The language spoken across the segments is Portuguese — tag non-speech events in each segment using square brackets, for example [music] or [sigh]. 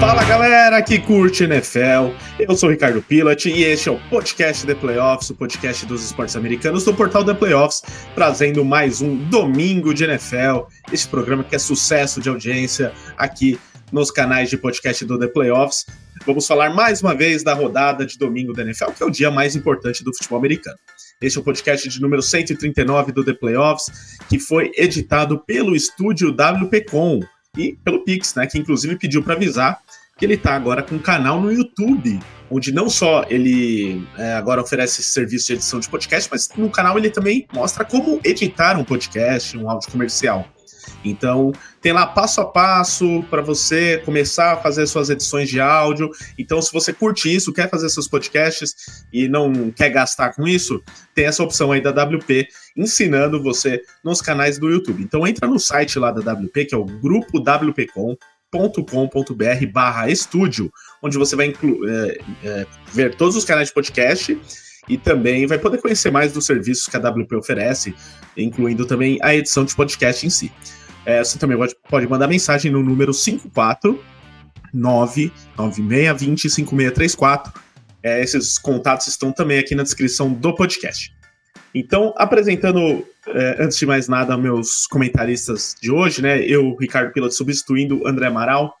Fala galera que curte NFL, eu sou o Ricardo Pilat e este é o podcast The Playoffs, o podcast dos esportes americanos do portal The Playoffs, trazendo mais um domingo de NFL, este programa que é sucesso de audiência aqui nos canais de podcast do The Playoffs. Vamos falar mais uma vez da rodada de domingo da NFL, que é o dia mais importante do futebol americano. Este é o podcast de número 139 do The Playoffs, que foi editado pelo estúdio WPcom e pelo Pix, né, que inclusive pediu para avisar que ele está agora com um canal no YouTube, onde não só ele é, agora oferece serviço de edição de podcast, mas no canal ele também mostra como editar um podcast, um áudio comercial. Então, tem lá passo a passo para você começar a fazer suas edições de áudio. Então, se você curte isso, quer fazer seus podcasts e não quer gastar com isso, tem essa opção aí da WP ensinando você nos canais do YouTube. Então, entra no site lá da WP, que é o grupo WPcom com.br barra estúdio, onde você vai é, é, ver todos os canais de podcast e também vai poder conhecer mais dos serviços que a WP oferece, incluindo também a edição de podcast em si. É, você também pode, pode mandar mensagem no número 54 99620 5634. É, esses contatos estão também aqui na descrição do podcast. Então, apresentando, é, antes de mais nada, meus comentaristas de hoje, né? Eu, Ricardo Piloto, substituindo André Amaral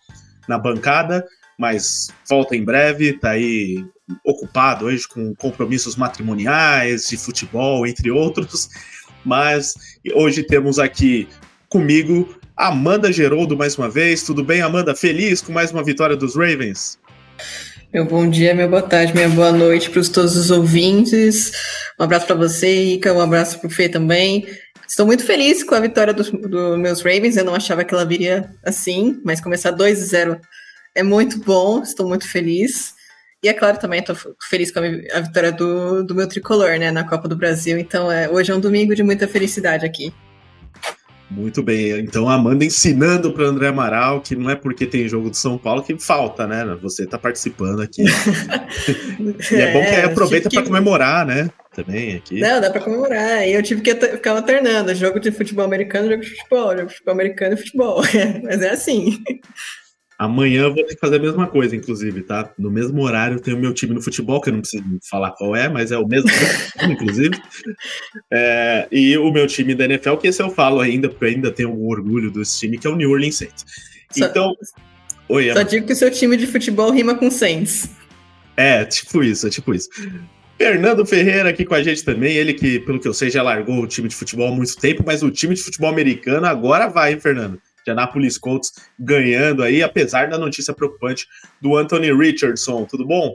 na bancada, mas volta em breve, tá aí ocupado hoje com compromissos matrimoniais, de futebol, entre outros. Mas hoje temos aqui comigo Amanda Geroldo mais uma vez. Tudo bem, Amanda? Feliz com mais uma vitória dos Ravens? Meu bom dia, minha boa tarde, minha boa noite para todos os ouvintes. Um abraço para você, Ica, um abraço para o Fê também. Estou muito feliz com a vitória dos do meus Ravens. Eu não achava que ela viria assim, mas começar 2-0 é muito bom. Estou muito feliz. E é claro, também estou feliz com a, vitória do, do meu tricolor, né, na Copa do Brasil. Então, é, hoje é um domingo de muita felicidade aqui. Muito bem. Então, Amanda ensinando para André Amaral que não é porque tem jogo de São Paulo que falta, né? Você está participando aqui. [laughs] e é, é, bom que aí aproveita que... para comemorar, né? Também aqui. Não, dá para comemorar. E eu tive que ficar alternando jogo de futebol americano, jogo de futebol, jogo de futebol americano e futebol. [laughs] Mas é assim. Amanhã eu vou ter que fazer a mesma coisa, inclusive, tá? No mesmo horário eu tenho meu time no futebol, que eu não preciso falar qual é, mas é o mesmo time, inclusive. É, e o meu time da NFL, que esse eu falo ainda, porque eu ainda tenho algum orgulho desse time, que é o New Orleans Saints. Então. Só, Oi, só digo que o seu time de futebol rima com Saints. É, tipo isso, é tipo isso. Fernando Ferreira aqui com a gente também, ele que, pelo que eu sei, já largou o time de futebol há muito tempo, mas o time de futebol americano agora vai, hein, Fernando? Indianapolis Colts ganhando aí, apesar da notícia preocupante do Anthony Richardson. Tudo bom?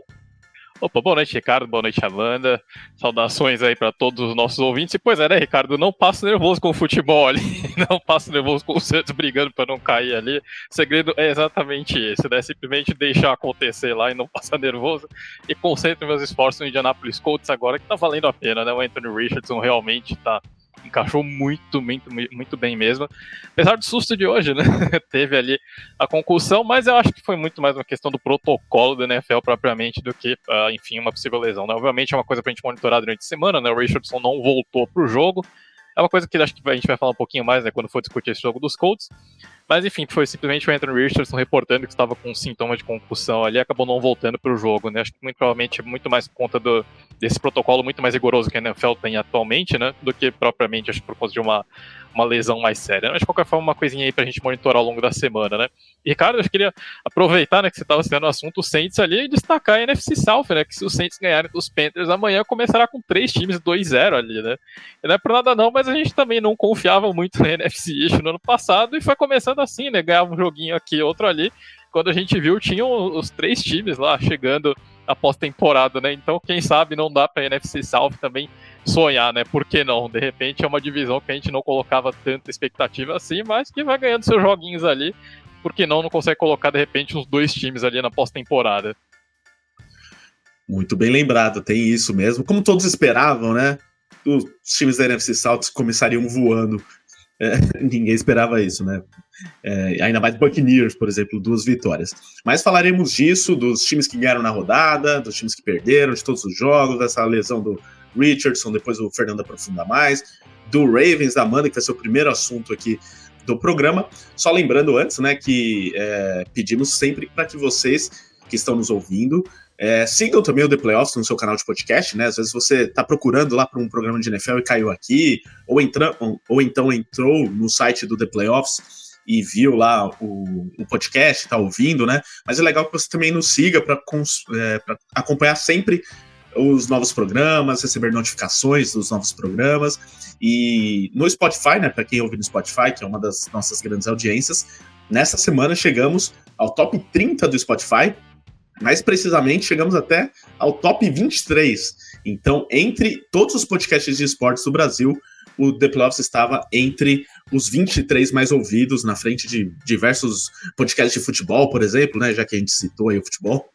Opa, boa noite, Ricardo. Boa noite, Amanda. Saudações aí para todos os nossos ouvintes. E, pois é, né, Ricardo? Não passo nervoso com o futebol ali. [laughs] Não passo nervoso com o Santos brigando para não cair ali. O segredo é exatamente esse, né? Simplesmente deixar acontecer lá e não [laughs] passar nervoso. E concentro meus esforços no Indianapolis Colts agora, que tá valendo a pena, né? O Anthony Richardson realmente tá encaixou muito, muito, muito bem mesmo. Apesar do susto de hoje, né? [laughs] Teve ali a concussão, mas eu acho que foi muito mais uma questão do protocolo do NFL propriamente do que, uh, enfim, uma possível lesão. Né? Obviamente é uma coisa pra gente monitorar durante a semana, né? O Richardson não voltou pro jogo. É uma coisa que acho que a gente vai falar um pouquinho mais, né, quando for discutir esse jogo dos Colts. Mas enfim, foi simplesmente o Anthony Richardson reportando que estava com sintomas de concussão ali, acabou não voltando para o jogo, né? Acho que muito provavelmente é muito mais por conta do, desse protocolo muito mais rigoroso que a NFL tem atualmente, né? Do que propriamente, acho, por conta de uma, uma lesão mais séria. Mas de qualquer forma, uma coisinha aí pra gente monitorar ao longo da semana, né? E Ricardo, eu queria aproveitar, né, que você estava citando o assunto o Saints ali e destacar a NFC South, né? Que se os Saints ganharem dos Panthers amanhã, começará com três times 2-0 ali, né? E não é por nada não, mas a gente também não confiava muito na NFC East no ano passado e foi começando assim, né? Ganhava um joguinho aqui, outro ali. Quando a gente viu, tinham os três times lá chegando após temporada, né? Então, quem sabe não dá para NFC South também sonhar, né? Por que não? De repente é uma divisão que a gente não colocava tanta expectativa assim, mas que vai ganhando seus joguinhos ali. Por que não não consegue colocar de repente uns dois times ali na pós-temporada? Muito bem lembrado, tem isso mesmo. Como todos esperavam, né? os times da NFC South começariam voando. É, [laughs] ninguém esperava isso, né? É, ainda mais Buccaneers, por exemplo, duas vitórias. Mas falaremos disso, dos times que ganharam na rodada, dos times que perderam, de todos os jogos, dessa lesão do Richardson, depois o Fernando aprofunda mais, do Ravens, da Amanda, que vai ser o primeiro assunto aqui do programa. Só lembrando antes, né, que é, pedimos sempre para que vocês que estão nos ouvindo é, sigam também o The Playoffs no seu canal de podcast, né? Às vezes você está procurando lá para um programa de NFL e caiu aqui, ou, entra, ou então entrou no site do The Playoffs e viu lá o, o podcast, está ouvindo, né? Mas é legal que você também nos siga para é, acompanhar sempre os novos programas, receber notificações dos novos programas. E no Spotify, né? Para quem ouve no Spotify, que é uma das nossas grandes audiências, nessa semana chegamos ao top 30 do Spotify. Mais precisamente, chegamos até ao top 23. Então, entre todos os podcasts de esportes do Brasil, o The Playoffs estava entre os 23 mais ouvidos, na frente de diversos podcasts de futebol, por exemplo, né? Já que a gente citou aí o futebol.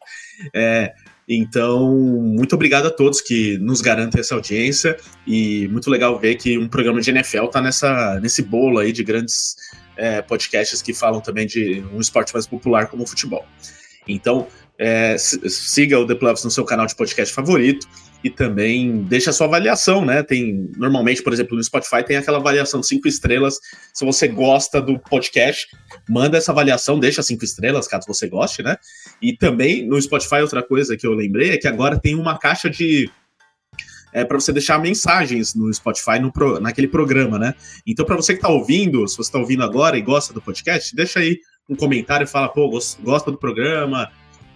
É, então, muito obrigado a todos que nos garantem essa audiência e muito legal ver que um programa de NFL está nessa, nesse bolo aí de grandes é, podcasts que falam também de um esporte mais popular como o futebol. Então, é, siga o The Playoffs no seu canal de podcast favorito e também deixa a sua avaliação, né? Tem normalmente, por exemplo, no Spotify tem aquela avaliação cinco estrelas. Se você gosta do podcast, manda essa avaliação, deixa cinco estrelas, caso você goste, né? E também no Spotify outra coisa que eu lembrei é que agora tem uma caixa de é, para você deixar mensagens no Spotify no naquele programa, né? Então, para você que está ouvindo, se você está ouvindo agora e gosta do podcast, deixa aí um comentário e fala, pô, gosta do programa,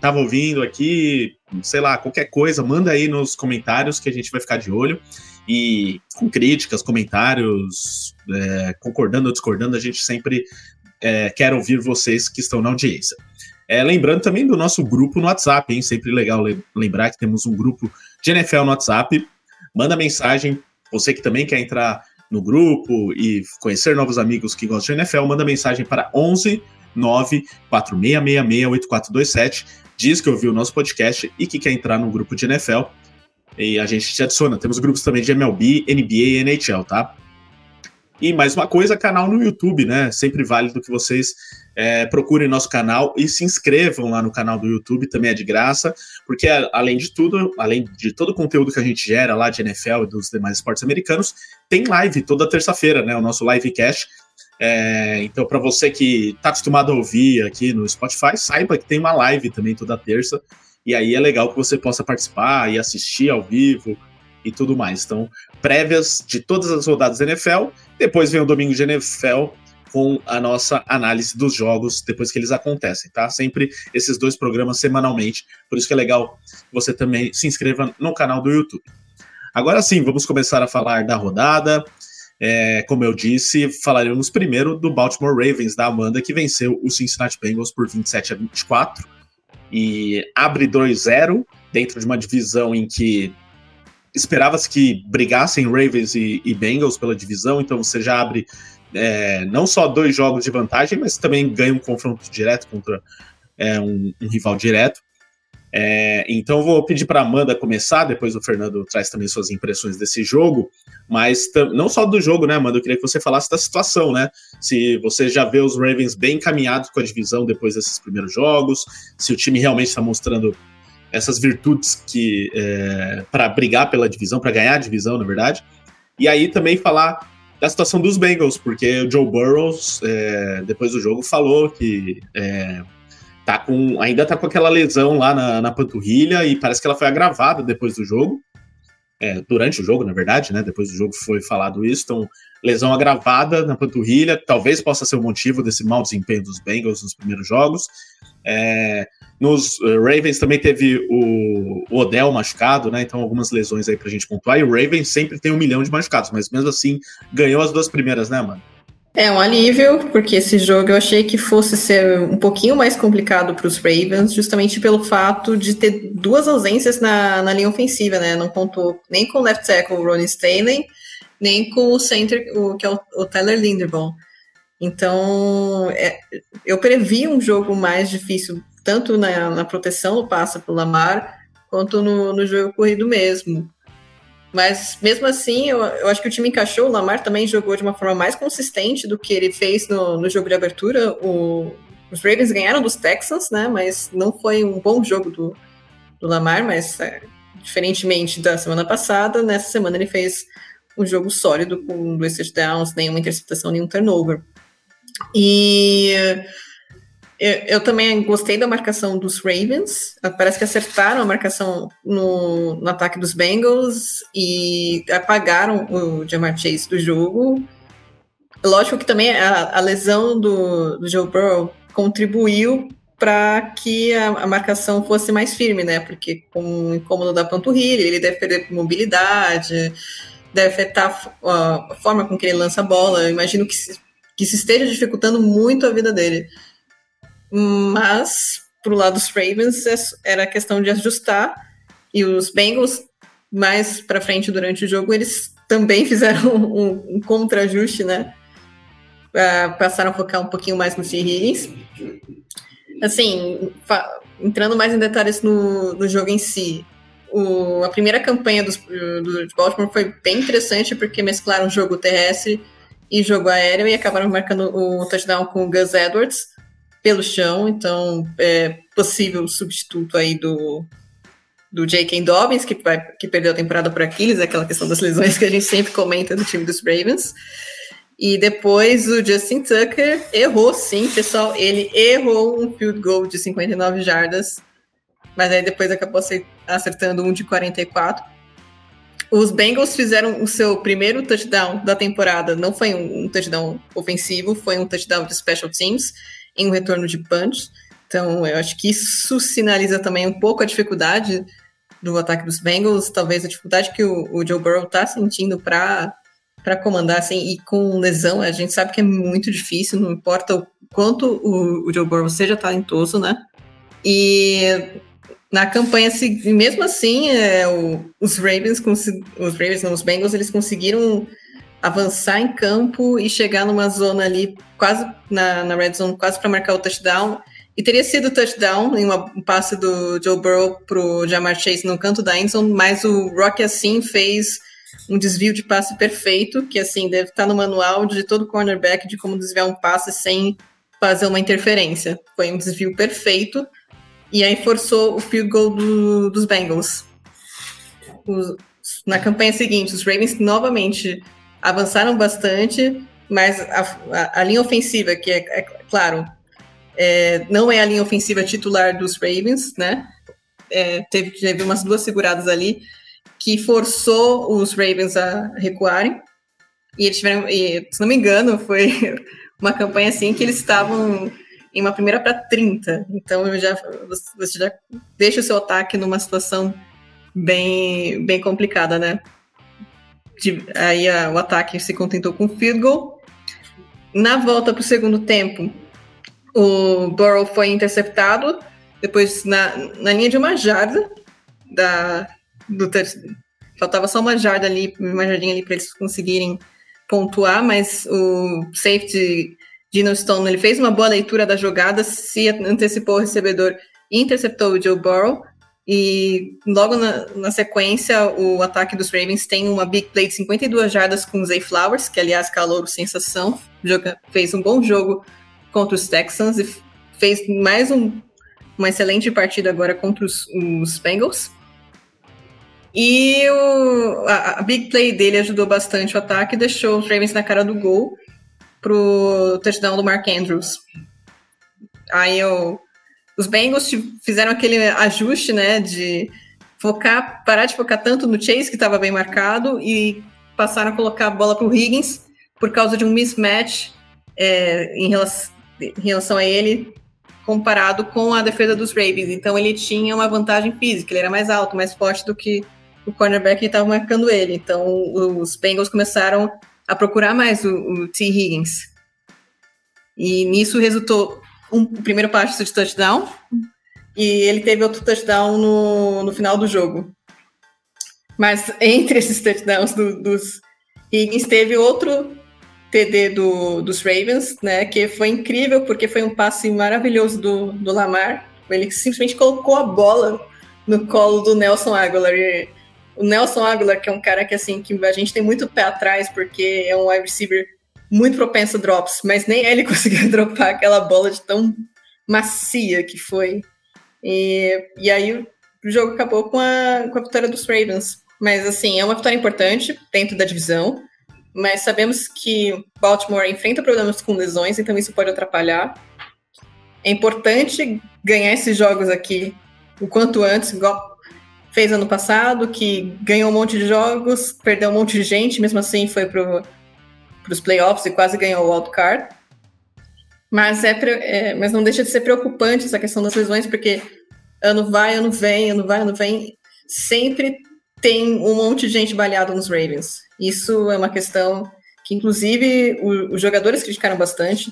estava ouvindo aqui, sei lá, qualquer coisa, manda aí nos comentários que a gente vai ficar de olho. E com críticas, comentários, é, concordando ou discordando, a gente sempre é, quer ouvir vocês que estão na audiência. É, lembrando também do nosso grupo no WhatsApp, hein? Sempre legal lembrar que temos um grupo de NFL no WhatsApp. Manda mensagem, você que também quer entrar no grupo e conhecer novos amigos que gostam de NFL, manda mensagem para 11 94666 8427 diz que ouviu o nosso podcast e que quer entrar no grupo de NFL. E a gente te adiciona. Temos grupos também de MLB, NBA e NHL, tá? E mais uma coisa, canal no YouTube, né? Sempre válido que vocês é, procurem nosso canal e se inscrevam lá no canal do YouTube, também é de graça, porque além de tudo, além de todo o conteúdo que a gente gera lá de NFL e dos demais esportes americanos, tem live toda terça-feira, né? O nosso livecast é, então, para você que está acostumado a ouvir aqui no Spotify, saiba que tem uma live também toda terça. E aí é legal que você possa participar e assistir ao vivo e tudo mais. Então, prévias de todas as rodadas da NFL. Depois vem o domingo de NFL com a nossa análise dos jogos depois que eles acontecem, tá? Sempre esses dois programas semanalmente. Por isso que é legal você também se inscreva no canal do YouTube. Agora sim, vamos começar a falar da rodada. É, como eu disse, falaremos primeiro do Baltimore Ravens, da Amanda, que venceu o Cincinnati Bengals por 27 a 24 e abre 2-0 dentro de uma divisão em que esperava-se que brigassem Ravens e, e, Bengals pela divisão, então você já abre é, não só dois jogos de vantagem, mas também ganha um confronto direto contra é, um, um rival direto. É, então vou pedir para Amanda começar, depois o Fernando traz também suas impressões desse jogo, mas não só do jogo, né, Amanda? Eu queria que você falasse da situação, né? Se você já vê os Ravens bem encaminhados com a divisão depois desses primeiros jogos, se o time realmente está mostrando essas virtudes que é, para brigar pela divisão, para ganhar a divisão, na verdade. E aí também falar da situação dos Bengals, porque o Joe Burrows, é, depois do jogo, falou que é, tá com, ainda tá com aquela lesão lá na, na panturrilha e parece que ela foi agravada depois do jogo. É, durante o jogo, na verdade, né? Depois do jogo foi falado isso. Então, lesão agravada na panturrilha, talvez possa ser o motivo desse mau desempenho dos Bengals nos primeiros jogos. É, nos uh, Ravens também teve o, o, Odell machucado, né? Então, algumas lesões aí pra gente pontuar. E o Ravens sempre tem um milhão de machucados, mas mesmo assim ganhou as duas primeiras, né, mano? É um alívio, porque esse jogo eu achei que fosse ser um pouquinho mais complicado para os Ravens, justamente pelo fato de ter duas ausências na, na linha ofensiva, né? Não contou nem com o left tackle o Ronnie Stanley, nem com o center, o, que é o, o Tyler Linderbaum. Então, é, eu previ um jogo mais difícil, tanto na, na proteção do passe para o Lamar, quanto no, no jogo corrido mesmo. Mas mesmo assim, eu, eu acho que o time encaixou. O Lamar também jogou de uma forma mais consistente do que ele fez no, no jogo de abertura. O, os Ravens ganharam dos Texans, né? Mas não foi um bom jogo do, do Lamar, mas é, diferentemente da semana passada, nessa semana ele fez um jogo sólido com dois touchdowns, nenhuma interceptação, nenhum turnover. E eu, eu, também gostei da marcação dos Ravens. Parece que acertaram a marcação no, no ataque dos Bengals e apagaram o Jamar Chase do jogo. Lógico que também a, a lesão do, do Joe Burrow contribuiu para que a, a, marcação fosse mais firme, né? Porque com o incômodo da panturrilha, ele deve perder mobilidade, deve afetar a, a forma com que ele lança a bola. Eu imagino que, que isso esteja dificultando muito a vida dele. Mas, pro lado dos Ravens, é era questão de ajustar. E os Bengals, mais para frente durante o jogo, eles também [laughs] fizeram um, um contra-ajuste, né? Uh, passaram a focar um pouquinho mais no T. Higgins. Assim, entrando mais em detalhes no, no jogo em si, o, a primeira campanha dos, do, de Baltimore foi bem interessante porque mesclaram jogo terrestre e jogo aéreo e acabaram marcando o touchdown com o Gus Edwards pelo chão, então é possível substituto aí do, do J.K. Dobbins, que, vai, que perdeu a temporada por Aquiles, aquela questão das lesões que a gente sempre comenta no time dos Ravens. E depois o Justin Tucker errou, sim, pessoal, ele errou um field goal de 59 jardas, mas aí depois acabou acertando um de 44. Os Bengals fizeram o seu primeiro touchdown da temporada, não foi um, um touchdown ofensivo, foi um touchdown de special teams, em um retorno de punch. Então, eu acho que isso sinaliza também um pouco a dificuldade do ataque dos Bengals, talvez a dificuldade que o, o Joe Burrow está sentindo para para comandar assim e com lesão a gente sabe que é muito difícil não importa o quanto o, o Joe Burrow seja talentoso né e na campanha mesmo assim é, o, os Ravens os Ravens não os Bengals eles conseguiram avançar em campo e chegar numa zona ali, quase na, na red zone, quase para marcar o touchdown. E teria sido touchdown em uma, um passe do Joe Burrow pro Jamar Chase no canto da endzone, mas o Rock assim fez um desvio de passe perfeito, que assim deve estar no manual de todo cornerback de como desviar um passe sem fazer uma interferência. Foi um desvio perfeito e aí forçou o field goal do, dos Bengals. Os, na campanha seguinte, os Ravens novamente avançaram bastante, mas a, a, a linha ofensiva, que é, é claro, é, não é a linha ofensiva titular dos Ravens, né? É, teve, teve umas duas seguradas ali que forçou os Ravens a recuarem. E eles tiveram, e, se não me engano, foi [laughs] uma campanha assim que eles estavam em uma primeira para 30. Então já, você já deixa o seu ataque numa situação bem, bem complicada, né? Aí a, o ataque se contentou com o field goal. Na volta para o segundo tempo, o Burrow foi interceptado, depois na, na linha de uma jarda da, do ter, faltava só uma jarda ali, uma jardinha ali para eles conseguirem pontuar, mas o safety Dino Stone ele fez uma boa leitura da jogada, se antecipou o recebedor e interceptou o Joe Burrow. E logo na, na, sequência, o ataque dos Ravens tem uma big play de 52 jardas com o Zay Flowers, que aliás calou sensação, joga, fez um bom jogo contra os Texans e fez mais um, uma excelente partida agora contra os, os Bengals. E o, a, a, big play dele ajudou bastante o ataque e deixou os Ravens na cara do gol pro touchdown do Mark Andrews. Aí eu os Bengals fizeram aquele ajuste, né, de focar, parar de focar tanto no Chase, que estava bem marcado, e passaram a colocar a bola para o Higgins por causa de um mismatch é, em, relação, em relação a ele comparado com a defesa dos Ravens. Então ele tinha uma vantagem física, ele era mais alto, mais forte do que o cornerback que estava marcando ele. Então os Bengals começaram a procurar mais o, o T. Higgins. E nisso resultou um primeiro passe de touchdown e ele teve outro touchdown no, no final do jogo. Mas entre esses touchdowns do, dos Higgins, teve outro TD do, dos Ravens, né? Que foi incrível, porque foi um passe maravilhoso do, do Lamar. Ele simplesmente colocou a bola no colo do Nelson Aguilar. E o Nelson Aguilar, que é um cara que assim que a gente tem muito pé atrás, porque é um wide receiver muito propenso a drops, mas nem ele [laughs] conseguiu dropar aquela bola de tão macia que foi. E, e aí o jogo acabou com a, com a vitória dos Ravens. Mas assim, é uma vitória importante dentro da divisão. Mas sabemos que Baltimore enfrenta problemas com lesões, então isso pode atrapalhar. É importante ganhar esses jogos aqui o quanto antes, igual fez ano passado, que ganhou um monte de jogos, perdeu um monte de gente, mesmo assim foi para os playoffs e quase ganhou o wildcard. Mas, é, é, mas não deixa de ser preocupante essa questão das lesões, porque ano vai, ano vem, ano vai, ano vem, sempre tem um monte de gente baleado nos Ravens. Isso é uma questão que, inclusive, o, os jogadores criticaram bastante.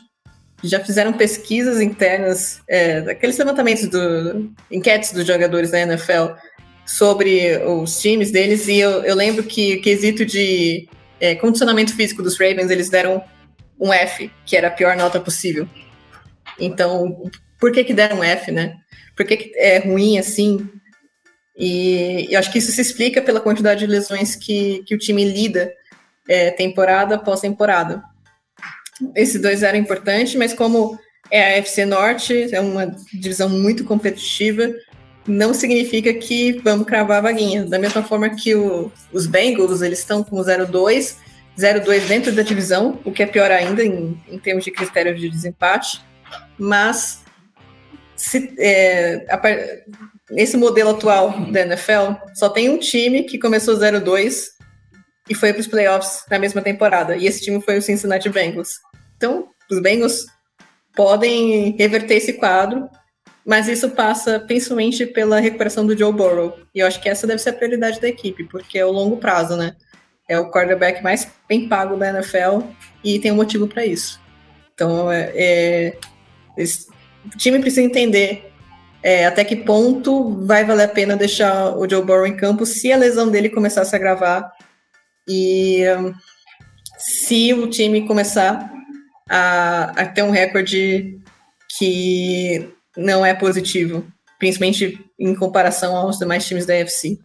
Já fizeram pesquisas internas, é, aqueles levantamentos do enquetes dos jogadores da NFL sobre os times deles, e eu, eu lembro que o quesito de é, condicionamento físico dos Ravens, eles deram um F, que era a pior nota possível. Então, por que que deram um F, né? Por que, que é ruim assim? E eu acho que isso se explica pela quantidade de lesões que, que o time lida é, temporada após temporada. Esses dois eram importantes, mas como é a FC Norte, é uma divisão muito competitiva, não significa que vamos cravar a vaguinha. Da mesma forma que o, os Bengals, eles estão com 0-2, 0-2 dentro da divisão, o que é pior ainda em, em termos de critérios de desempate. Mas se, é, a, nesse modelo atual da NFL, só tem um time que começou 0-2 e foi para os playoffs na mesma temporada. E esse time foi o Cincinnati Bengals. Então, os Bengals podem reverter esse quadro, mas isso passa principalmente pela recuperação do Joe Burrow. E eu acho que essa deve ser a prioridade da equipe, porque é o longo prazo, né? É o quarterback mais bem pago da NFL e tem um motivo para isso. Então, é, é, esse, o time precisa entender é, até que ponto vai valer a pena deixar o Joe Burrow em campo se a lesão dele começar a se agravar e um, se o time começar a, a ter um recorde que não é positivo, principalmente em comparação aos demais times da UFC.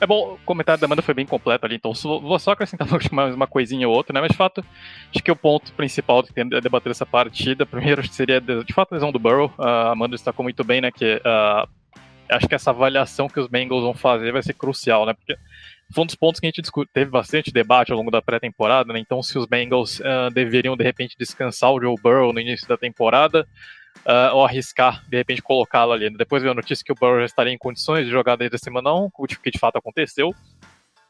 É bom, o comentário da Amanda foi bem completo ali, então vou só acrescentar [laughs] mais uma coisinha ou outra, né? Mas de fato, acho que o ponto principal de debater essa partida, primeiro, seria de fato a lesão do Burrow. A Amanda destacou muito bem, né? Que uh, acho que essa avaliação que os Bengals vão fazer vai ser crucial, né? Porque foi um dos pontos que a gente teve bastante debate ao longo da pré-temporada, né? Então, se os Bengals uh, deveriam de repente descansar o Joe Burrow no início da temporada, uh, ou arriscar, de repente, colocá-lo ali. Depois veio a notícia que o Burrow estaria em condições de jogar desde a semana 1, o que de fato aconteceu.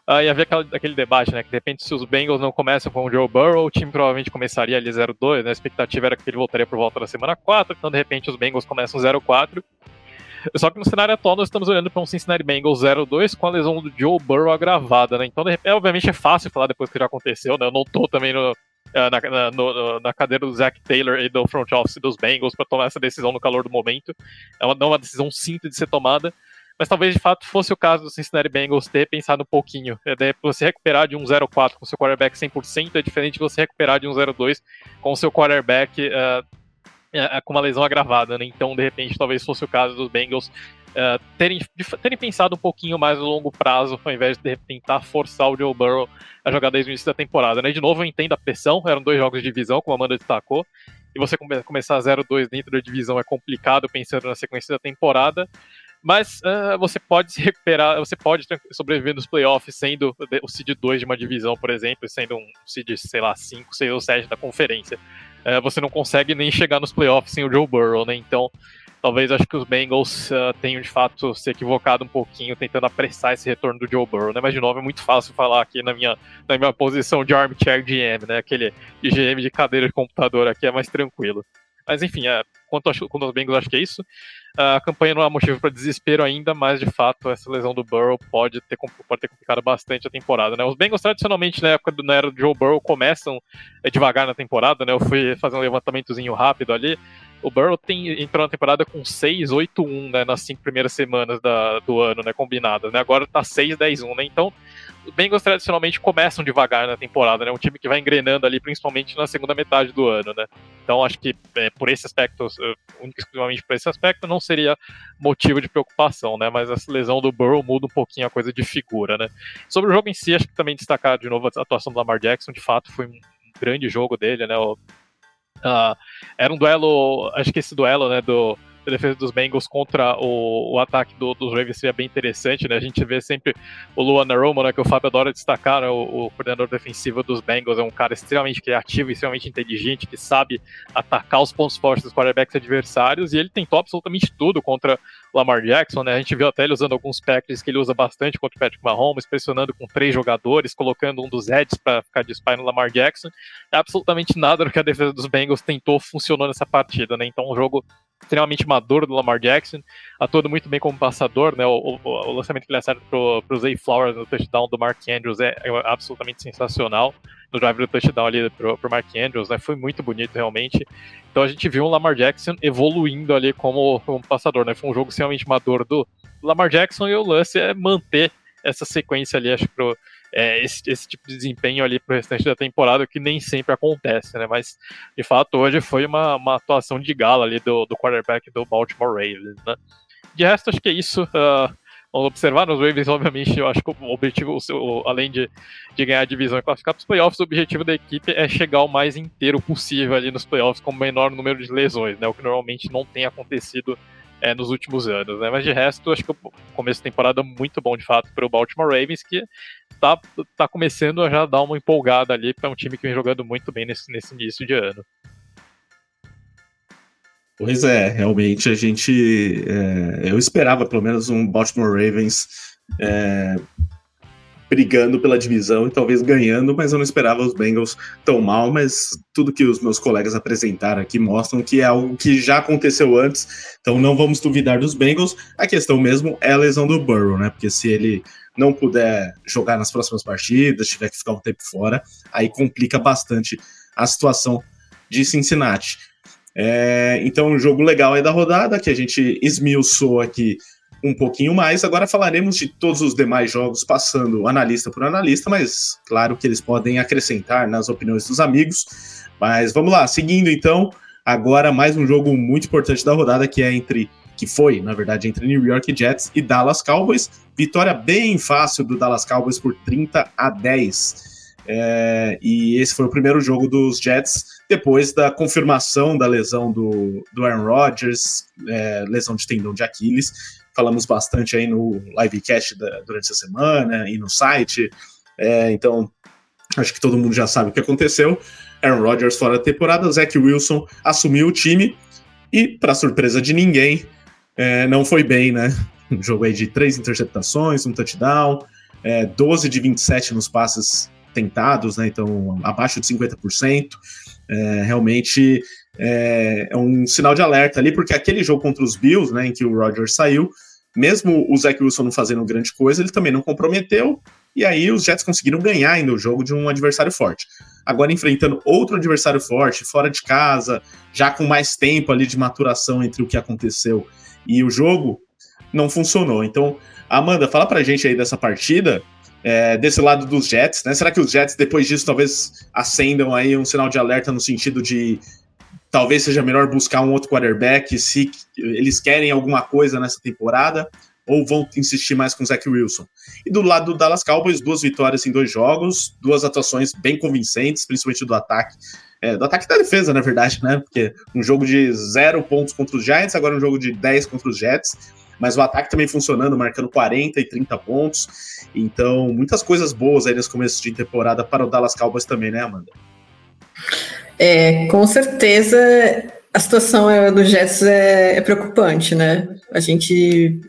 Uh, e havia aquela, aquele debate, né? Que de repente, se os Bengals não começam com o Joe Burrow, o time provavelmente começaria ali 0-2, né? A expectativa era que ele voltaria por volta da semana 4, então de repente os Bengals começam 0-4. Só que no cenário atual nós estamos olhando para um Cincinnati Bengals 0-2 com a lesão do Joe Burrow agravada, né? Então, de repente, obviamente é fácil falar depois que já aconteceu, né? Eu não tô também no, na, na, no, na, cadeira do Zach Taylor e do front office dos Bengals para tomar essa decisão no calor do momento. É uma, não uma decisão simples de ser tomada, mas talvez de fato fosse o caso do Cincinnati Bengals ter pensado um pouquinho. É, você recuperar de um 0-4 com seu quarterback 100% é diferente de você recuperar de um 0-2 com seu quarterback uh, com uma lesão agravada, né? Então, de repente, talvez fosse o caso dos Bengals uh, terem, terem pensado um pouquinho mais no longo prazo, ao invés de tentar forçar o Joe Burrow a jogar desde o início da temporada. Né? De novo, eu entendo a pressão, eram dois jogos de divisão, como a Amanda destacou, e você come começar 0-2 dentro da divisão é complicado pensando na sequência da temporada. Mas uh, você pode se recuperar, você pode sobreviver nos playoffs sendo o seed 2 de uma divisão, por exemplo, sendo um seed, sei lá, 5, 6 ou 7 da conferência. Uh, você não consegue nem chegar nos playoffs sem o Joe Burrow, né? Então, talvez acho que os Bengals uh, tenham de fato se equivocado um pouquinho tentando apressar esse retorno do Joe Burrow, né? Mas de novo é muito fácil falar aqui na minha, na minha posição de armchair GM, né? Aquele GM de cadeira de computador aqui é mais tranquilo. Mas enfim, é, quanto, acho, quanto aos Bengals, acho que é isso. A campanha não é motivo para desespero ainda, mas de fato essa lesão do Burrow pode ter, pode ter complicado bastante a temporada. Né? Os Bengals tradicionalmente na época do, na era do Joe Burrow começam é, devagar na temporada, né? Eu fui fazer um levantamentozinho rápido ali o Burrow tem, entrou na temporada com 6, 8, 1, né, nas cinco primeiras semanas da, do ano, né, combinadas, né, agora tá 6, 10, 1, né, então os Bengals tradicionalmente começam devagar na temporada, né? Um time que vai engrenando ali, principalmente na segunda metade do ano, né? Então acho que é, por esse aspecto, único exclusivamente por esse aspecto, não seria motivo de preocupação, né? Mas essa lesão do Burrow muda um pouquinho a coisa de figura, né? Sobre o jogo em si, acho que também destacar de novo a atuação do Lamar Jackson, de fato foi um grande jogo dele, né? O, uh, era um duelo, acho que esse duelo, né, do a defesa dos Bengals contra o, o ataque do, dos Ravens seria bem interessante, né? A gente vê sempre o Luan Romo, né, que o Fábio adora destacar, né, o, o, coordenador defensivo dos Bengals é um cara extremamente criativo extremamente inteligente, que sabe atacar os pontos fortes dos quarterbacks adversários, e ele tentou absolutamente tudo contra Lamar Jackson, né? A gente viu até ele usando alguns packages que ele usa bastante contra o Patrick Mahomes, pressionando com três jogadores, colocando um dos heads para ficar de spy no Lamar Jackson. absolutamente nada do que a defesa dos Bengals tentou funcionou nessa partida, né? Então, um jogo extremamente maduro do Lamar Jackson, atuando muito bem como passador, né? O, o, o lançamento que ele acerta pro, pro Zay Flowers no touchdown do Mark Andrews é, é absolutamente sensacional. No drive do touchdown ali pro, pro Mark Andrews, né? Foi muito bonito realmente. Então a gente viu o Lamar Jackson evoluindo ali como, como passador, né? Foi um jogo extremamente maduro do Lamar Jackson e o lance é manter essa sequência ali, acho que pro, é, esse, esse, tipo de desempenho ali pro restante da temporada, que nem sempre acontece, né? Mas, de fato, hoje foi uma, uma atuação de gala ali do, do quarterback do Baltimore Ravens, né? De resto, acho que é isso. Uh, vamos observar nos Ravens, obviamente, eu acho que o objetivo, o, além de, de ganhar a divisão e classificar para os playoffs, o objetivo da equipe é chegar o mais inteiro possível ali nos playoffs com o menor número de lesões, né? O que normalmente não tem acontecido é, nos últimos anos, né? Mas de resto, acho que o começo da temporada muito bom de fato para o Baltimore Ravens, que tá, tá começando a já dar uma empolgada ali para um time que vem jogando muito bem nesse, nesse início de ano. Pois é, realmente a gente. É, eu esperava pelo menos um Baltimore Ravens é, brigando pela divisão e talvez ganhando, mas eu não esperava os Bengals tão mal. Mas tudo que os meus colegas apresentaram aqui mostram que é algo que já aconteceu antes, então não vamos duvidar dos Bengals. A questão mesmo é a lesão do Burrow, né? Porque se ele não puder jogar nas próximas partidas, tiver que ficar um tempo fora, aí complica bastante a situação de Cincinnati. É, então, um jogo legal aí da rodada, que a gente esmiuçou aqui um pouquinho mais. Agora falaremos de todos os demais jogos, passando analista por analista, mas claro que eles podem acrescentar nas opiniões dos amigos. Mas vamos lá, seguindo então, agora mais um jogo muito importante da rodada, que é entre que foi, na verdade, entre New York Jets e Dallas Cowboys. Vitória bem fácil do Dallas Cowboys por 30 a 10. É, e esse foi o primeiro jogo dos Jets depois da confirmação da lesão do, do Aaron Rodgers, é, lesão de tendão de Aquiles. Falamos bastante aí no livecast da, durante essa semana e no site. É, então, acho que todo mundo já sabe o que aconteceu. Aaron Rodgers fora da temporada, Zach Wilson assumiu o time e, para surpresa de ninguém, é, não foi bem, né? Um jogo aí de três interceptações, um touchdown, é, 12 de 27 nos passes tentados, né? Então, abaixo de 50%. É, realmente é, é, um sinal de alerta ali, porque aquele jogo contra os Bills, né, em que o Rodgers saiu, mesmo o Zach Wilson não fazendo grande coisa, ele também não comprometeu, e aí os Jets conseguiram ganhar ainda o jogo de um adversário forte. Agora enfrentando outro adversário forte, fora de casa, já com mais tempo ali de maturação entre o que aconteceu e o jogo não funcionou. Então, Amanda, fala pra gente aí dessa partida, é, desse lado dos Jets, né? Será que os Jets, depois disso, talvez acendam aí um sinal de alerta no sentido de talvez seja melhor buscar um outro quarterback se eles querem alguma coisa nessa temporada? Ou vão insistir mais com o Zach Wilson? E do lado do Dallas Cowboys, duas vitórias em dois jogos, duas atuações bem convincentes, principalmente do ataque. É, do ataque da defesa, na verdade, né? Porque um jogo de zero pontos contra os Giants, agora um jogo de 10 contra os Jets. Mas o ataque também funcionando, marcando 40 e 30 pontos. Então, muitas coisas boas aí nesse começo de temporada para o Dallas Cowboys também, né, Amanda? É, com certeza a situação do Jets é, é preocupante, né? A gente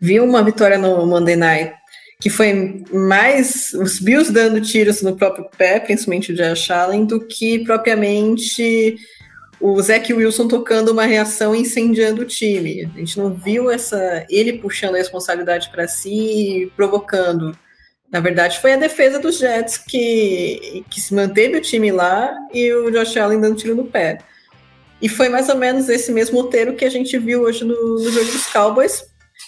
viu uma vitória no Monday Night que foi mais os Bills dando tiros no próprio pé, principalmente o Josh Allen, do que propriamente o Zach Wilson tocando uma reação incendiando o time. A gente não viu essa ele puxando a responsabilidade para si e provocando. Na verdade, foi a defesa dos Jets que, que se manteve o time lá e o Josh Allen dando tiro no pé. E foi mais ou menos esse mesmo roteiro que a gente viu hoje no, no jogo dos Cowboys,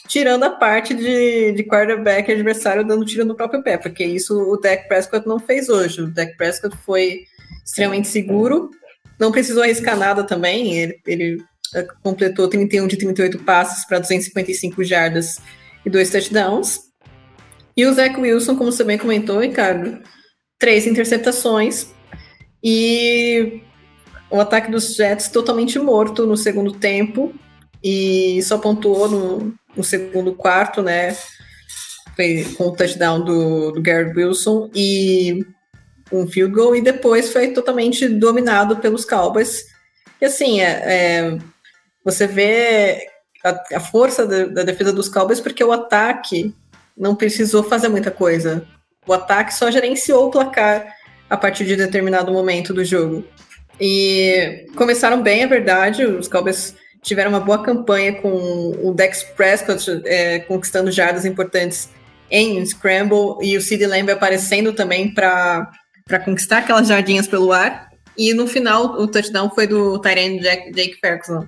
tirando a parte de, de quarterback adversário dando tiro no próprio pé, porque isso o Dak Prescott não fez hoje. O Dak Prescott foi extremamente seguro, não precisou arriscar nada também, ele, ele eh, completou 31 de 38 passes para 255 jardas e dois touchdowns. E o Zach Wilson, como você bem comentou, Ricardo, três interceptações e o ataque dos Jets totalmente morto no segundo tempo e só pontuou no, no segundo quarto, né? Foi com o touchdown do, do Garrett Wilson e um field goal, e depois foi totalmente dominado pelos Cowboys. E assim, é, é você vê a, a força da, da, defesa dos Cowboys porque o ataque não precisou fazer muita coisa. O ataque só gerenciou o placar a partir de determinado momento do jogo. E começaram bem, é verdade. Os Cowboys tiveram uma boa campanha com o Dex Prescott é, conquistando jardas importantes em Scramble e o Sid Lamb aparecendo também para conquistar aquelas jardinhas pelo ar. E no final, o touchdown foi do Tyrone Jake Ferguson.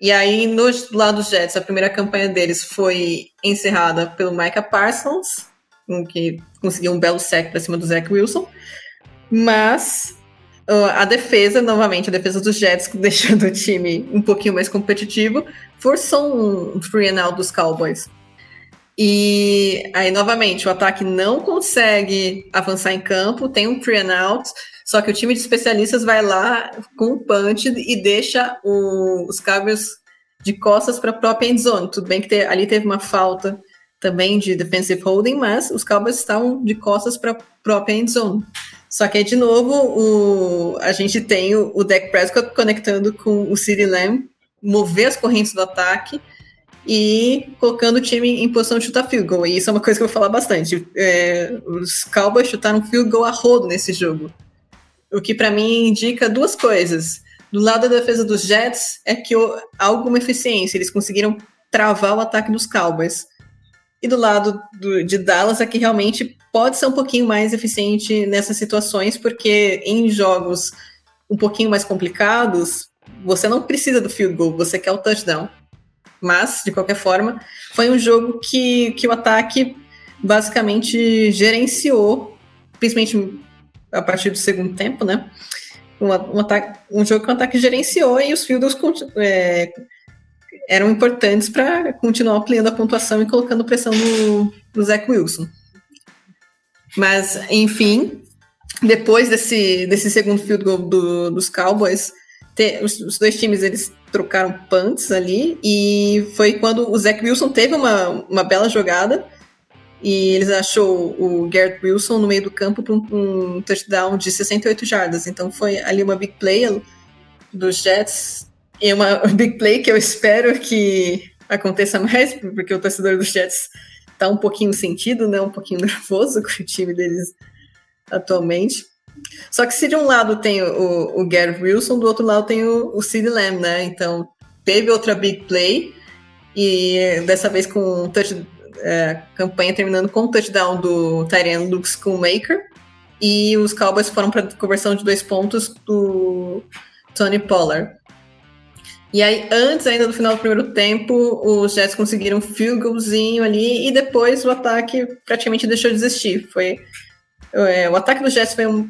E aí, no lado dos Jets, a primeira campanha deles foi encerrada pelo Micah Parsons, que conseguiu um belo sec para cima do Zach Wilson. Mas a defesa, novamente, a defesa dos Jets, [laughs] deixando o time um pouquinho mais competitivo, forçou um free and out dos Cowboys. E aí, novamente, o ataque não consegue avançar em campo, tem um free and out, só que o time de especialistas vai lá com o punch e deixa o, os Cowboys de costas para a própria end zone. Tudo bem que te, ali teve uma falta também de defensive holding, mas os Cowboys estavam de costas para a própria end zone. Só que aí, de novo, o, a gente tem o, o Prescott conectando com o CeeDee Lamb, mover as correntes do ataque e colocando o time em posição de chutar field goal. E isso é uma coisa que eu vou falar bastante. É, os Cowboys chutaram field goal a rodo nesse jogo. O que para mim indica duas coisas. Do lado da defesa dos Jets é que há alguma eficiência, eles conseguiram travar o ataque dos Cowboys. E do lado do, de Dallas é que realmente pode ser um pouquinho mais eficiente nessas situações, porque em jogos um pouquinho mais complicados, você não precisa do field goal, você quer o touchdown. Mas, de qualquer forma, foi um jogo que, que o ataque basicamente gerenciou, principalmente a partir do segundo tempo, né? Um, um, ataque, um jogo que o ataque gerenciou e os field goals é, eram importantes para continuar ampliando a pontuação e colocando pressão no, no Zach Wilson. Mas, enfim, depois desse, desse segundo field goal do, dos Cowboys, te, os, os, dois times eles trocaram punts ali e foi quando o Zach Wilson teve uma, uma bela jogada e eles achou o Garrett Wilson no meio do campo para um, um, touchdown de 68 jardas. Então foi ali uma big play dos Jets e uma [laughs] big play que eu espero que aconteça mais, porque o torcedor dos Jets tá um pouquinho sentido, né? Um pouquinho [laughs] nervoso com o time deles atualmente. Só que se de um lado tem o, o Gary Wilson, do outro lado tem o, o Sid Lamb, né? Então teve outra big play e dessa vez com touch, é, campanha terminando com o touchdown do Tyrion Luke Schoolmaker e os Cowboys foram para conversão de dois pontos do Tony Pollard. E aí, antes ainda do final do primeiro tempo, os Jets conseguiram um field goalzinho ali e depois o ataque praticamente deixou de existir. Foi, é, o ataque dos Jets foi um,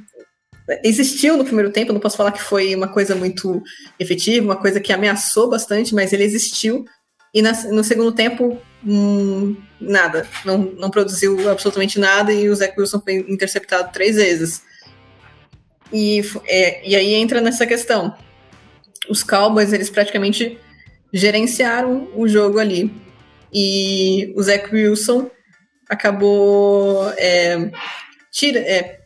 existiu no primeiro tempo, não posso falar que foi uma coisa muito efetiva, uma coisa que ameaçou bastante, mas ele existiu. E na, no segundo tempo, hum, nada. Não, não produziu absolutamente nada e o Zach Wilson foi interceptado três vezes. E, é, e aí entra nessa questão os Cowboys, eles praticamente gerenciaram o jogo ali. E o Zach Wilson acabou é, tira, é,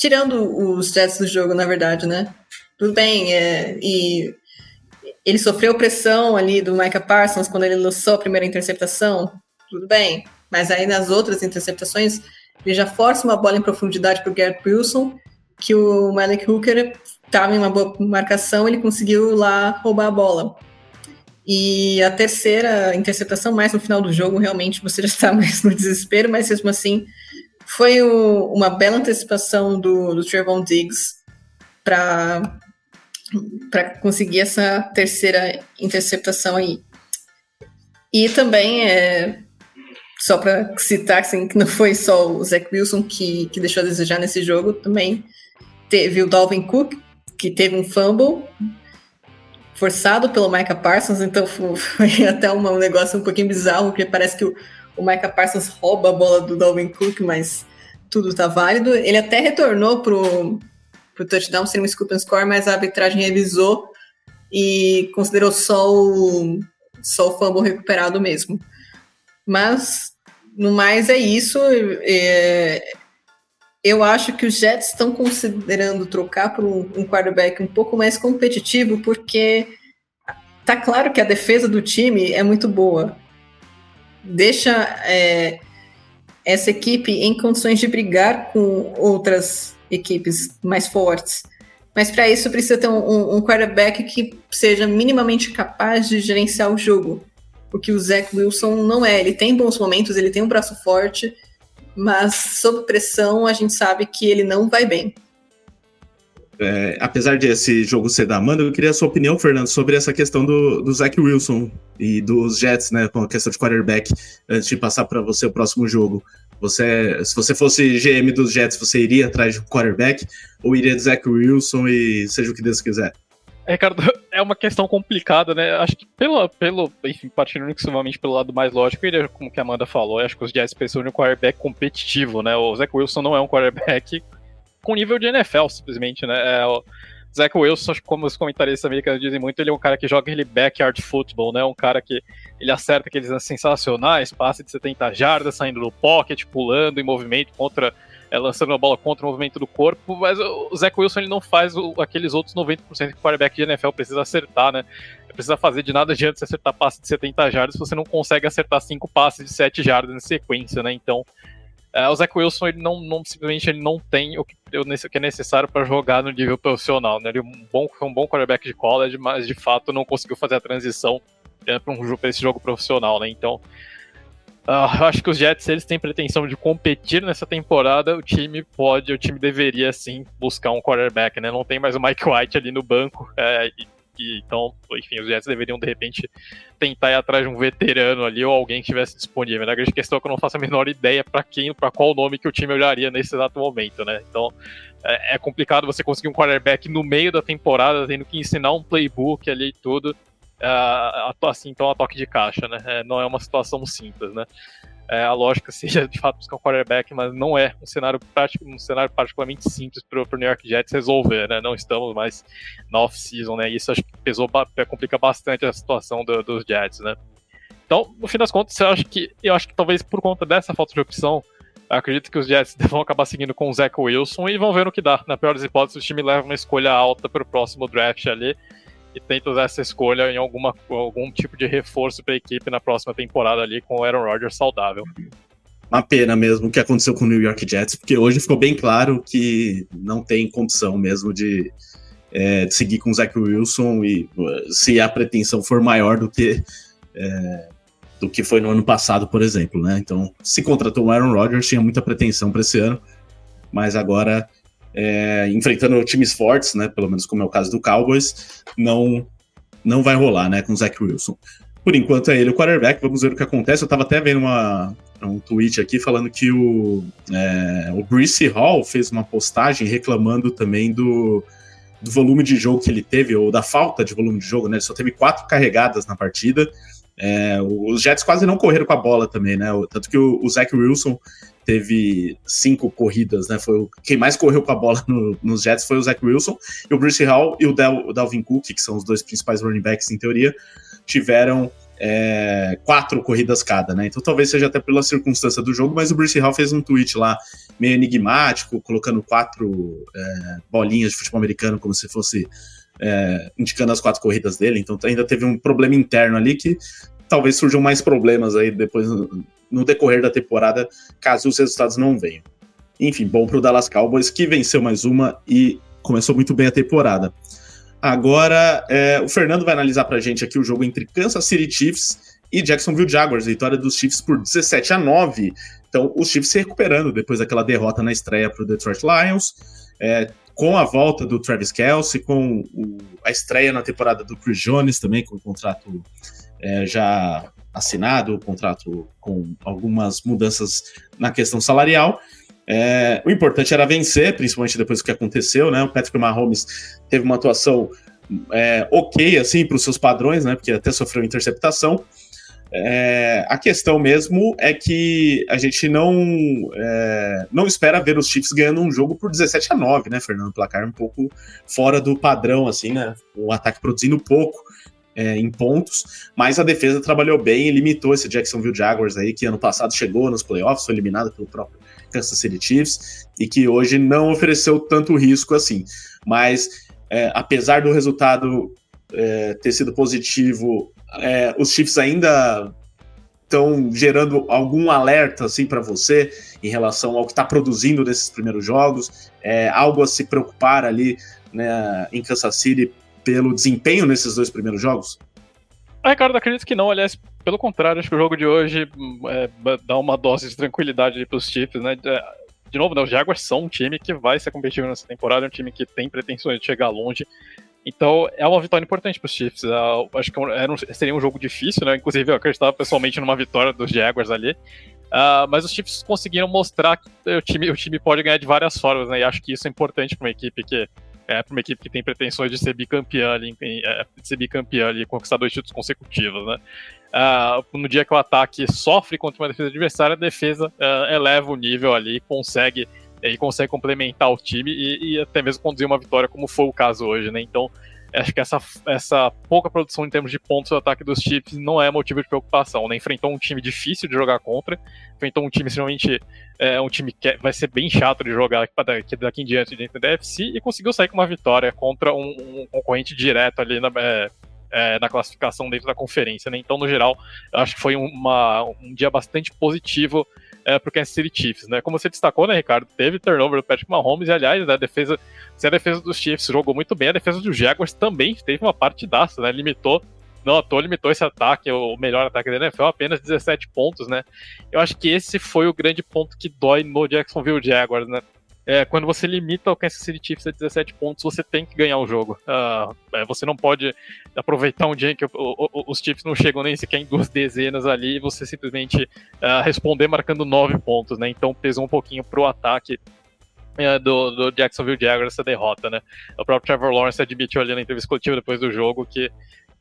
tirando os Jets do jogo, na verdade, né? Tudo bem, é, e ele sofreu pressão ali do Micah Parsons quando ele lançou a primeira interceptação, tudo bem. Mas aí nas outras interceptações, ele já força uma bola em profundidade para o Garrett Wilson, que o Malik Hooker estava em uma boa marcação, ele conseguiu lá roubar a bola. E a terceira interceptação, mais no final do jogo, realmente você já está [laughs] mais no desespero, mas mesmo assim foi o, uma bela antecipação do, do Trevon Diggs para conseguir essa terceira interceptação aí. E também é, só para citar assim, que não foi só o Zach Wilson que, que deixou a desejar nesse jogo, também teve o Dalvin Cook, que teve um fumble forçado pelo Micah Parsons, então [laughs] foi até um negócio um pouquinho bizarro, porque parece que o, o Micah Parsons rouba a bola do Dalvin Cook, mas tudo tá válido. Ele até retornou pro, pro touchdown sem um scoop and score, mas a arbitragem revisou e considerou só o, só o fumble recuperado mesmo. Mas, no mais, é isso. É, eu acho que os Jets estão considerando trocar um, um quarterback um pouco mais competitivo, porque tá claro que a defesa do time é muito boa. Deixa é, essa equipe em condições de brigar com outras equipes mais fortes. Mas para isso precisa ter um, um, quarterback que seja minimamente capaz de gerenciar o jogo o que o Zach Wilson não é. Ele tem bons momentos, ele tem um braço forte, mas sob pressão a gente sabe que ele não vai bem. É, apesar de esse jogo ser da Amanda, eu queria a sua opinião, Fernando, sobre essa questão do, do Zach Wilson e dos Jets, né, com a questão de quarterback, antes de passar para você o próximo jogo. Você, se você fosse GM dos Jets, você iria atrás de quarterback ou iria de Zach Wilson e seja o que Deus quiser? Ricardo, [laughs] é uma questão complicada, né? Acho que pelo, pelo enfim, partindo exclusivamente pelo lado mais lógico, ele, como que a Amanda falou, acho que os Jets precisam de um quarterback competitivo, né? O Zach Wilson não é um quarterback com nível de NFL, simplesmente, né? É, o Zach Wilson, como os comentaristas americanos dizem muito, ele é um cara que joga aquele backyard football, né? Um cara que ele acerta aqueles sensacionais, passe de 70 jardas, saindo do pocket, pulando em movimento contra é, lançando a bola contra o movimento do corpo, mas o Zach Wilson ele não faz o, aqueles outros 90% que o quarterback de NFL precisa acertar, né? Precisa fazer de nada adianta você acertar passe de 70 jardas se você não consegue acertar cinco passes de 7 jardas em sequência, né? Então, é, o Zach Wilson ele não, não simplesmente ele não tem o que, o que é necessário para jogar no nível profissional, né? Ele é um bom, um bom quarterback de college, mas de fato não conseguiu fazer a transição é, para um, esse jogo profissional, né? Então, Uh, eu acho que os Jets, eles têm pretensão de competir nessa temporada, o time pode, o time deveria sim buscar um quarterback, né? Não tem mais o Mike White ali no banco, é, então, enfim, os Jets deveriam de repente tentar ir atrás de um veterano ali ou alguém que estivesse disponível. Né? A grande questão é que eu não faço a menor ideia para quem, para qual nome que o time olharia nesse exato momento, né? Então, é, é complicado você conseguir um quarterback no meio da temporada, tendo que ensinar um playbook ali e tudo uh, assim, então a toque de caixa, né? É, não é uma situação simples, né? É, a lógica [laughs] seja de fato buscar um quarterback, mas não é um cenário prático, um cenário particularmente simples para o New York Jets resolver, né? Não estamos mais na off-season, né? Isso acho que pesou, complica bastante a situação do, dos Jets, né? Então, no fim das contas, eu acho que eu acho que talvez por conta dessa falta de opção, acredito que os Jets [laughs] vão acabar seguindo com o Zach Wilson e vão ver no que dá. Na pior das hipóteses, o time leva uma escolha alta para o próximo draft ali e tenta usar essa escolha em alguma, algum tipo de reforço para a equipe na próxima temporada ali com o Aaron Rodgers saudável. Uma pena mesmo o que aconteceu com o New York Jets, porque hoje ficou bem claro que não tem condição mesmo de, é, de seguir com o Zach Wilson e se a pretensão for maior do que é, do que foi no ano passado, por exemplo, né? Então, se contratou o Aaron Rodgers, tinha muita pretensão para esse ano, mas agora é, enfrentando times fortes, né? Pelo menos como é o caso do Cowboys, não não vai rolar, né? Com o Zach Wilson. Por enquanto é ele o quarterback, vamos ver o que acontece. Eu tava até vendo uma, um tweet aqui falando que o, é, o Brice Hall fez uma postagem reclamando também do, do volume de jogo que ele teve, ou da falta de volume de jogo, né? Ele só teve quatro carregadas na partida. É, os Jets quase não correram com a bola também, né? Tanto que o, o Zach Wilson teve cinco corridas, né? Foi o, quem mais correu com a bola no, nos Jets foi o Zach Wilson e o Bruce Hall e o, Del, o Dalvin Cook, que são os dois principais running backs em teoria, tiveram é, quatro corridas cada, né? Então talvez seja até pela circunstância do jogo, mas o Bruce Hall fez um tweet lá meio enigmático, colocando quatro é, bolinhas de futebol americano como se fosse é, indicando as quatro corridas dele. Então ainda teve um problema interno ali que talvez surjam mais problemas aí depois no decorrer da temporada, caso os resultados não venham. Enfim, bom para o Dallas Cowboys, que venceu mais uma e começou muito bem a temporada. Agora, é, o Fernando vai analisar para a gente aqui o jogo entre Kansas City Chiefs e Jacksonville Jaguars, vitória dos Chiefs por 17 a 9. Então, os Chiefs se recuperando depois daquela derrota na estreia para o Detroit Lions, é, com a volta do Travis Kelsey, com o, a estreia na temporada do Chris Jones também, com o contrato é, já assinado, o contrato com algumas mudanças na questão salarial. É, o importante era vencer, principalmente depois do que aconteceu, né? O Patrick Mahomes teve uma atuação é, ok, assim, para os seus padrões, né? Porque até sofreu interceptação. É, a questão mesmo é que a gente não é, não espera ver os Chiefs ganhando um jogo por 17 a 9, né, Fernando? Placar um pouco fora do padrão, assim, né? O ataque produzindo pouco é, em pontos, mas a defesa trabalhou bem e limitou esse Jacksonville Jaguars aí, que ano passado chegou nos playoffs, foi eliminado pelo próprio Kansas City Chiefs e que hoje não ofereceu tanto risco assim. Mas é, apesar do resultado é, ter sido positivo é, os Chiefs ainda estão gerando algum alerta assim para você em relação ao que está produzindo nesses primeiros jogos? É, algo a se preocupar ali né, em Kansas City pelo desempenho nesses dois primeiros jogos? Ah, Ricardo, acredito que não. Aliás, pelo contrário, acho que o jogo de hoje é, dá uma dose de tranquilidade para os Chiefs, né? De novo, né, os Jaguars são um time que vai ser competitivo nessa temporada, é um time que tem pretensões de chegar longe. Então é uma vitória importante para os Chiefs. Eu acho que é era um, seria um jogo difícil, né? Inclusive eu acreditava pessoalmente numa vitória dos Jaguars ali. Uh, mas os Chiefs conseguiram mostrar que o time, o time pode ganhar de várias formas, né? E acho que isso é importante para uma equipe que é para uma equipe que tem pretensões de ser bicampeã ali, é, de ser bicampeã ali, conquistar dois títulos consecutivos, né? Uh, no dia que o ataque sofre contra uma defesa adversária, a defesa uh, eleva o nível ali, consegue e consegue complementar o time e, e, até mesmo conduzir uma vitória, como foi o caso hoje, né? Então, acho que essa, essa pouca produção em termos de pontos do ataque dos Chiefs não é motivo de preocupação, né? Enfrentou um time difícil de jogar contra, enfrentou um time extremamente. É, um time que vai ser bem chato de jogar daqui, daqui em diante dentro da UFC e conseguiu sair com uma vitória contra um, um concorrente direto ali na. É, é, na classificação dentro da conferência, né? Então, no geral, acho que foi uma, um dia bastante positivo é, pro Kansas City Chiefs, né? Como você destacou, né, Ricardo? Teve turnover do Patrick Mahomes e, aliás, né, a defesa, se a defesa dos Chiefs jogou muito bem, a defesa dos Jaguars também teve uma partidaça, né? Limitou não à toa limitou esse ataque, o melhor ataque da NFL, apenas 17 pontos, né? Eu acho que esse foi o grande ponto que dói no Jacksonville Jaguars, né? É, quando você limita o Kansas City Chiefs a 17 pontos, você tem que ganhar o jogo. Uh, é, você não pode aproveitar um dia em que o, o, os Chiefs não chegam nem sequer em duas dezenas ali e você simplesmente uh, responder marcando 9 pontos, né? Então pesou um pouquinho pro ataque uh, do, do, Jacksonville Jaguars essa derrota, né? O próprio Trevor Lawrence admitiu ali na entrevista coletiva depois do jogo que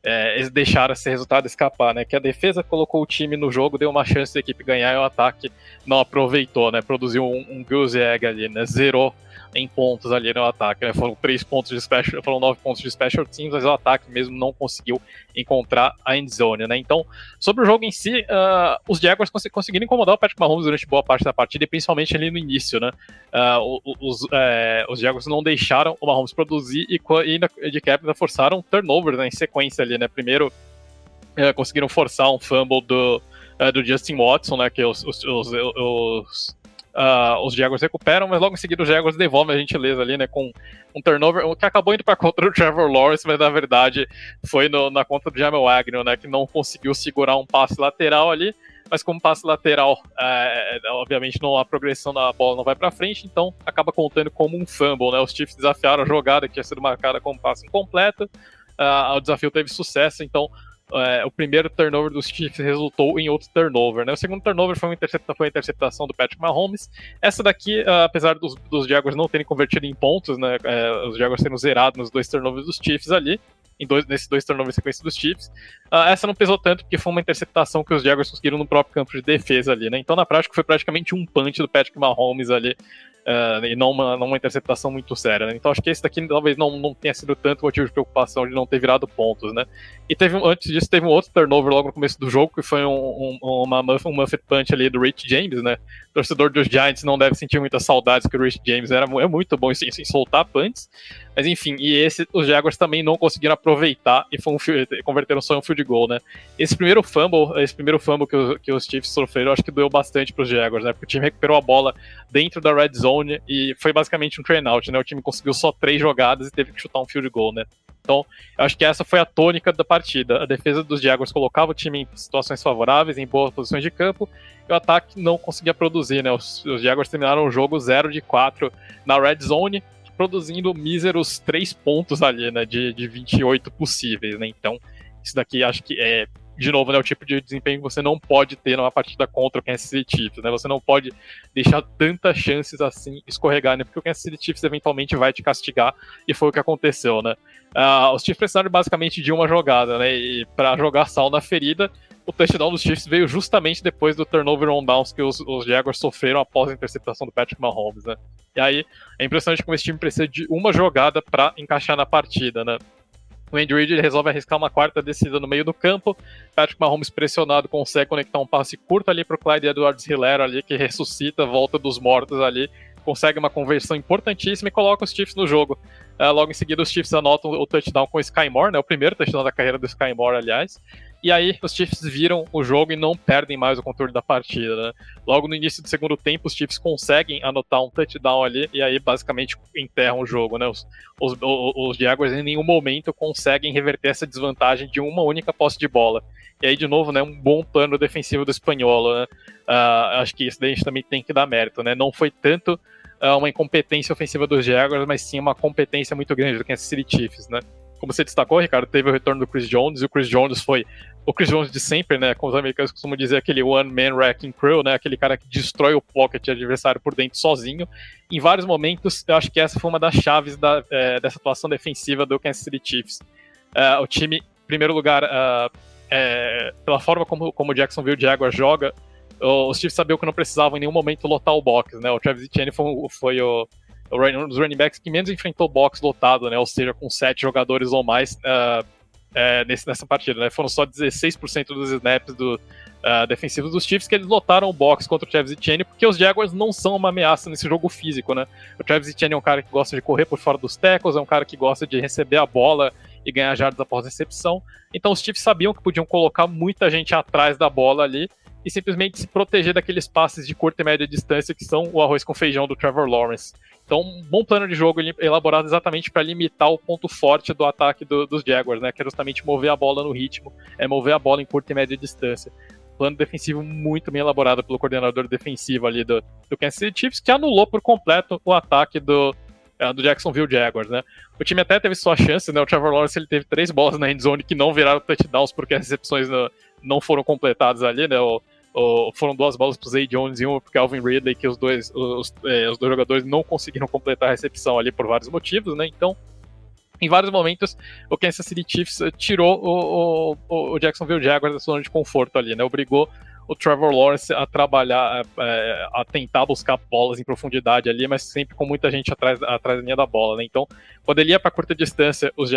é, eles deixaram esse resultado escapar, né? Que a defesa colocou o time no jogo, deu uma chance da equipe ganhar e o ataque não aproveitou, né? Produziu um, um egg ali, né? Zerou em pontos ali no ataque. Né? Foram três pontos de special, foram nove pontos de special teams, mas o ataque mesmo não conseguiu encontrar a endzone, né? Então, sobre o jogo em si, uh, os Jaguars cons conseguiram incomodar o Patrick Mahomes durante boa parte da partida, e principalmente ali no início, né? Uh, os, é, os Jaguars não deixaram o Mahomes produzir e, e ainda, de quebra forçaram turnover né, em sequência ali, né? Primeiro uh, conseguiram forçar um fumble do, uh, do Justin Watson, né? Que os, os, os, os Uh, os Jaguars recuperam, mas logo em seguida os Jaguars devolvem a gentileza ali, né? Com um turnover que acabou indo para conta do Trevor Lawrence, mas na verdade foi no, na conta do Jamel Agnew, né? Que não conseguiu segurar um passe lateral ali. Mas como passe lateral, é, obviamente não a progressão da bola não vai para frente, então acaba contando como um fumble, né? Os Chiefs desafiaram a jogada que tinha sido marcada como passe incompleto. Uh, o desafio teve sucesso, então é, o primeiro turnover dos Chiefs resultou em outro turnover, né? O segundo turnover foi uma, intercepta, foi uma interceptação do Patrick Mahomes. Essa daqui, uh, apesar dos, dos Jaguars não terem convertido em pontos, né? É, os Jaguars tendo zerado nos dois turnovers dos Chiefs ali, em dois, nesses dois turnovers sequência dos Chiefs. Uh, essa não pesou tanto porque foi uma interceptação que os Jaguars conseguiram no próprio campo de defesa ali, né? Então, na prática, foi praticamente um punch do Patrick Mahomes ali Uh, e não uma, não uma interceptação muito séria, né? Então acho que esse daqui talvez não, não tenha sido tanto motivo de preocupação de não ter virado pontos, né? E teve antes disso teve um outro turnover logo no começo do jogo, que foi um, um, uma, um Muffet Punch ali do Rich James, né? O torcedor dos Giants não deve sentir muitas saudades, que o Rich James era é muito bom em, em soltar punts. Mas enfim, e esse os Jaguars também não conseguiram aproveitar e foi um, converteram só em um field goal, né? Esse primeiro fumble, esse primeiro fumble que, o, que os Chiefs sofreram, acho que doeu bastante para os Jaguars, né? Porque o time recuperou a bola dentro da red zone e foi basicamente um train out, né? O time conseguiu só três jogadas e teve que chutar um field goal, né? Então, eu acho que essa foi a tônica da partida. A defesa dos Jaguars colocava o time em situações favoráveis, em boas posições de campo, e o ataque não conseguia produzir, né? Os, os Jaguars terminaram o jogo 0 de 4 na red zone, produzindo míseros 3 pontos ali, né? De, de 28 possíveis, né? Então, isso daqui acho que é de novo, né, o tipo de desempenho que você não pode ter numa partida contra o Kansas City Chiefs, né? Você não pode deixar tantas chances assim escorregar, né? Porque o Kansas City Chiefs eventualmente vai te castigar e foi o que aconteceu, né? Uh, os Chiefs precisaram basicamente de uma jogada, né? E para jogar sal na ferida, o touchdown dos Chiefs veio justamente depois do turnover on downs que os, os Jaguars sofreram após a interceptação do Patrick Mahomes, né? E aí é impressionante como esse time precisa de uma jogada para encaixar na partida, né? O Andy Reid resolve arriscar uma quarta descida no meio do campo. Patrick Mahomes pressionado consegue conectar um passe curto ali para o Clyde Edwards-Helaire ali que ressuscita, volta dos mortos ali, consegue uma conversão importantíssima e coloca os Chiefs no jogo. Uh, logo em seguida os Chiefs anotam o touchdown com o Sky Moore, né? O primeiro touchdown da carreira do Sky Moore, aliás. E aí os Chiefs viram o jogo e não perdem mais o controle da partida. Né? Logo no início do segundo tempo, os Chiefs conseguem anotar um touchdown ali e aí basicamente enterram o jogo. Né? Os, os, os Jaguars em nenhum momento conseguem reverter essa desvantagem de uma única posse de bola. E aí, de novo, né, um bom plano defensivo do espanhol. Né? Uh, acho que isso daí a gente também tem que dar mérito. Né? Não foi tanto uh, uma incompetência ofensiva dos Jaguars, mas sim uma competência muito grande do Kansas City Chiefs. Né? Como você destacou, Ricardo, teve o retorno do Chris Jones, e o Chris Jones foi o Chris Jones de sempre, né? Como os americanos costumam dizer, aquele one-man wrecking crew, né? Aquele cara que destrói o pocket adversário por dentro sozinho. Em vários momentos, eu acho que essa foi uma das chaves da, é, dessa atuação defensiva do Kansas City Chiefs. Uh, o time, em primeiro lugar, uh, é, pela forma como, como o Jacksonville Jaguars joga, os Chiefs sabiam que não precisavam em nenhum momento lotar o box, né? O Travis Etienne foi, foi o um dos running backs que menos enfrentou box lotado, né? Ou seja, com sete jogadores ou mais uh, é, nesse, nessa partida, né? Foram só 16% dos snaps do, uh, defensivos dos Chiefs que eles lotaram o box contra o Travis Etienne, porque os Jaguars não são uma ameaça nesse jogo físico, né? O Travis Etienne é um cara que gosta de correr por fora dos tackles, é um cara que gosta de receber a bola e ganhar jardas após recepção. Então os Chiefs sabiam que podiam colocar muita gente atrás da bola ali e simplesmente se proteger daqueles passes de curta e média distância que são o arroz com feijão do Trevor Lawrence. Então, um bom plano de jogo elaborado exatamente para limitar o ponto forte do ataque do, dos Jaguars, né? Que é justamente mover a bola no ritmo, é mover a bola em curta e média distância. Plano defensivo muito bem elaborado pelo coordenador defensivo ali do, do Kansas City Chiefs, que anulou por completo o ataque do, é, do Jacksonville Jaguars, né? O time até teve sua chance, né? O Trevor Lawrence ele teve três bolas na endzone que não viraram touchdowns porque as recepções não, foram completadas ali, né? O, foram duas bolas para Zay Jones e uma para Calvin Ridley, que os dois, os, é, os dois jogadores não conseguiram completar a recepção ali por vários motivos, né? Então, em vários momentos, o Kansas City Chiefs tirou o, o, o Jacksonville Jaguars da zona de conforto ali, né? Obrigou o Trevor Lawrence a trabalhar, é, a tentar buscar bolas em profundidade ali, mas sempre com muita gente atrás, atrás da linha da bola, né? Então, quando ele ia para curta distância, os,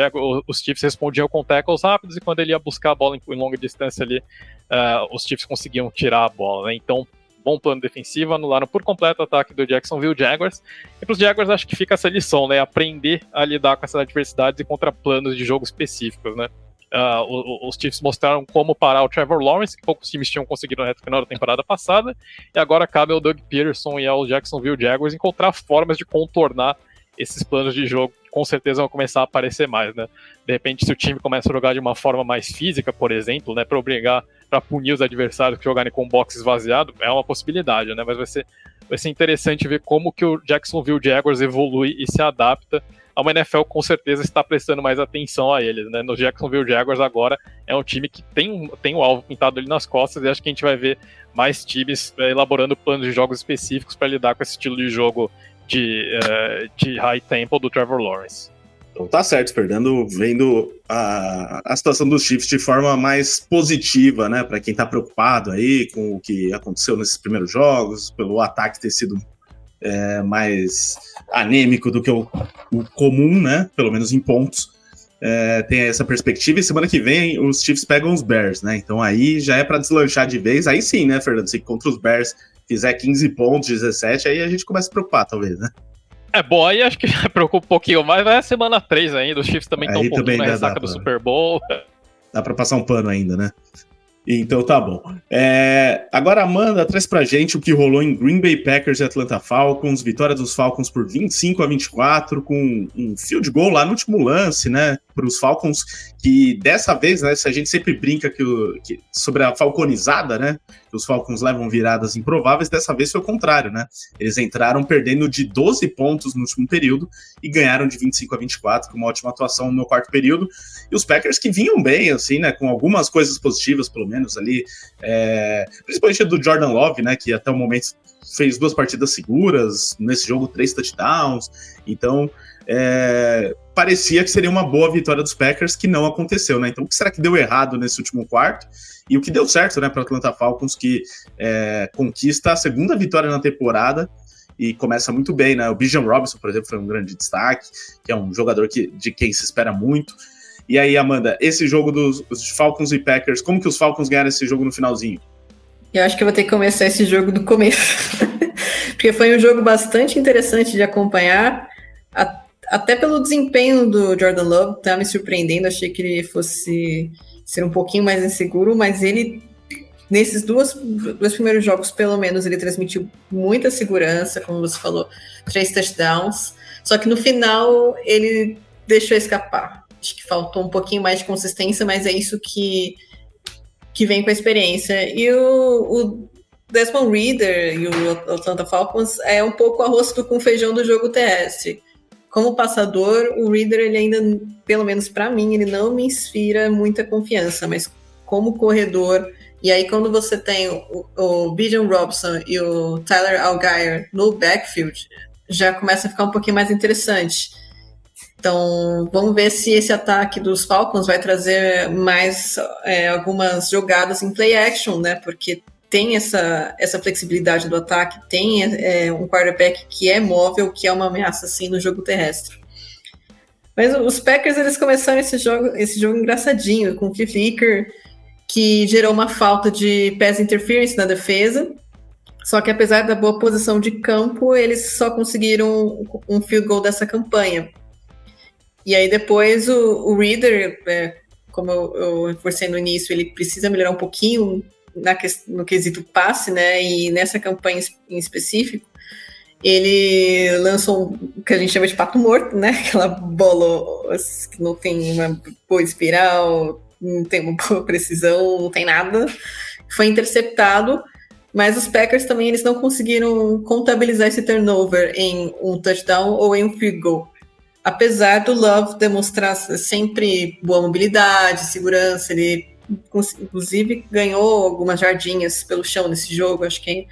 os Chiefs respondiam com tackles rápidos, e quando ele ia buscar a bola em, em longa distância ali, uh, os Chiefs conseguiam tirar a bola, né? Então, bom plano defensivo, anularam por completo o ataque do Jacksonville Jaguars. E para os Jaguars acho que fica essa lição, né? Aprender a lidar com essas adversidades e contra planos de jogo específicos, né? Uh, os Chiefs mostraram como parar o Trevor Lawrence, que poucos times tinham conseguido reto final da temporada passada, e agora cabe ao Doug Peterson e ao Jacksonville Jaguars encontrar formas de contornar esses planos de jogo que com certeza vão começar a aparecer mais, né? De repente, se o time começa a jogar de uma forma mais física, por exemplo, né, para obrigar, para punir os adversários que jogarem com o box esvaziado, é uma possibilidade, né? Mas vai ser, vai ser interessante ver como que o Jacksonville Jaguars evolui e se adapta a NFL com certeza está prestando mais atenção a eles, né? No Jacksonville Jaguars agora é um time que tem, tem o alvo pintado ali nas costas e acho que a gente vai ver mais times é, elaborando planos de jogos específicos para lidar com esse estilo de jogo de, uh, de high tempo do Trevor Lawrence. Então tá certo, Fernando, vendo a, a situação dos Chiefs de forma mais positiva, né? Para quem tá preocupado aí com o que aconteceu nesses primeiros jogos, pelo ataque ter sido é, mais anêmico do que o, o, comum, né? Pelo menos em pontos. É, tem essa perspectiva. E semana que vem os Chiefs pegam os Bears, né? Então aí já é para deslanchar de vez. Aí sim, né, Fernando? Se contra os Bears fizer 15 pontos, 17, aí a gente começa a preocupar, talvez, né? É bom, aí acho que [laughs] preocupa um pouquinho mais. Vai a semana 3 ainda. Os Chiefs também estão um pouquinho na ressaca do Super Bowl. Dá para passar um pano ainda, né? Então tá bom. É, agora, Amanda, traz pra gente o que rolou em Green Bay Packers e Atlanta Falcons. Vitória dos Falcons por 25 a 24, com um field goal lá no último lance, né? Para os Falcons, que dessa vez, né? Se a gente sempre brinca que, que, sobre a falconizada, né? Os Falcons levam viradas improváveis, dessa vez foi o contrário, né? Eles entraram perdendo de 12 pontos no último período e ganharam de 25 a 24, com uma ótima atuação no quarto período. E os Packers que vinham bem, assim, né? Com algumas coisas positivas, pelo menos ali, é, principalmente do Jordan Love, né? Que até o momento fez duas partidas seguras, nesse jogo, três touchdowns. Então, é, parecia que seria uma boa vitória dos Packers, que não aconteceu, né? Então, o que será que deu errado nesse último quarto? E o que deu certo, né, para o Atlanta Falcons, que é, conquista a segunda vitória na temporada e começa muito bem, né? O Bijan Robinson, por exemplo, foi um grande destaque, que é um jogador que, de quem se espera muito. E aí, Amanda, esse jogo dos, Falcons e Packers, como que os Falcons ganharam esse jogo no finalzinho? Eu acho que eu vou ter que começar esse jogo do começo. [laughs] Porque foi um jogo bastante interessante de acompanhar até pelo desempenho do Jordan Love, tá me surpreendendo. Achei que ele fosse ser um pouquinho mais inseguro, mas ele, nesses duas, dois primeiros jogos, pelo menos, ele transmitiu muita segurança, como você falou, três touchdowns. Só que no final ele deixou escapar. Acho que faltou um pouquinho mais de consistência, mas é isso que, que vem com a experiência. E o, o Desmond Reader e o Atlanta Falcons é um pouco arroz com feijão do jogo terrestre como passador, o Reader, ele ainda, pelo menos para mim, ele não me inspira muita confiança, mas como corredor, e aí quando você tem o, o Bijan Robson e o Tyler Algier no backfield, já começa a ficar um pouquinho mais interessante. Então, vamos ver se esse ataque dos Falcons vai trazer mais é, algumas jogadas em play action, né? Porque tem essa, essa flexibilidade do ataque, tem é, um quarterback que é móvel, que é uma ameaça assim no jogo terrestre. Mas os Packers eles começaram esse jogo, esse jogo engraçadinho, com o Keith Licker, que gerou uma falta de pass interference na defesa. Só que apesar da boa posição de campo, eles só conseguiram um field goal dessa campanha. E aí depois o, o Reader, é, como eu, eu no início, ele precisa melhorar um pouquinho na, no quesito passe, né? E nessa campanha em específico, ele lançou o que a gente chama de pato morto, né? [laughs] Aquela bola que não tem uma boa espiral, não tem uma boa [laughs] precisão, não tem nada. Foi interceptado, mas os Packers também eles não conseguiram contabilizar esse turnover em um touchdown ou em um field goal. Apesar do Love demonstrar sempre boa mobilidade, segurança, ele inclusive ganhou algumas jardinhas pelo chão nesse jogo. Acho que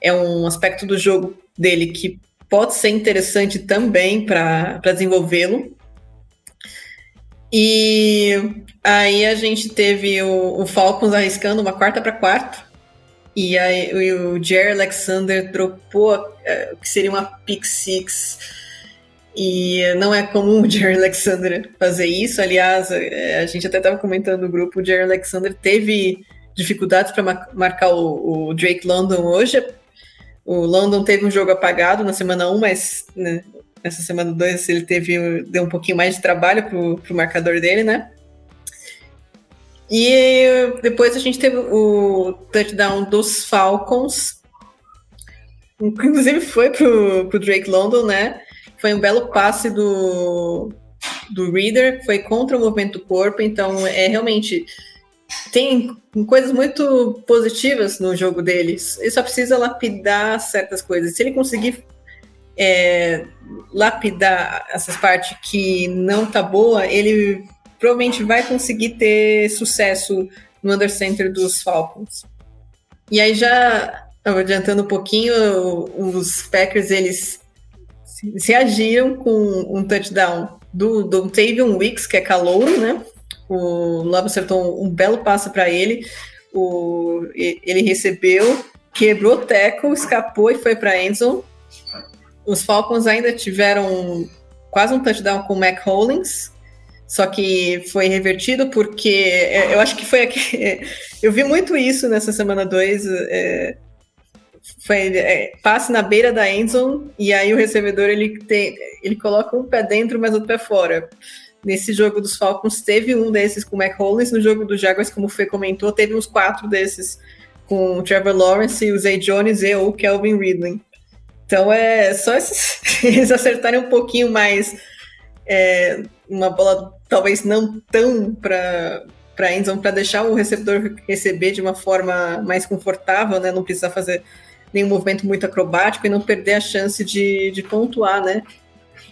é um aspecto do jogo dele que pode ser interessante também para desenvolvê-lo. E aí a gente teve o, o Falcons arriscando uma quarta para quarto. E aí o Jerry Alexander dropou o que seria uma pick six e não é comum o Jerry Alexander fazer isso. Aliás, é, a gente até estava comentando no grupo, o Jerry Alexander teve dificuldades para marcar o, o, Drake London hoje. O London teve um jogo apagado na semana 1, mas né, nessa semana 2 ele teve deu um pouquinho mais de trabalho para o marcador dele, né? E depois a gente teve o touchdown dos Falcons. Inclusive foi pro, pro Drake London, né? Foi um belo passe do, do Reader, foi contra o movimento do corpo, então é realmente tem coisas muito positivas no jogo deles. Ele só precisa lapidar certas coisas. Se ele conseguir é, lapidar essas partes que não tá boa, ele provavelmente vai conseguir ter sucesso no under center dos Falcons. E aí já adiantando um pouquinho, os Packers eles se agiram com um touchdown do, do Tavion Wicks, que é calouro, né? O Love acertou um, belo passo para ele. O, ele recebeu, quebrou o tackle, escapou e foi para Endzone. Os Falcons ainda tiveram quase um touchdown com o Mac Hollins, só que foi revertido porque é, eu acho que foi aqui. [laughs] Eu vi muito isso nessa semana 2. É, foi é, passe na beira da endzone e aí o recebedor ele tem, ele coloca um pé dentro, mas outro pé fora. Nesse jogo dos Falcons teve um desses com o no jogo dos Jaguars, como o Fê comentou, teve uns quatro desses com o Trevor Lawrence, o Zay Jones e o Kelvin Ridley. Então é só esses, [laughs] eles acertarem um pouquinho mais é, uma bola talvez não tão para a endzone para deixar o recebedor receber de uma forma mais confortável, né? Não precisar fazer nenhum movimento muito acrobático e não perder a chance de, de pontuar, né?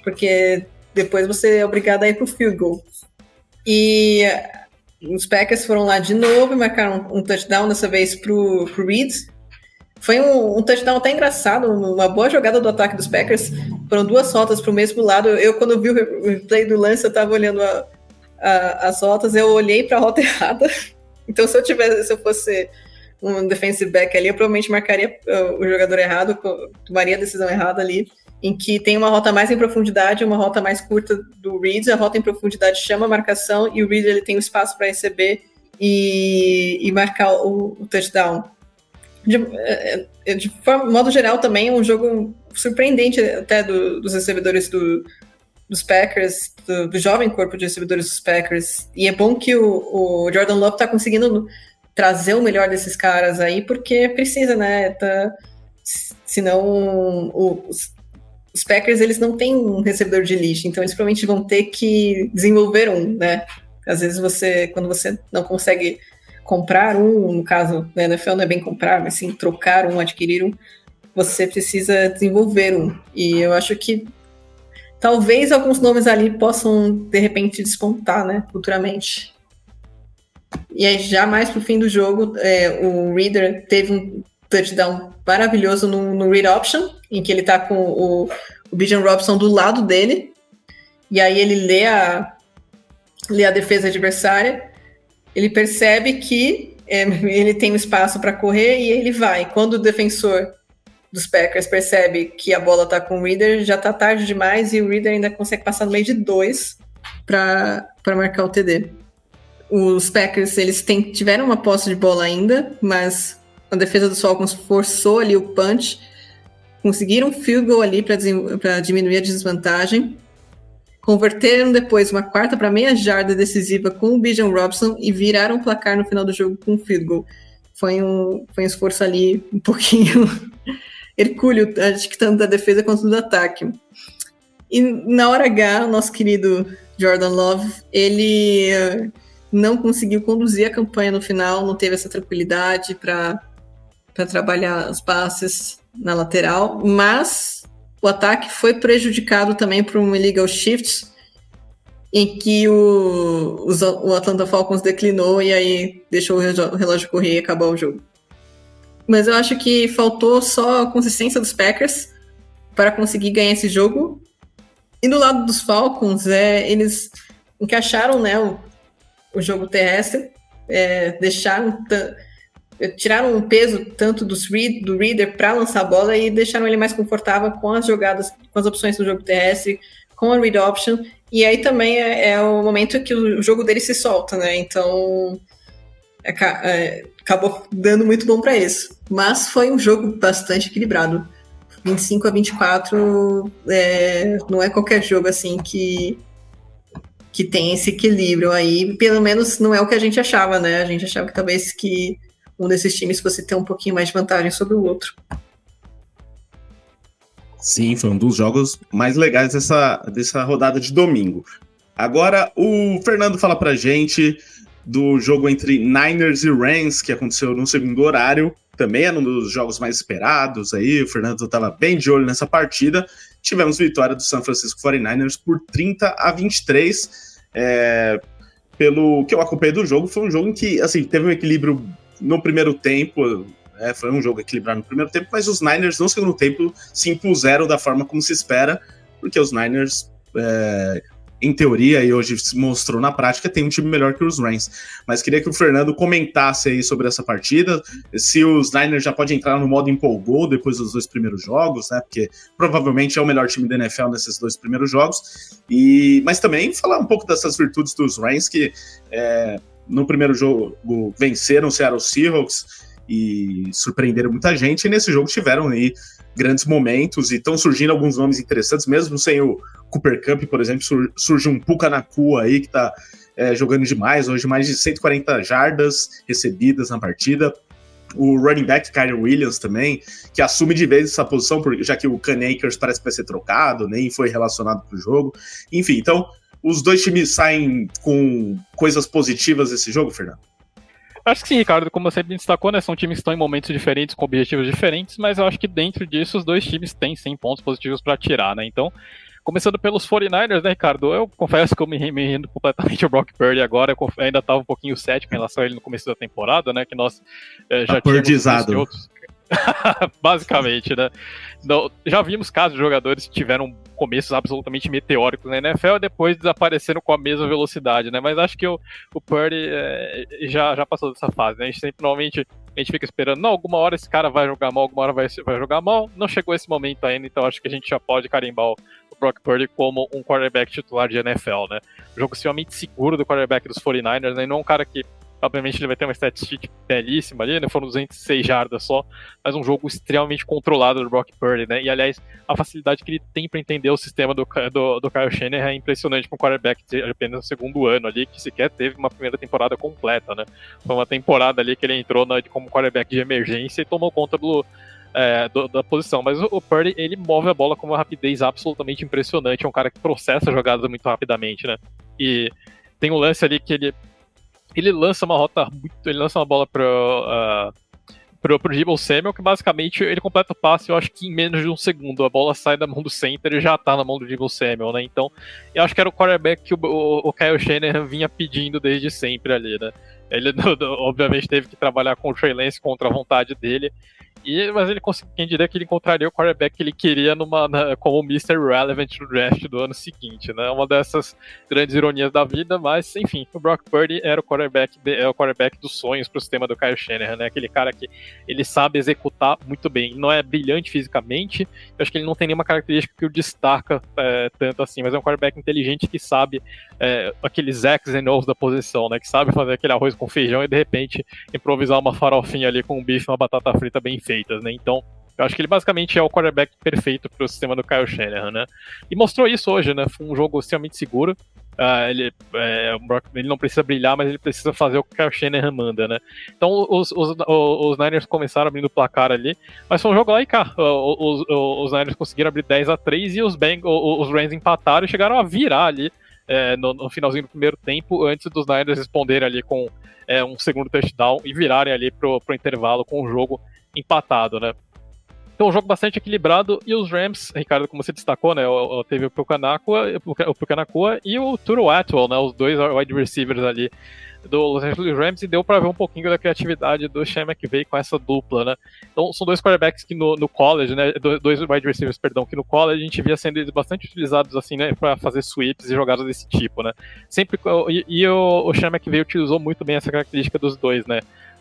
Porque depois você é obrigado a ir para o field goal. E os Packers foram lá de novo e marcaram um touchdown, dessa vez para o Reed. Foi um, um, touchdown até engraçado, uma boa jogada do ataque dos Packers. Foram duas rotas para o mesmo lado. Eu, quando vi o replay do lance, eu estava olhando a, a, as rotas, eu olhei para a rota [laughs] errada. Então, se eu tivesse, se eu fosse um defensive back ali, eu provavelmente marcaria uh, o jogador errado, tomaria a decisão errada ali em que tem uma rota mais em profundidade, uma rota mais curta do Reed. A rota em profundidade chama a marcação e o Reed ele tem o espaço para receber e, e marcar o, o touchdown. De, é, é, de, forma, modo geral, também um jogo surpreendente até do, dos recebedores do, dos Packers, do, do, jovem corpo de recebedores dos Packers. E é bom que o, o Jordan Love está conseguindo trazer o melhor desses caras aí, porque precisa, né? Tá, senão os, os Packers eles não têm um recebedor de lixo, então eles provavelmente vão ter que desenvolver um, né? Às vezes você, quando você não consegue comprar um, no caso da NFL não é bem comprar, mas sim trocar um, adquirir um, você precisa desenvolver um. E eu acho que talvez alguns nomes ali possam de repente despontar, né, futuramente. E aí já mais pro fim do jogo, é, o Reader teve um touchdown maravilhoso no, no read option, em que ele tá com o, o Bijan Robson do lado dele, e aí ele lê a, lê a defesa adversária, ele percebe que é, [laughs] ele tem um espaço para correr e ele vai. Quando o defensor dos Packers percebe que a bola tá com o Reader, já tá tarde demais e o Reader ainda consegue passar no meio de dois para marcar o TD. Os Packers, eles têm, tiveram uma posse de bola ainda, mas a defesa dos Falcons forçou ali o punch, conseguiram um field goal ali para diminuir a desvantagem, converteram depois uma quarta para meia jarda decisiva com o Bijan Robson e viraram o placar no final do jogo com um field goal. Foi um, foi um esforço ali um [laughs] pouquinho hercúleo, acho que tanto da defesa quanto do ataque. E na hora H, o nosso querido Jordan Love, ele uh, não conseguiu conduzir a campanha no final, não teve essa tranquilidade para trabalhar os passes na lateral, mas o ataque foi prejudicado também por um illegal shift em que o, o Atlanta Falcons declinou e aí deixou o relógio correr e acabar o jogo. Mas eu acho que faltou só a consistência dos Packers para conseguir ganhar esse jogo. E do lado dos Falcons, é, eles encaixaram né, o jogo terrestre, é, deixaram tiraram um peso tanto dos read, do reader para lançar a bola e deixaram ele mais confortável com as jogadas, com as opções do jogo terrestre, com a read option. E aí também é, é o momento que o jogo dele se solta, né? Então é, é, acabou dando muito bom para isso. Mas foi um jogo bastante equilibrado. 25 a 24 é, não é qualquer jogo assim que que tem esse equilíbrio aí, pelo menos não é o que a gente achava, né? A gente achava que talvez que um desses times você ter um pouquinho mais de vantagem sobre o outro. Sim, foi um dos jogos mais legais dessa, dessa rodada de domingo. Agora o Fernando fala pra gente do jogo entre Niners e Rams, que aconteceu no segundo horário. Também era um dos jogos mais esperados aí. O Fernando estava bem de olho nessa partida. Tivemos vitória do San Francisco 49ers por 30 a 23. É, pelo que eu acompanhei do jogo, foi um jogo em que assim, teve um equilíbrio no primeiro tempo, é, foi um jogo equilibrado no primeiro tempo, mas os Niners no segundo tempo se impuseram da forma como se espera, porque os Niners, é, em teoria, e hoje se mostrou na prática, tem um time melhor que os Rams. Mas queria que o Fernando comentasse aí sobre essa partida, se os Niners já podem entrar no modo empolgou depois dos dois primeiros jogos, né? Porque provavelmente é o melhor time da NFL nesses dois primeiros jogos. E, mas também falar um pouco dessas virtudes dos Rams que é, no primeiro jogo venceram o Seattle Seahawks e surpreenderam muita gente, e nesse jogo tiveram aí grandes momentos e estão surgindo alguns nomes interessantes, mesmo sem o Cooper Cup, por exemplo, sur surge um Puka Nakua aí que está é, jogando demais, hoje mais de 140 jardas recebidas na partida. O running back Kyrie Williams também, que assume de vez essa posição, já que o Can Akers parece que vai ser trocado, nem foi relacionado para o jogo. Enfim, então os dois times saem com coisas positivas desse jogo, Fernando? Acho que sim, Ricardo, como você destacou, né, são times que estão em momentos diferentes, com objetivos diferentes, mas eu acho que dentro disso os dois times têm sim pontos positivos para tirar, né? Então, começando pelos 49ers, né, Ricardo? Eu confesso que eu me, me rendo completamente o Brock Purdy agora, eu ainda estava um pouquinho cético em relação a ele no começo da temporada, né, que nós é, já tá tínhamos outros [laughs] Basicamente, né? Não, já vimos casos de jogadores que tiveram começos absolutamente meteóricos na NFL e depois desapareceram com a mesma velocidade, né? Mas acho que o, o Purdy é, já, já passou dessa fase, né? A gente sempre, normalmente, a gente fica esperando, não, alguma hora esse cara vai jogar mal, alguma hora vai, vai jogar mal. Não chegou esse momento ainda, então acho que a gente já pode carimbar o, Brock Purdy como um quarterback titular de NFL, né? Um jogo extremamente seguro do quarterback dos 49ers, né? E não é um cara que Obviamente ele vai ter uma statistic belíssima ali, né? Foram 206 jardas só, mas um jogo extremamente controlado do Brock Purdy, né? E aliás, a facilidade que ele tem para entender o sistema do, do, do Kyle Shanahan é impressionante com o quarterback de apenas o segundo ano ali, que sequer teve uma primeira temporada completa, né? Foi uma temporada ali que ele entrou na, como quarterback de emergência e tomou conta do, é, do, da posição. Mas o, o Purdy, ele move a bola com uma rapidez absolutamente impressionante. É um cara que processa jogadas muito rapidamente, né? E tem um lance ali que ele ele lança uma rota muito. Ele lança uma bola pro. Uh, pro, pro Samuel, que basicamente ele completa o passe, eu acho que em menos de um segundo. A bola sai da mão do center e já tá na mão do Dribble Samuel, né? Então, eu acho que era o quarterback que o, o, o Kyle Shanahan vinha pedindo desde sempre ali, né? Ele, [laughs] obviamente, teve que trabalhar com o Trey Lance contra a vontade dele. E, mas ele conseguiu, quem diria que ele encontraria o quarterback que ele queria numa, na, como Mr. Relevant no draft do ano seguinte, né? Uma dessas grandes ironias da vida, mas enfim, o Brock Purdy era o quarterback, de, é o quarterback dos sonhos para o sistema do Kyle Shanahan, né? Aquele cara que ele sabe executar muito bem. Ele não é brilhante fisicamente, eu acho que ele não tem nenhuma característica que o destaca é, tanto assim, mas é um quarterback inteligente que sabe é, aqueles X and O's da posição, né? Que sabe fazer aquele arroz com feijão e de repente improvisar uma farofinha ali com um bife e uma batata frita bem feitas, né? Então, eu acho que ele basicamente é o quarterback perfeito para o sistema do Kyle Shanahan, né? E mostrou isso hoje, né? Foi um jogo extremamente seguro. Uh, ele, é, ele não precisa brilhar, mas ele precisa fazer o que o Shanahan manda, né? Então os, os, os, Niners começaram abrindo o placar ali, mas foi um jogo lá e cá. Os, os, os Niners conseguiram abrir 10 a 3 e os, Bang, os Rams empataram e chegaram a virar ali é, no, no, finalzinho do primeiro tempo, antes dos Niners responderem ali com é, um segundo touchdown e virarem ali pro, pro intervalo com o jogo empatado, né? Então, um jogo bastante equilibrado e os Rams, Ricardo, como você destacou, né? Teve o Pucanacua, o e o Turo Atwell, né? Os dois wide receivers ali do Los Angeles Rams e deu para ver um pouquinho da criatividade do Sean McVay com essa dupla, né? Então são dois quarterbacks que no, no college, né? Dois wide receivers, perdão, que no college a gente via sendo eles bastante utilizados assim, né? Para fazer sweeps e jogadas desse tipo, né? Sempre e, e o, o Sean McVay utilizou muito bem essa característica dos dois, né?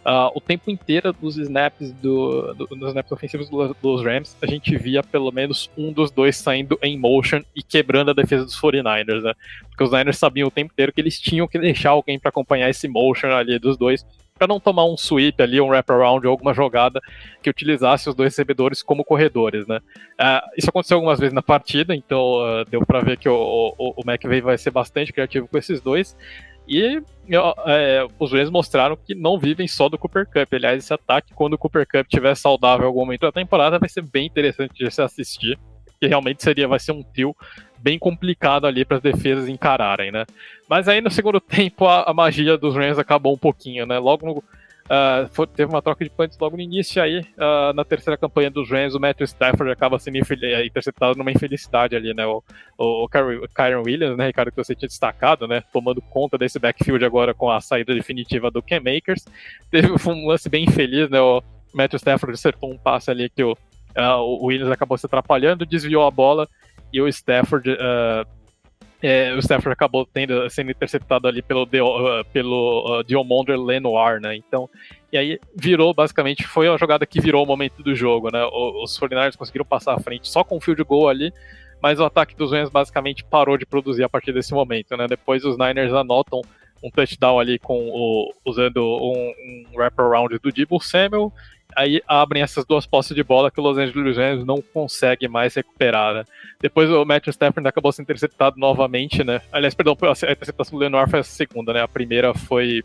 Uh, o tempo inteiro dos snaps do, do, dos snaps ofensivos do, dos Rams, a gente via pelo menos um dos dois saindo em motion e quebrando a defesa dos 49ers, né? Porque os Niners sabiam o tempo inteiro que eles tinham que deixar alguém para acompanhar esse motion ali dos dois, para não tomar um sweep ali, um wraparound ou alguma jogada que utilizasse os dois recebedores como corredores, né? Uh, isso aconteceu algumas vezes na partida, então uh, deu para ver que o, o, o McVay vai ser bastante criativo com esses dois. E é, os Rams mostraram que não vivem só do Cooper Cup. Aliás, esse ataque, quando o Cooper Cup estiver saudável em algum momento da temporada, vai ser bem interessante de se assistir. Que realmente seria, vai ser um trio bem complicado ali para as defesas encararem, né? Mas aí no segundo [laughs] tempo a, a, magia dos Rams acabou um pouquinho, né? Logo no, Uh, teve uma troca de punts logo no início, aí uh, na terceira campanha dos Rams, o Matthew Stafford acaba sendo eh, interceptado numa infelicidade ali, né? O, o, o Kyron Williams, né, Ricardo, que você tinha destacado, né? Tomando conta desse backfield agora com a saída definitiva do Cam Makers. Teve um lance bem infeliz, né? O Matthew Stafford acertou um passe ali que o, uh, o Williams acabou se atrapalhando, desviou a bola e o Stafford é, o Stafford acabou tendo, sendo interceptado ali pelo, uh, pelo uh, Diomonder Lenoir, né? Então, e aí virou, basicamente, foi a jogada que virou o momento do jogo, né? Os 49ers conseguiram passar à frente só com o field goal ali, mas o ataque dos Rams basicamente parou de produzir a partir desse momento, né? Depois os Niners anotam um touchdown ali com o, usando um, um wraparound do Debo Samuel aí abrem essas duas posses de bola que o Los Angeles Rams não consegue mais recuperar, né? Depois o Matthew Stafford acabou sendo interceptado novamente, né? Aliás, perdão, a interceptação do Lenoir foi a segunda, né? A primeira foi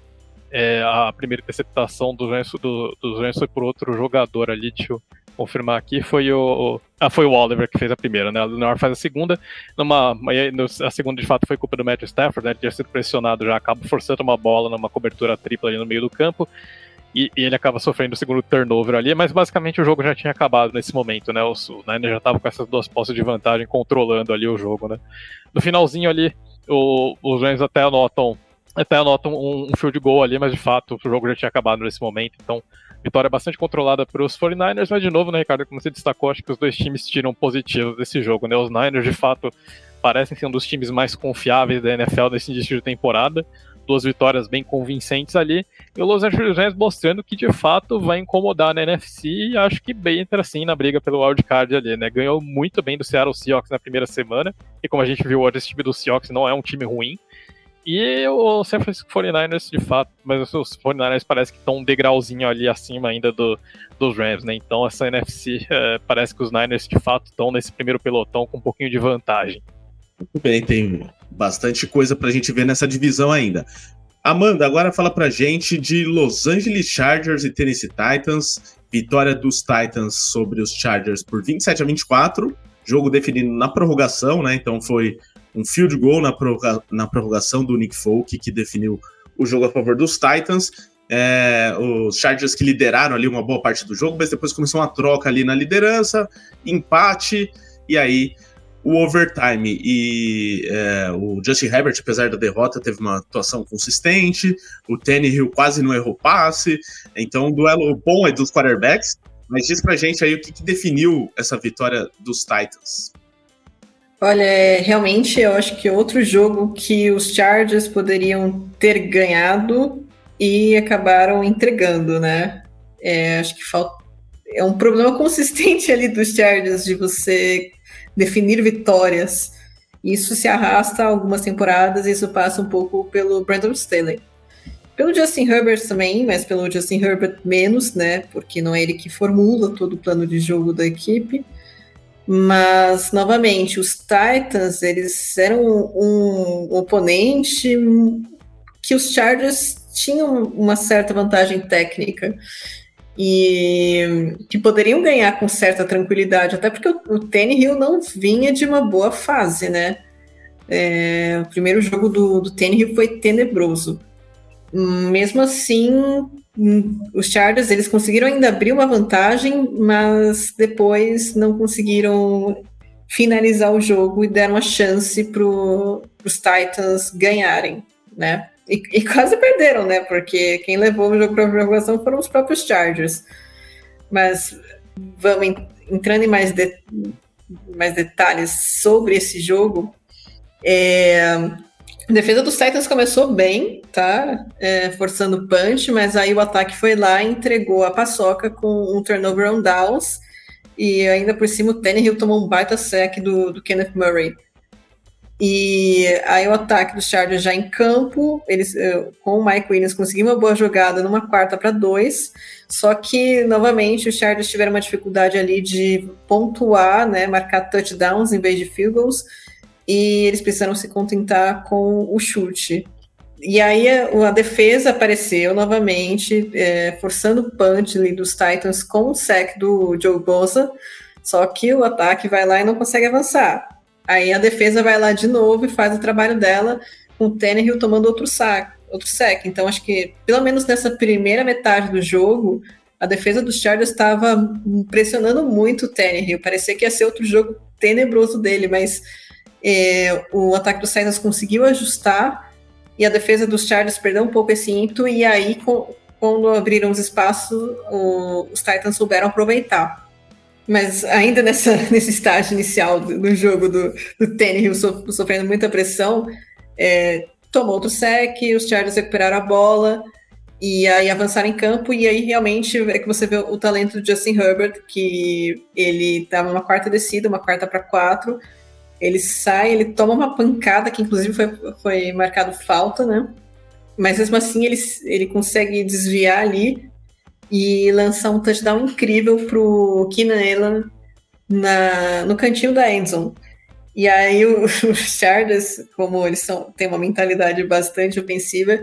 é, a primeira interceptação do Rams, do, dos Rams foi por outro jogador ali, deixa eu confirmar aqui, foi o. Ah, foi o Oliver que fez a primeira, né? O Lenor faz a segunda. Numa, a segunda, de fato, foi culpa do Matthew Stafford, né? Ele tinha sido pressionado já, acaba forçando uma bola numa cobertura tripla ali no meio do campo. E, e, ele acaba sofrendo o segundo turnover ali, mas basicamente o jogo já tinha acabado nesse momento, né? O, o Niner já estava com essas duas posses de vantagem controlando ali o jogo, né? No finalzinho ali, o, os Rams até anotam até anotam um, um field goal ali, mas de fato o jogo já tinha acabado nesse momento, então vitória bastante controlada para os 49ers, mas de novo, né, Ricardo, como você destacou, acho que os dois times tiram positivos desse jogo, né? Os Niners, de fato, parecem ser um dos times mais confiáveis da NFL nesse início de temporada. Duas vitórias bem convincentes ali. E o Los Angeles Rams mostrando que de fato vai incomodar na NFC e acho que bem entra assim na briga pelo wildcard ali, né? Ganhou muito bem do Seattle Seahawks na primeira semana. E como a gente viu hoje, esse time do Seahawks não é um time ruim. E o San Francisco 49ers, de fato, mas os 49ers parece que estão um degrauzinho ali acima ainda do, dos Rams, né? Então essa NFC é, parece que os Niners de fato estão nesse primeiro pelotão com um pouquinho de vantagem. Muito bem, tem bastante coisa pra gente ver nessa divisão ainda. Amanda, agora fala pra gente de Los Angeles Chargers e Tennessee Titans. Vitória dos Titans sobre os Chargers por 27 a 24. Jogo definido na prorrogação, né? Então foi um field goal na, prorroga na prorrogação do Nick Folk, que definiu o jogo a favor dos Titans. É, os Chargers que lideraram ali uma boa parte do jogo, mas depois começou uma troca ali na liderança, empate, e aí o overtime. E é, o Justin Herbert, apesar da derrota, teve uma atuação consistente, o Tannehill quase não errou passe, então um duelo bom é dos quarterbacks, mas diz pra gente aí o que, que definiu essa vitória dos Titans. Olha, é, realmente eu acho que outro jogo que os Chargers poderiam ter ganhado e acabaram entregando, né? É, acho que falta. É um problema [laughs] consistente ali dos Chargers de você definir vitórias. Isso se arrasta algumas temporadas, isso passa um pouco pelo Brandon Staley. Pelo Justin Herbert também, mas pelo Justin Herbert menos, né? Porque não é ele que formula todo o plano de jogo da equipe. Mas, novamente, os Titans, eles eram um, oponente que os Chargers tinham uma certa vantagem técnica e que poderiam ganhar com certa tranquilidade, até porque o, o Tannehill não vinha de uma boa fase, né? É, o primeiro jogo do, do Tannehill foi tenebroso. Mesmo assim, os Chargers eles conseguiram ainda abrir uma vantagem, mas depois não conseguiram finalizar o jogo e deram a chance para os Titans ganharem, né? E, e, quase perderam, né? Porque quem levou o jogo para a prorrogação foram os próprios Chargers. Mas vamos entrando em mais, de, mais detalhes sobre esse jogo. É, a defesa dos Titans começou bem, tá? É, forçando punch, mas aí o ataque foi lá e entregou a paçoca com um turnover on downs. E ainda por cima o Tannehill tomou um baita sec do, do Kenneth Murray. E aí o ataque dos Chargers já em campo, eles eh, com o Mike Williams conseguiu uma boa jogada numa quarta para dois, só que novamente os Chargers tiveram uma dificuldade ali de pontuar, né, marcar touchdowns em vez de field goals e eles precisaram se contentar com o chute. E aí a, a defesa apareceu novamente, é, forçando o punch ali dos Titans com o sec do Joe Bosa, só que o ataque vai lá e não consegue avançar. Aí a defesa vai lá de novo e faz o trabalho dela, com o Tannehill tomando outro sac, outro sec. Então acho que, pelo menos nessa primeira metade do jogo, a defesa dos Chargers estava pressionando muito o Tannehill. Parecia que ia ser outro jogo tenebroso dele, mas é, o ataque dos Titans conseguiu ajustar e a defesa dos Chargers perdeu um pouco esse ímpeto e aí com, quando abriram os espaços o, os Titans souberam aproveitar. Mas ainda nessa, [laughs] nesse estágio inicial do, do jogo do, do Tannehill so, sofrendo muita pressão, é, tomou outro sec, os Chargers recuperaram a bola e aí avançaram em campo e aí realmente é que você vê o talento do Justin Herbert, que ele estava numa quarta descida, uma quarta para quatro, ele sai, ele toma uma pancada, que inclusive foi, foi marcado falta, né? Mas mesmo assim ele, ele consegue desviar ali e lançar um touchdown incrível pro Keenan Allen na, no cantinho da endzone. E aí [laughs] os Chargers, como eles são, têm uma mentalidade bastante ofensiva,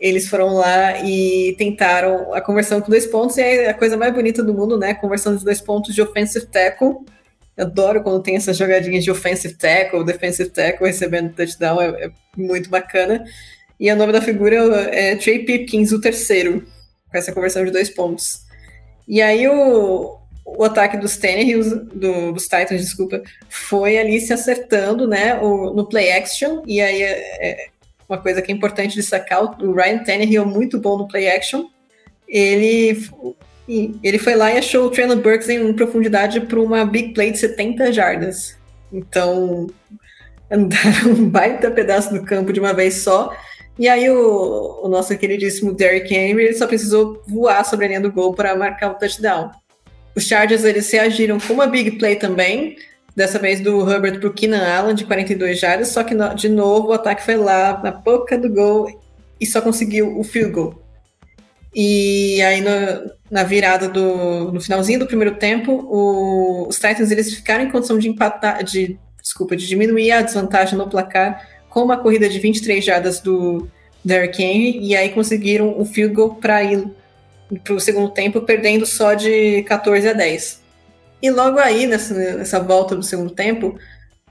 eles foram lá e tentaram a conversão com dois pontos, e é a coisa mais bonita do mundo, né? Conversão de dois pontos de offensive tackle. Eu adoro quando tem essas jogadinhas de offensive tackle, defensive tackle recebendo touchdown, é, é muito bacana. E o nome da figura é Trey Pipkins, o terceiro, com essa conversão de dois pontos. E aí o, o ataque dos Tannehill, do, dos Titans, desculpa, foi ali se acertando, né, o, no play action, e aí é, é uma coisa que é importante destacar, o Ryan Tannehill é muito bom no play action, ele, ele foi lá e achou o Traylon Burks em profundidade para uma big play de 70 jardas. Então, andaram [laughs] um baita pedaço do campo de uma vez só, e aí o, o nosso queridíssimo Derrick Henry ele só precisou voar sobre a linha do gol para marcar o touchdown. Os Chargers eles reagiram com uma big play também, dessa vez do Herbert para o Keenan Allen de 42 jardas, só que de novo o ataque foi lá na boca do gol e só conseguiu o field goal. E aí no, na virada do no finalzinho do primeiro tempo, o, os Titans eles ficaram em condição de empatar, de desculpa, de diminuir a desvantagem no placar com uma corrida de 23 jardas do Derrick Henry, e aí conseguiram um field goal para ir para o segundo tempo, perdendo só de 14 a 10. E logo aí, nessa, nessa volta do segundo tempo,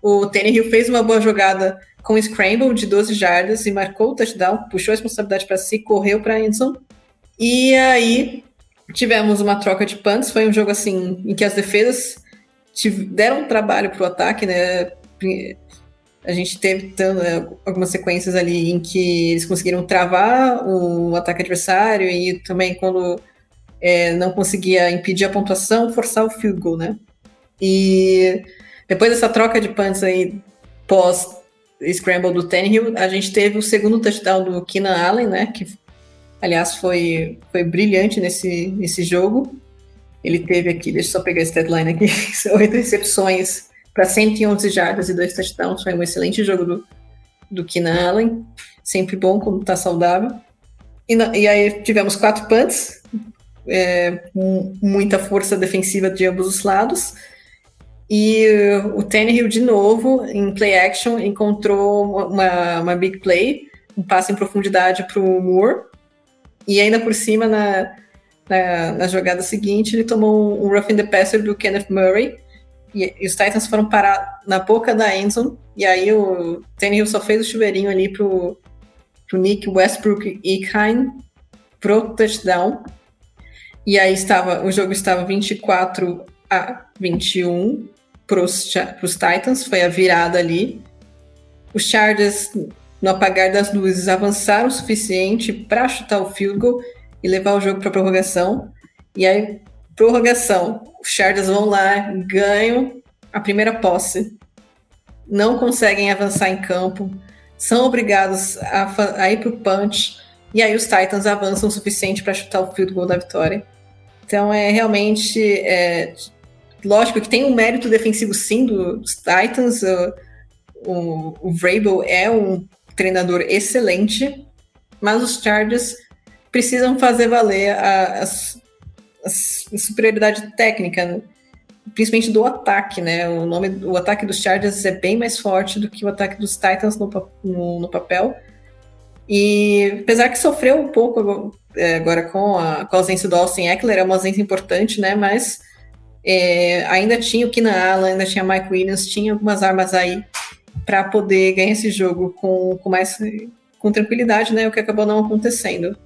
o Tannehill fez uma boa jogada com scramble de 12 jardas e marcou o touchdown, puxou a responsabilidade para si, correu para Anderson. E aí tivemos uma troca de punts, foi um jogo assim em que as defesas deram trabalho para o ataque, né? A gente teve é, algumas sequências ali em que eles conseguiram travar o ataque adversário e também quando é, não conseguia impedir a pontuação, forçar o field goal, né? E depois dessa troca de punts aí pós scramble do Tannehill, a gente teve o segundo touchdown do Keenan Allen, né? Que aliás foi, foi brilhante nesse, nesse jogo. Ele teve aqui, deixa eu só pegar esse deadline aqui, [laughs] oito recepções para 111 jardas e dois touchdowns. Foi um excelente jogo do, do Keenan Allen. Sempre bom quando está saudável. E, e, aí tivemos quatro punts, é, muita força defensiva de ambos os lados. E o Tannehill, de novo, em play action, encontrou uma, uma big play, um passe em profundidade para o Moore. E ainda por cima, na, na, na, jogada seguinte, ele tomou um rough in the passer do Kenneth Murray, e, e, os Titans foram parar na boca da Enzo. E aí o Tannehill só fez o chuveirinho ali pro, pro Nick Westbrook e Kine pro touchdown. E aí estava, o jogo estava 24 a 21 para os Titans, foi a virada ali. Os Chargers, no apagar das luzes, avançaram o suficiente para chutar o field goal e levar o jogo para prorrogação. E aí Prorrogação. Os Chargers vão lá, ganham a primeira posse, não conseguem avançar em campo, são obrigados a, a ir para o punch, e aí os Titans avançam o suficiente para chutar o field goal da vitória. Então é realmente. É, lógico que tem um mérito defensivo sim do, dos Titans. O, o, o Vrabel é um treinador excelente, mas os Chargers precisam fazer valer a, as, superioridade técnica, principalmente do ataque, né? O nome, o ataque dos Chargers é bem mais forte do que o ataque dos Titans no, no, no papel. E apesar que sofreu um pouco é, agora com a, com a ausência do Austin Eckler, é uma ausência importante, né? Mas é, ainda tinha o Keenan Allen, ainda tinha Mike Williams, tinha algumas armas aí para poder ganhar esse jogo com, com mais com tranquilidade, né? O que acabou não acontecendo.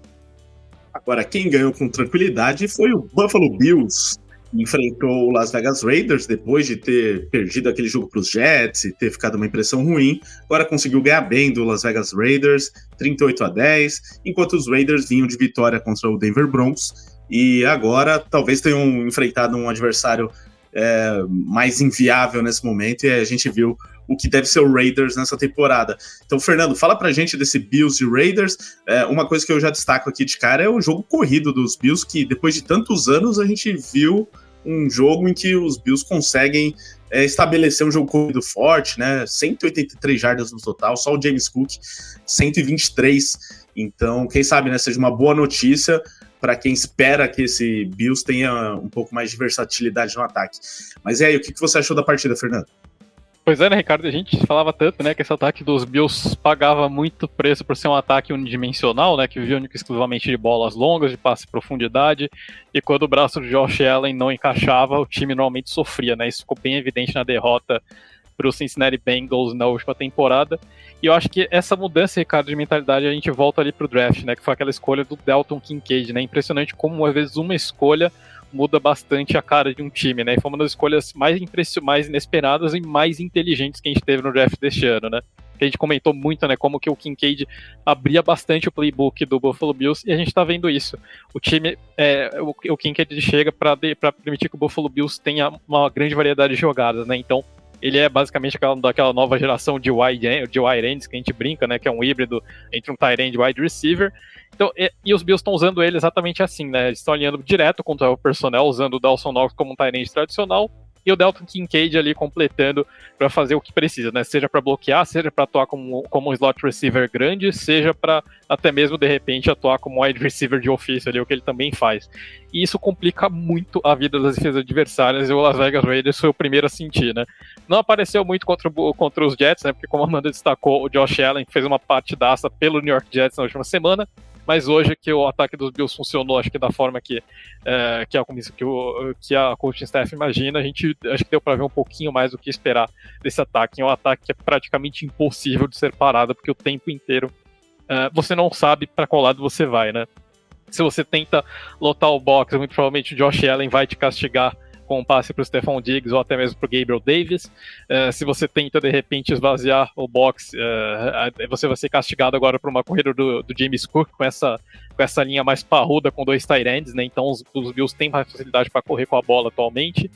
Agora, quem ganhou com tranquilidade foi o Buffalo Bills. Enfrentou o Las Vegas Raiders depois de ter perdido aquele jogo para os Jets e ter ficado uma impressão ruim. Agora conseguiu ganhar bem do Las Vegas Raiders, 38 a 10, enquanto os Raiders vinham de vitória contra o Denver Broncos. E agora talvez tenham enfrentado um adversário é, mais inviável nesse momento, e a gente viu o que deve ser o Raiders nessa temporada. Então, Fernando, fala pra gente desse Bills e Raiders. É, uma coisa que eu já destaco aqui de cara é o jogo corrido dos Bills, que depois de tantos anos a gente viu um jogo em que os Bills conseguem é, estabelecer um jogo corrido forte, né? 183 jardas no total, só o James Cook 123. Então, quem sabe, né, seja uma boa notícia para quem espera que esse Bills tenha um pouco mais de versatilidade no ataque. Mas e aí, o que você achou da partida, Fernando? Pois é, né, Ricardo? A gente falava tanto, né, que esse ataque dos Bills pagava muito preço por ser um ataque unidimensional, né, que vivia único exclusivamente de bolas longas, de passe em profundidade, e quando o braço de Josh Allen não encaixava, o time normalmente sofria, né? Isso ficou bem evidente na derrota para o Cincinnati Bengals na última temporada. E eu acho que essa mudança, Ricardo, de mentalidade, a gente volta ali pro draft, né? Que foi aquela escolha do Delton Kincaid, né? Impressionante como, às vezes, uma escolha muda bastante a cara de um time, né? E foi uma das escolhas mais, mais inesperadas e mais inteligentes que a gente teve no draft deste ano, né? Que a gente comentou muito, né? Como que o Kincaid abria bastante o playbook do Buffalo Bills e a gente tá vendo isso. O time, é, o, o Kincaid chega para permitir que o Buffalo Bills tenha uma grande variedade de jogadas, né? Então, ele é basicamente aquela, daquela nova geração de wide, de wide ends que a gente brinca, né? Que é um híbrido entre um tight end e wide receiver. Então, e, e os Bills estão usando ele exatamente assim, né? Eles estão alinhando direto contra o personnel, usando o Dawson Knox como um tight end tradicional e o Delton Kincaid ali completando para fazer o que precisa, né? Seja para bloquear, seja para atuar como, como um slot receiver grande, seja para até mesmo de repente atuar como wide receiver de ofício ali, o que ele também faz. E isso complica muito a vida das defesas adversárias e o Las Vegas Raiders foi o primeiro a sentir, né? Não apareceu muito contra, contra os Jets, né? Porque como a Amanda destacou, o Josh Allen fez uma partidaça pelo New York Jets na última semana, mas hoje que o ataque dos Bills funcionou, acho que da forma que, é, que, a, que, o, que a coaching staff imagina, a gente acho que deu para ver um pouquinho mais do que esperar desse ataque. É um ataque que é praticamente impossível de ser parado, porque o tempo inteiro é, você não sabe para qual lado você vai, né? Se você tenta lotar o box, muito provavelmente o Josh Allen vai te castigar com um passe para o Stephon Diggs ou até mesmo para o Gabriel Davis. Uh, se você tenta de repente esvaziar o box, uh, você vai ser castigado agora por uma corrida do, do, James Cook com essa, com essa linha mais parruda com dois tight ends, né? Então os, os Bills têm mais facilidade para correr com a bola atualmente.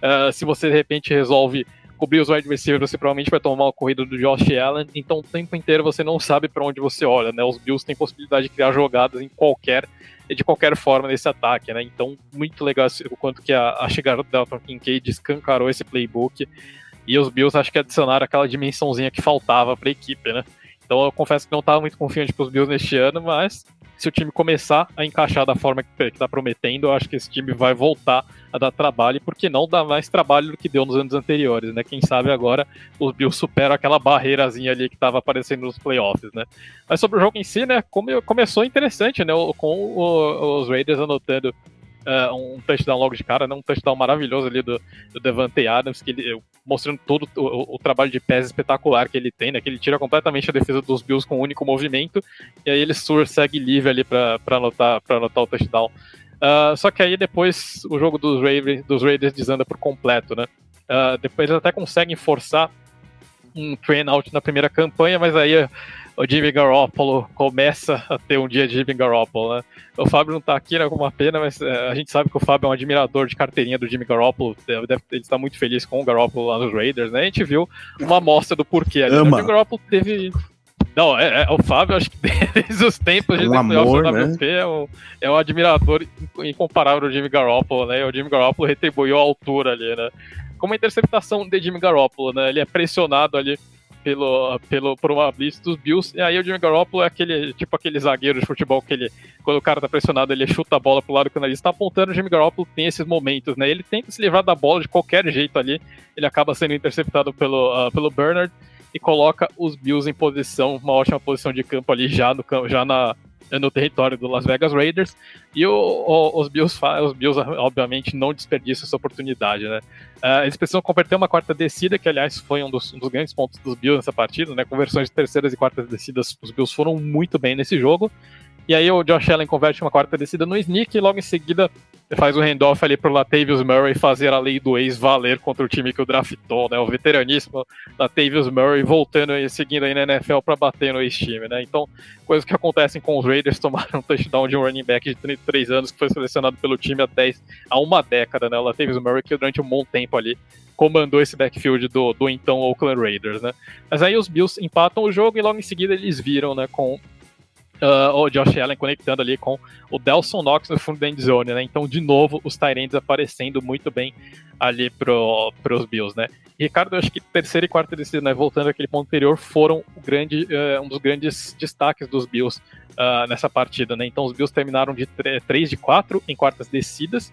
Uh, se você de repente resolve cobrir os wide receivers, você provavelmente vai tomar uma corrida do Josh Allen, então o tempo inteiro você não sabe para onde você olha, né? Os Bills têm possibilidade de criar jogadas em qualquer de qualquer forma nesse ataque, né? Então, muito legal o quanto que a, a chegada do Dalton Kincaid escancarou esse playbook. E os Bills acho que adicionaram aquela dimensãozinha que faltava para a equipe, né? Então eu confesso que não estava muito confiante para os Bills neste ano, mas se o time começar a encaixar da forma que está prometendo, eu acho que esse time vai voltar a dar trabalho, porque não dá mais trabalho do que deu nos anos anteriores, né? Quem sabe agora os Bills superam aquela barreirazinha ali que estava aparecendo nos playoffs, né? Mas sobre o jogo em si, né? Come, começou interessante, né? Com o, os Raiders anotando uh, um touchdown logo de cara, né? um touchdown maravilhoso ali do, do Devante Adams, que ele, mostrando todo o, o, trabalho de pés espetacular que ele tem, né? Que ele tira completamente a defesa dos Bills com um único movimento, e aí ele segue livre ali para anotar, anotar o touchdown. Uh, só que aí depois o jogo dos Raiders, dos Raiders desanda por completo, né? Uh, depois eles até conseguem forçar um train out na primeira campanha, mas aí o Jimmy Garoppolo começa a ter um dia de Jimmy Garoppolo, né? O Fábio não tá aqui, né, com uma pena, mas é, a gente sabe que o Fábio é um admirador de carteirinha do Jimmy Garoppolo, deve, deve, ele está muito feliz com o Garoppolo lá nos Raiders, né? A gente viu uma amostra do porquê ali. Né? O Jimmy Garoppolo teve não, é, é, o Fábio, acho que [laughs] desde os tempos de um amor, né? WP, é, um, é um admirador incomparável do Jimmy Garoppolo, né? O Jimmy Garoppolo retribuiu a altura ali, né? Como a interceptação de Jimmy Garoppolo, né? Ele é pressionado ali pelo, pelo, por uma blitz dos Bills. E aí o Jimmy Garoppolo é aquele, tipo aquele zagueiro de futebol que ele, quando o cara tá pressionado, ele chuta a bola pro lado quando ele está apontando. O Jimmy Garoppolo tem esses momentos, né? Ele tenta se livrar da bola de qualquer jeito ali. Ele acaba sendo interceptado pelo, uh, pelo Bernard e coloca os Bills em posição, uma ótima posição de campo ali já no, já na, no território do Las Vegas Raiders. E o, o, os, Bills, os Bills, obviamente, não desperdiçam essa oportunidade, né? Uh, eles precisam converter uma quarta descida, que aliás foi um dos, um dos, grandes pontos dos Bills nessa partida, né? Conversões de terceiras e quartas descidas, os Bills foram muito bem nesse jogo. E aí o Josh Allen converte uma quarta descida no sneak e logo em seguida faz o handoff ali pro Latavius Murray fazer a lei do ex valer contra o time que o draftou, né? O veteraníssimo Latavius Murray voltando e seguindo aí na NFL para bater no ex-time, né? Então, coisas que acontecem com os Raiders [laughs] tomaram um touchdown de um running back de 33 anos que foi selecionado pelo time há 10, há uma década, né? O Latavius Murray que durante um bom tempo ali comandou esse backfield do, do então Oakland Raiders, né? Mas aí os Bills empatam o jogo e logo em seguida eles viram, né, com Uh, o Josh Allen conectando ali com o Delson Knox no fundo da endzone, né? Então, de novo, os Tyrants aparecendo muito bem ali pro, pros Bills, né? Ricardo, eu acho que terceira e quarta descida, né? Voltando àquele ponto anterior, foram grande, uh, um dos grandes destaques dos Bills uh, nessa partida, né? Então, os Bills terminaram de 3 de 4 em quartas descidas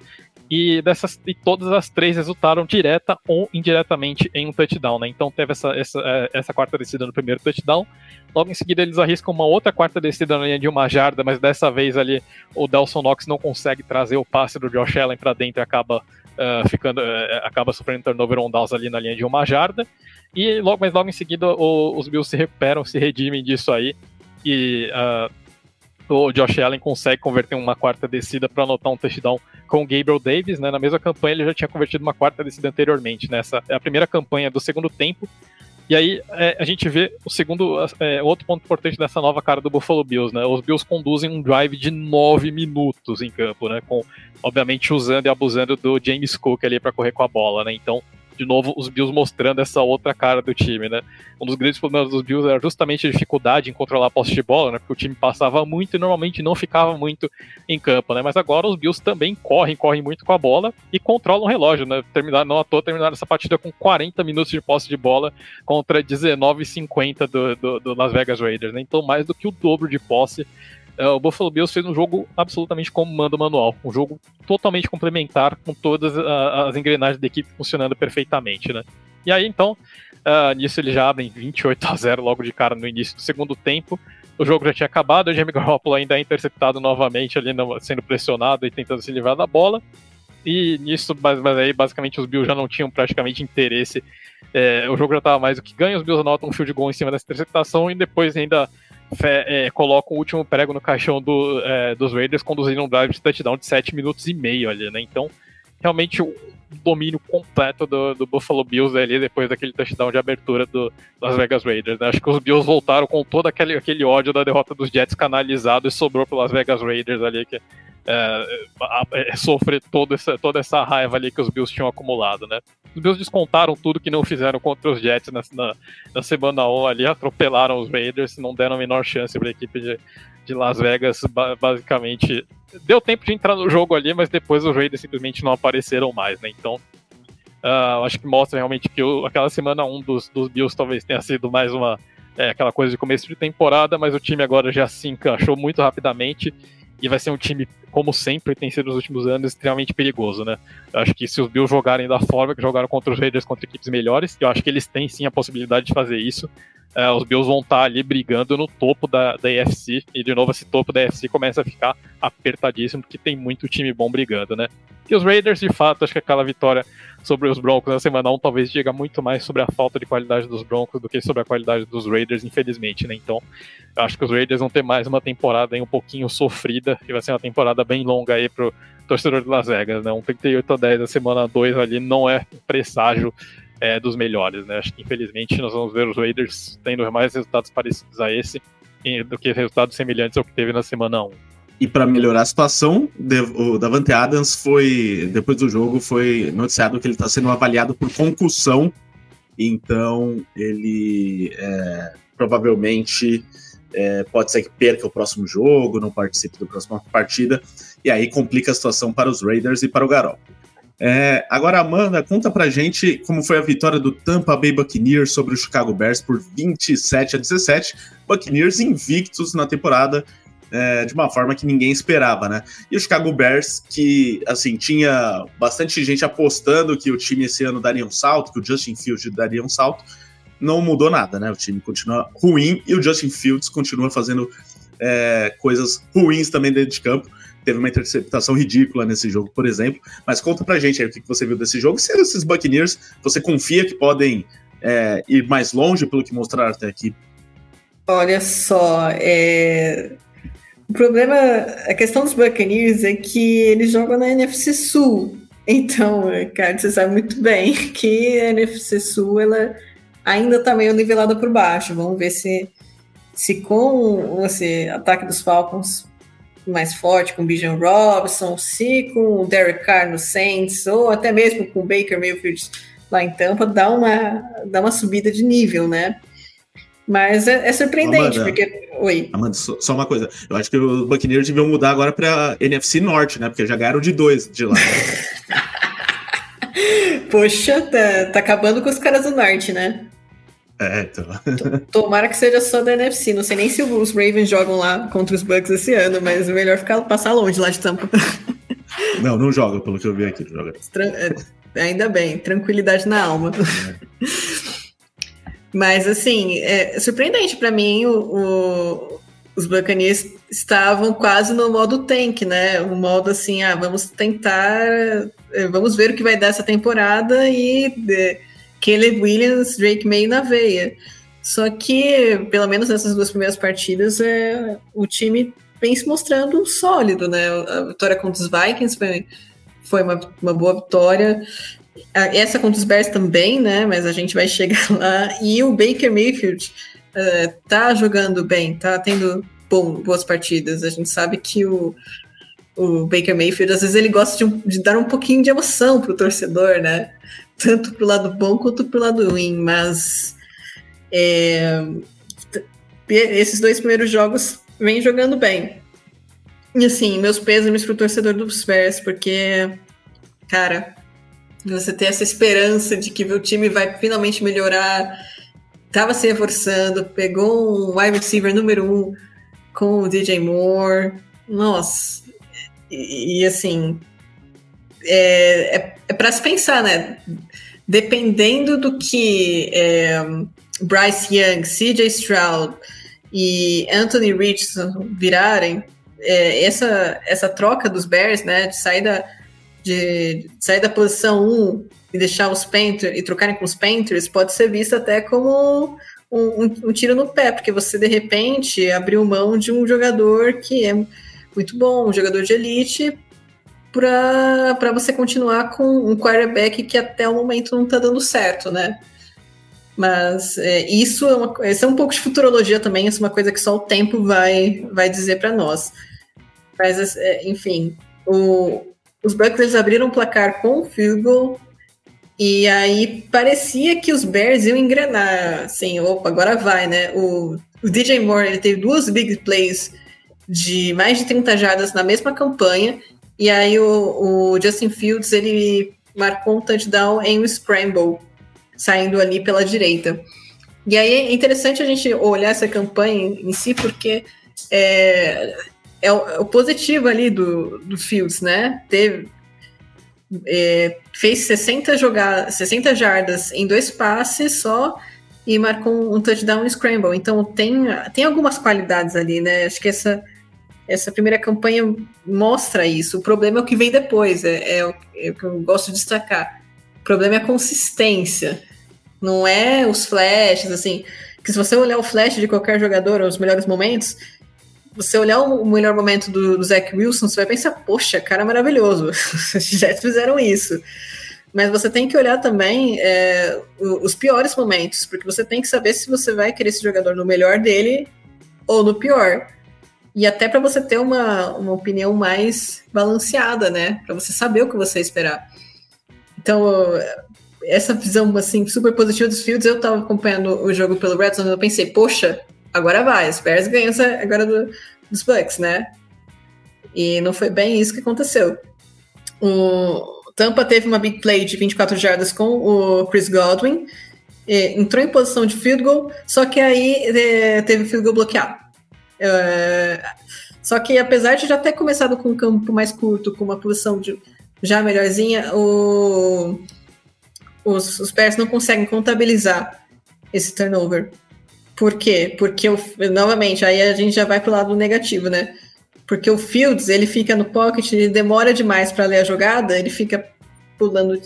E, dessas, e todas as três resultaram direta ou indiretamente em um touchdown, né? Então teve essa, essa, é, essa quarta descida no primeiro touchdown. Logo em seguida eles arriscam uma outra quarta descida na linha de uma jarda, mas dessa vez ali o Delson Knox não consegue trazer o passe do Josh Allen para dentro e acaba uh, ficando, uh, acaba sofrendo turnover on downs ali na linha de uma jarda. E logo, mas logo em seguida o, os Bills se recuperam, se redimem disso aí e uh, o Josh Allen consegue converter uma quarta descida para anotar um touchdown com o Gabriel Davis, né? Na mesma campanha ele já tinha convertido uma quarta descida anteriormente, nessa né? é a primeira campanha do segundo tempo. E aí é, a gente vê o segundo, é, outro ponto importante dessa nova cara do Buffalo Bills, né? Os Bills conduzem um drive de nove minutos em campo, né? Com, obviamente, usando e abusando do James Cook ali para correr com a bola, né? Então de novo, os Bills mostrando essa outra cara do time, né? Um dos grandes problemas dos Bills era justamente a dificuldade em controlar a posse de bola, né? Porque o time passava muito e normalmente não ficava muito em campo, né? Mas agora os Bills também correm, correm muito com a bola e controlam o relógio, né? Terminar, não à toa terminaram essa partida com 40 minutos de posse de bola contra 19,50 do, do, do Las Vegas Raiders, né? Então mais do que o dobro de posse o Buffalo Bills fez um jogo absolutamente como manda manual, um jogo totalmente complementar com todas as engrenagens da equipe funcionando perfeitamente, né? E aí então, uh, nisso eles já abrem 28 a 0 logo de cara no início do segundo tempo. O jogo já tinha acabado, o Jamie Garoppolo ainda é interceptado novamente ali sendo pressionado e tentando se livrar da bola. E nisso, mas, mas aí basicamente os Bills já não tinham praticamente interesse. É, o jogo já estava mais do que ganho, os Bills anotam um field goal em cima dessa interceptação e depois ainda é, o último prego no caixão do, é, dos Raiders, conduzindo um drive de touchdown de 7 minutos e meio ali, né? Então, realmente o domínio completo do, do Buffalo Bills ali depois daquele touchdown de abertura do Las Vegas Raiders. Né? Acho que os Bills voltaram com todo aquele, aquele ódio da derrota dos Jets canalizado e sobrou para Las Vegas Raiders ali que é, é, sofrer toda essa, toda essa raiva ali que os Bills tinham acumulado, né? Os Bills descontaram tudo que não fizeram contra os Jets na, na, na semana 1 ali, atropelaram os Raiders, não deram a menor chance para a equipe de, de Las Vegas, basicamente. Deu tempo de entrar no jogo ali, mas depois os Raiders simplesmente não apareceram mais, né? Então, uh, acho que mostra realmente que o, aquela semana 1 dos, dos Bills talvez tenha sido mais uma. É, aquela coisa de começo de temporada, mas o time agora já se encaixou muito rapidamente e vai ser um time, como sempre tem sido nos últimos anos, extremamente perigoso, né? Eu acho que se os Bills jogarem da forma que jogaram contra os Raiders, contra equipes melhores, eu acho que eles têm sim a possibilidade de fazer isso. É, os Bills vão estar ali brigando no topo da, da EFC, e de novo esse topo da EFC começa a ficar apertadíssimo, porque tem muito time bom brigando, né? E os Raiders, de fato, acho que aquela vitória sobre os Broncos na semana 1 talvez diga muito mais sobre a falta de qualidade dos Broncos do que sobre a qualidade dos Raiders, infelizmente, né? Então, eu acho que os Raiders vão ter mais uma temporada aí um pouquinho sofrida, e vai ser uma temporada bem longa aí pro torcedor de Las Vegas, né? Um 38 a 10 na semana 2 ali não é presságio é, dos melhores, né? Infelizmente nós vamos ver os Raiders tendo mais resultados parecidos a esse do que resultados semelhantes ao que teve na semana 1. E para melhorar a situação, o Davante Adams foi, depois do jogo, foi noticiado que ele está sendo avaliado por concussão. Então, ele é, provavelmente é, pode ser que perca o próximo jogo, não participe da próxima partida. E aí complica a situação para os Raiders e para o Garoppolo. É, agora, Amanda, conta pra gente como foi a vitória do Tampa Bay Buccaneers sobre o Chicago Bears por 27 a 17. Buccaneers invictos na temporada é, de uma forma que ninguém esperava, né? E o Chicago Bears, que, assim, tinha bastante gente apostando que o time esse ano daria um salto, que o Justin Fields daria um salto, não mudou nada, né? O time continua ruim e o Justin Fields continua fazendo é, coisas ruins também dentro de campo. Teve uma interceptação ridícula nesse jogo, por exemplo. Mas conta pra gente aí o que você viu desse jogo. Se esses Buccaneers, você confia que podem é, ir mais longe pelo que mostraram até aqui? Olha só, é, o problema, a questão dos Buccaneers é que eles jogam na NFC Sul. Então, cara, você sabe muito bem que a NFC Sul ela ainda está meio nivelada por baixo. Vamos ver se, se com esse ataque dos Falcons mais forte, com o Bijan Robson, se com o Derek Carr no Saints, ou até mesmo com o Baker Mayfield lá em Tampa, dá uma, dá uma subida de nível, né? Mas é, é surpreendente, Amanda, porque. Oi. Amanda, só, só, uma coisa. Eu acho que os Buccaneers deviam mudar agora para NFC Norte, né? Porque já ganharam de dois de lá. [laughs] Poxa, tá, tá acabando com os caras do Norte, né? É, então. Tomara que seja só da NFC. Não sei nem se os Ravens jogam lá contra os Bucks esse ano, mas é melhor ficar passar longe lá de Tampa. [laughs] Não, não joga, pelo que eu vi aqui. Joga. É, ainda bem, tranquilidade na alma. É. Mas, assim, é surpreendente para mim o, o, os Buccaneers estavam quase no modo tank, né? O modo assim, ah, vamos tentar, é, vamos ver o que vai dar essa temporada e Caleb Williams, Drake May na veia. Só que, pelo menos nessas duas primeiras partidas, é, o time vem se mostrando sólido, né? A vitória contra os Vikings foi, foi uma, uma boa vitória. Essa contra os Bears também, né? Mas a gente vai chegar [laughs] lá. E o Baker Mayfield uh, tá jogando bem, tá tendo bom, boas partidas. A gente sabe que o, o Baker Mayfield, às vezes, ele gosta de, de dar um pouquinho de emoção pro torcedor, né? Tanto pro lado bom quanto pro lado ruim, mas é, esses dois primeiros jogos vem jogando bem. E assim, meus pêsames pro torcedor dos Bears, porque, cara, você ter essa esperança de que o time vai finalmente melhorar, tava se reforçando, pegou um wide receiver número um com o DJ Moore, nossa, e, e assim, é, é, é para se pensar, né? Dependendo do que é, Bryce Young, CJ Stroud e Anthony Richardson virarem, é, essa, essa troca dos Bears, né, de sair da, de, de sair da posição 1 e deixar os Panthers e trocarem com os Panthers, pode ser vista até como um, um, um, tiro no pé, porque você de repente abriu mão de um jogador que é muito bom, um jogador de elite, para você continuar com um quarterback que até o momento não está dando certo, né? Mas é, isso é, uma, isso é um pouco de futurologia também, isso é uma coisa que só o tempo vai, vai dizer para nós. Mas, é, enfim, o, os Bucks abriram o placar com o field goal, e aí parecia que os Bears iam engrenar, assim, opa, agora vai, né? O, o DJ Moore ele teve duas big plays de mais de 30 jardas na mesma campanha, e aí o, o Justin Fields ele marcou um touchdown em um scramble saindo ali pela direita. E aí é interessante a gente olhar essa campanha em si, porque é, é, o, é o, positivo ali do, do Fields, né? Teve, é, fez 60, jogadas, 60 jardas em dois passes só e marcou um touchdown um scramble. Então tem, tem algumas qualidades ali, né? Acho que essa, essa primeira campanha mostra isso. O problema é o que vem depois, é, é, o, é o que eu gosto de destacar. O problema é a consistência. Não é os flashes, assim. Que se você olhar o flash de qualquer jogador, os melhores momentos, você olhar o melhor momento do, do Zach Wilson, você vai pensar, poxa, cara maravilhoso. [laughs] Os Jets fizeram isso. Mas você tem que olhar também é, os piores momentos, porque você tem que saber se você vai querer esse jogador no melhor dele ou no pior. E até para você ter uma, uma opinião mais balanceada, né? Para você saber o que você esperar. Então, essa visão assim super positiva dos Fields, eu tava acompanhando o jogo pelo Red Zone, eu pensei, poxa, agora vai, os Bears ganham agora do, dos Bucks, né? E não foi bem isso que aconteceu. O Tampa teve uma big play de 24 jardas com o Chris Godwin, entrou em posição de field goal, só que aí é, teve o field goal bloqueado. É, só que apesar de já ter começado com um campo mais curto, com uma posição de, já melhorzinha, o os, os não conseguem contabilizar esse turnover. Por quê? Porque, novamente, aí a gente já vai pro lado negativo, né? Porque o Fields, ele fica no pocket, ele demora demais para ler a jogada, ele fica pulando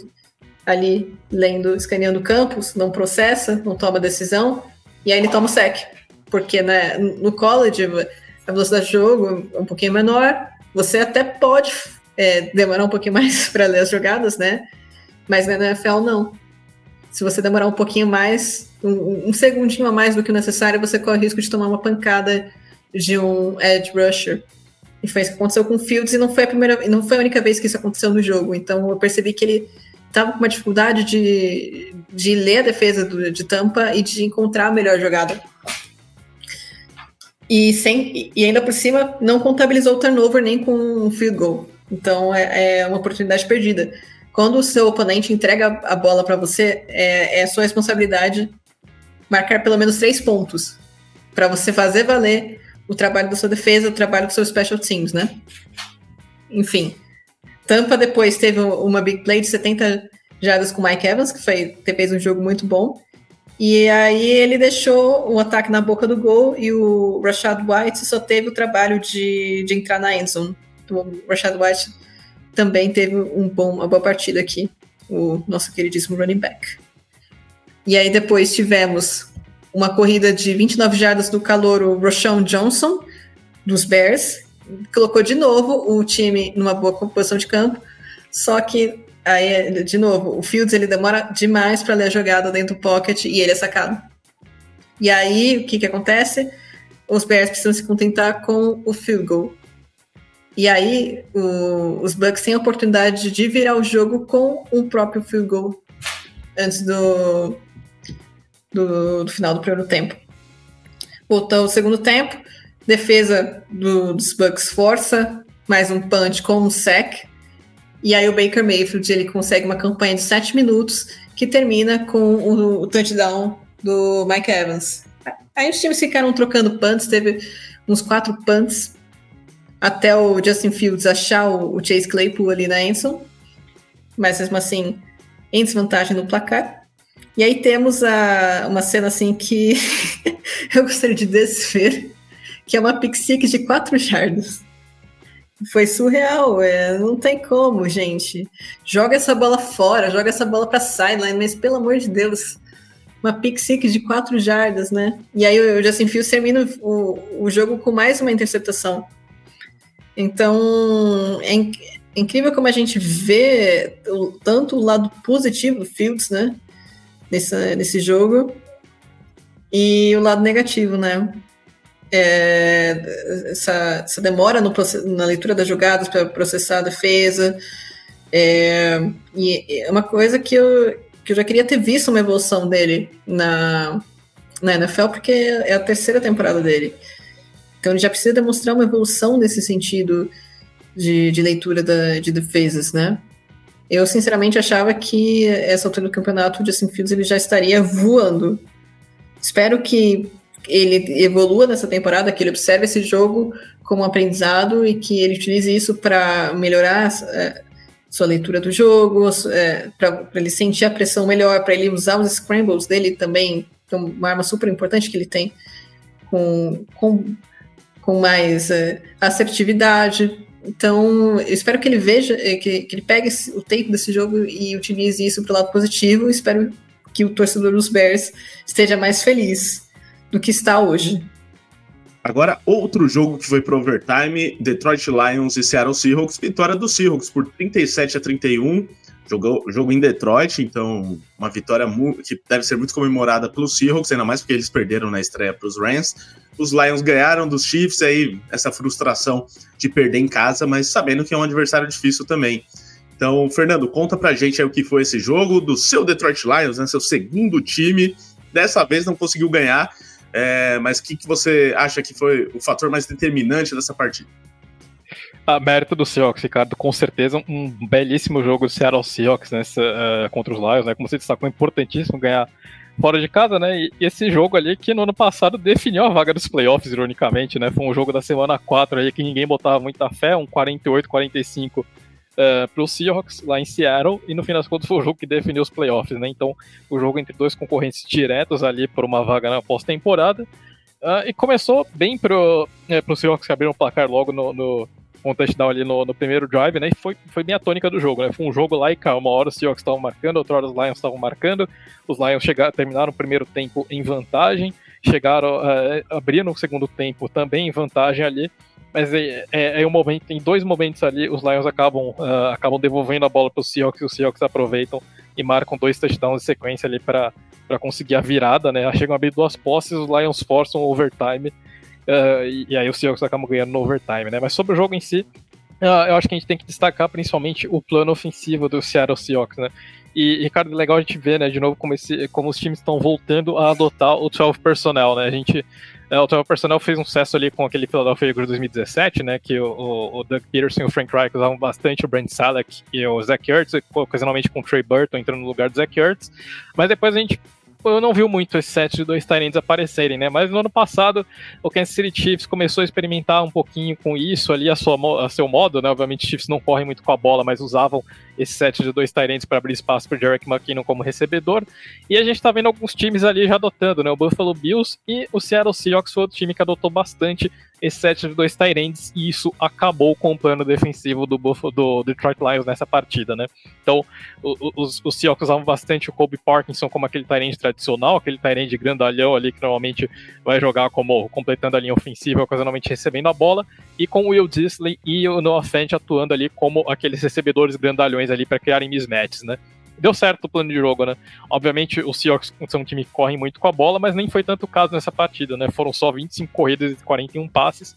ali, lendo, escaneando campos, não processa, não toma decisão, e aí ele toma o sec. Porque né, no college, a velocidade de jogo é um pouquinho menor, você até pode é, demorar um pouquinho mais [laughs] para ler as jogadas, né? Mas na NFL não. Se você demorar um pouquinho mais, um, um, segundinho a mais do que o necessário, você corre o risco de tomar uma pancada de um edge rusher. E foi isso que aconteceu com o Fields e não foi a primeira, não foi a única vez que isso aconteceu no jogo. Então eu percebi que ele estava com uma dificuldade de, de ler a defesa do, de Tampa e de encontrar a melhor jogada. E, sem, e ainda por cima não contabilizou o turnover nem com um field goal. Então é, é uma oportunidade perdida. Quando o seu oponente entrega a bola para você, é, é sua responsabilidade marcar pelo menos três pontos para você fazer valer o trabalho da sua defesa, o trabalho do seu special teams, né? Enfim. Tampa depois teve uma big play de 70 jardas com Mike Evans, que foi, fez um jogo muito bom. E aí ele deixou o ataque na boca do gol e o Rashad White só teve o trabalho de, de entrar na endzone. O Rashad White também teve um bom, uma boa partida aqui, o nosso queridíssimo running back. E aí depois tivemos uma corrida de 29 jardas do calouro Roshan Johnson, dos Bears, colocou de novo o time numa boa composição de campo, só que Aí, de novo, o Fields ele demora demais para ler a jogada dentro do pocket e ele é sacado. E aí, o que, que acontece? Os Bears precisam se contentar com o field goal. E aí, o, os Bucks têm a oportunidade de virar o jogo com o próprio field goal antes do, do, do final do primeiro tempo. Voltou o segundo tempo, defesa do, dos Bucks força mais um punch com um sec e aí o Baker Mayfield ele consegue uma campanha de 7 minutos que termina com o, o touchdown do Mike Evans. Aí os times ficaram trocando punts, teve uns quatro punts até o Justin Fields achar o, o Chase Claypool ali na Enson. Mas mesmo assim, em desvantagem no placar. E aí temos a, uma cena assim que [laughs] eu gostaria de descer, que é uma pick six de quatro jardas. Foi surreal, é, não tem como, gente. Joga essa bola fora, joga essa bola para sideline, mas pelo amor de Deus, uma pick six de quatro jardas, né? E aí o Justin Fields termina o, o jogo com mais uma interceptação. Então, é, inc é incrível como a gente vê o, tanto o lado positivo do Fields, né? Nesse, nesse jogo, e o lado negativo, né? É, essa, essa, demora no, na leitura das jogadas para processar a defesa. É, e é uma coisa que eu, que eu já queria ter visto uma evolução dele na, na NFL, porque é a terceira temporada dele. Então ele já precisa demonstrar uma evolução nesse sentido de, de leitura da, de defesas, né? Eu sinceramente achava que essa altura do campeonato, o Justin Fields ele já estaria voando. Espero que ele evolua nessa temporada, que ele observe esse jogo como um aprendizado e que ele utilize isso para melhorar é, sua leitura do jogo, é, para ele sentir a pressão melhor, para ele usar os scrambles dele também, que é uma arma super importante que ele tem, com, com, com mais é, assertividade. Então, eu espero que ele veja, é, que, que ele pegue o tempo desse jogo e utilize isso para o lado positivo. Espero que o torcedor dos Bears esteja mais feliz do que está hoje. Agora, outro jogo que foi para overtime: Detroit Lions e Seattle Seahawks. Vitória do Seahawks por 37 a 31. Jogou, jogo em Detroit, então uma vitória que deve ser muito comemorada pelos Seahawks, ainda mais porque eles perderam na estreia para os Rams. Os Lions ganharam dos Chiefs, aí essa frustração de perder em casa, mas sabendo que é um adversário difícil também. Então, Fernando, conta pra gente aí o que foi esse jogo do seu Detroit Lions, né, seu segundo time. Dessa vez não conseguiu ganhar, é, mas o que, que você acha que foi o fator mais determinante dessa partida? A mérito do Seahawks, Ricardo, com certeza um belíssimo jogo do Seattle Seahawks né, contra os Lions, né? Como você destacou, importantíssimo ganhar fora de casa, né? E esse jogo ali que no ano passado definiu a vaga dos playoffs, ironicamente, né? Foi um jogo da semana 4 aí que ninguém botava muita fé, um 48-45 uh, para os Seahawks lá em Seattle, e no fim das contas foi o jogo que definiu os playoffs, né? Então, o jogo entre dois concorrentes diretos ali por uma vaga na pós-temporada. Uh, e começou bem pro, é, pro Seahawks que abriram o placar logo no, no um touchdown ali no, no, primeiro drive, né? E foi, foi bem a tônica do jogo, né? Foi um jogo lá e cá, uma hora os Seahawks estavam marcando, outra hora os Lions estavam marcando. Os Lions chegaram, terminaram o primeiro tempo em vantagem, chegaram, uh, abriram o segundo tempo também em vantagem ali. Mas é, é, é, um momento, em dois momentos ali, os Lions acabam, uh, acabam devolvendo a bola para os Seahawks e os Seahawks aproveitam e marcam dois touchdowns de sequência ali para conseguir a virada, né? Chegam a abrir duas posses, os Lions forçam o overtime uh, e, e, aí os Seahawks acabam ganhando no overtime, né? Mas sobre o jogo em si, uh, eu acho que a gente tem que destacar principalmente o plano ofensivo do Seattle Seahawks, né? E, Ricardo, legal a gente ver, né, de novo, como, esse, como os times estão voltando a adotar o 12 personnel, né? A gente o teu personal fez um sucesso ali com aquele Philadelphia Eagles 2017, né? Que o, o, Doug Peterson e o Frank Reich usavam bastante o Brent Salek e o Zach Ertz, ocasionalmente com o Trey Burton entrando no lugar do Zach Ertz. Mas depois a gente eu não vi muito esse set de dois Tyrants aparecerem, né? Mas no ano passado, o Kansas City Chiefs começou a experimentar um pouquinho com isso ali, a, sua, a seu modo, né? Obviamente, Chiefs não correm muito com a bola, mas usavam esse set de dois Tyrants para abrir espaço para Jarek McKinnon como recebedor. E a gente está vendo alguns times ali já adotando, né? O Buffalo Bills e o Seattle Seahawks foi outro time que adotou bastante esse set de dois Tyrants e isso acabou com o plano defensivo do, Buffalo, do Detroit Lions nessa partida, né? Então, os, os Seahawks usavam bastante o Kobe Parkinson como aquele Tyrant tradicional, aquele Tyrant grandalhão ali que normalmente vai jogar como completando a linha ofensiva, ocasionalmente recebendo a bola, e com o Will Disley e o Noah Fent atuando ali como aqueles recebedores grandalhões ali para criarem mismatches, né? deu certo o plano de jogo, né? Obviamente, os Seahawks são um time que corre muito com a bola, mas nem foi tanto o caso nessa partida, né? Foram só 25 corridas e 41 passes.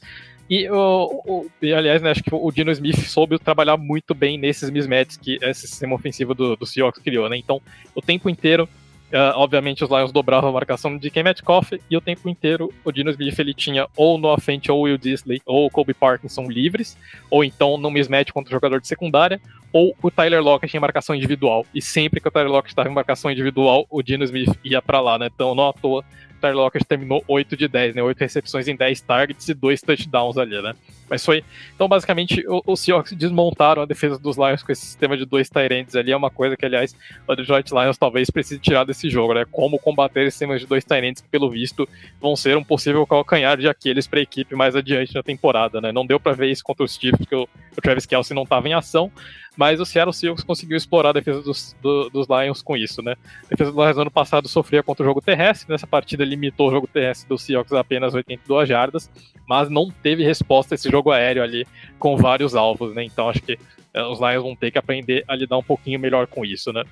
E, o, o, e, aliás, né, acho que o Dino Smith soube trabalhar muito bem nesses mismatches que esse sistema ofensivo do, do Seahawks criou, né? Então, o tempo inteiro Uh, obviamente os Lions dobravam a marcação de Ken Metcalf e o tempo inteiro o Dino Smith ele tinha ou Noah Fent ou Will Disley ou Kobe Parkinson livres, ou então no mismatch contra o jogador de secundária, ou o Tyler Lockett em marcação individual. E sempre que o Tyler Lockett estava em marcação individual, o Dino Smith ia para lá, né? Então não à toa Tyler Lockett terminou 8 de 10, né? 8 recepções em 10 targets e 2 touchdowns ali, né? Mas foi. Então, basicamente, os Seahawks desmontaram a defesa dos Lions com esse sistema de dois Tyrants ali. É uma coisa que, aliás, o Detroit Lions talvez precise tirar desse jogo, né? Como combater esse sistema de dois Tyrants que, pelo visto, vão ser um possível calcanhar de Aquiles para a equipe mais adiante na temporada, né? Não deu para ver isso contra os Chiefs, porque o Travis Kelsey não estava em ação mas o Seattle Seahawks conseguiu explorar a defesa dos, do, dos Lions com isso, né? A defesa dos Lions ano passado sofria contra o jogo terrestre, nessa partida limitou o jogo terrestre dos Seahawks a apenas 82 jardas, mas não teve resposta esse jogo aéreo ali com vários alvos, né? Então acho que uh, os Lions vão ter que aprender a lidar um pouquinho melhor com isso, né?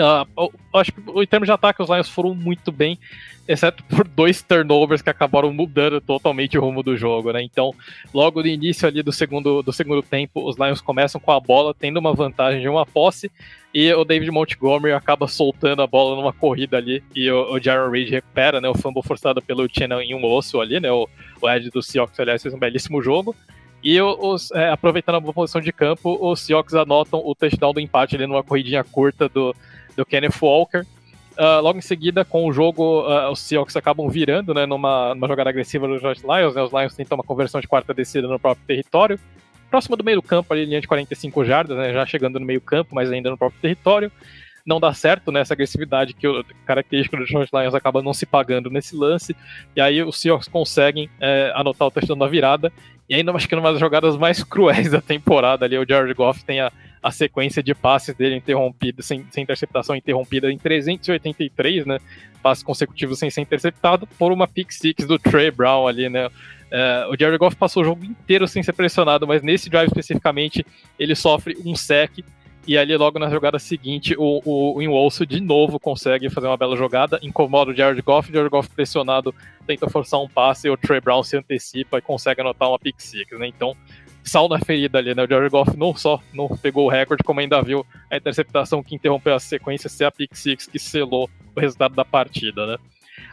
Uh, acho que em termos de ataque, os Lions foram muito bem, exceto [laughs] por dois turnovers que acabaram mudando totalmente o rumo do jogo, né? Então, logo no início ali do segundo, do segundo tempo, os Lions começam com a bola, tendo uma vantagem de uma posse, e o David Montgomery acaba soltando a bola numa corrida ali, e o, o Jaron Reed recupera, né? O fumble forçado pelo Channel em um osso ali, né? O, o Ed do Seahawks, aliás, fez um belíssimo jogo. E os, é, aproveitando a boa posição de campo, os Seahawks anotam o touchdown do empate ali numa corridinha curta do, do Kenneth Walker. Uh, logo em seguida, com o jogo, uh, os Seahawks acabam virando né, numa, numa jogada agressiva dos Lions. Né, os Lions tentam uma conversão de quarta descida no próprio território. Próximo do meio campo, ali, linha de 45 jardas, né, já chegando no meio campo, mas ainda no próprio território. Não dá certo né, agressividade que o característica dos Lions acaba não se pagando nesse lance. E aí os Seahawks conseguem é, anotar o touchdown da virada. E ainda acho que numa das jogadas mais [laughs] cruéis da temporada ali, o Jared Goff tem a, a sequência de passes dele interrompida, sem, sem interceptação interrompida em 383, né? Passes consecutivos sem ser interceptado, por uma pick six do Trey Brown ali, né? Uh, o Jared Goff passou o jogo inteiro sem ser pressionado, mas nesse drive especificamente ele sofre um sec e ali logo na jogada seguinte o, o, o Inwolso de novo consegue fazer uma bela jogada, incomoda o Jared Goff, o Jared Goff pressionado tenta forçar um passe e o Trey Brown se antecipa e consegue anotar uma pick six, né? Então sal na ferida ali, né? O Jared Goff não só não pegou o recorde, como ainda viu a interceptação que interrompeu a sequência ser a pick six que selou o resultado da partida, né?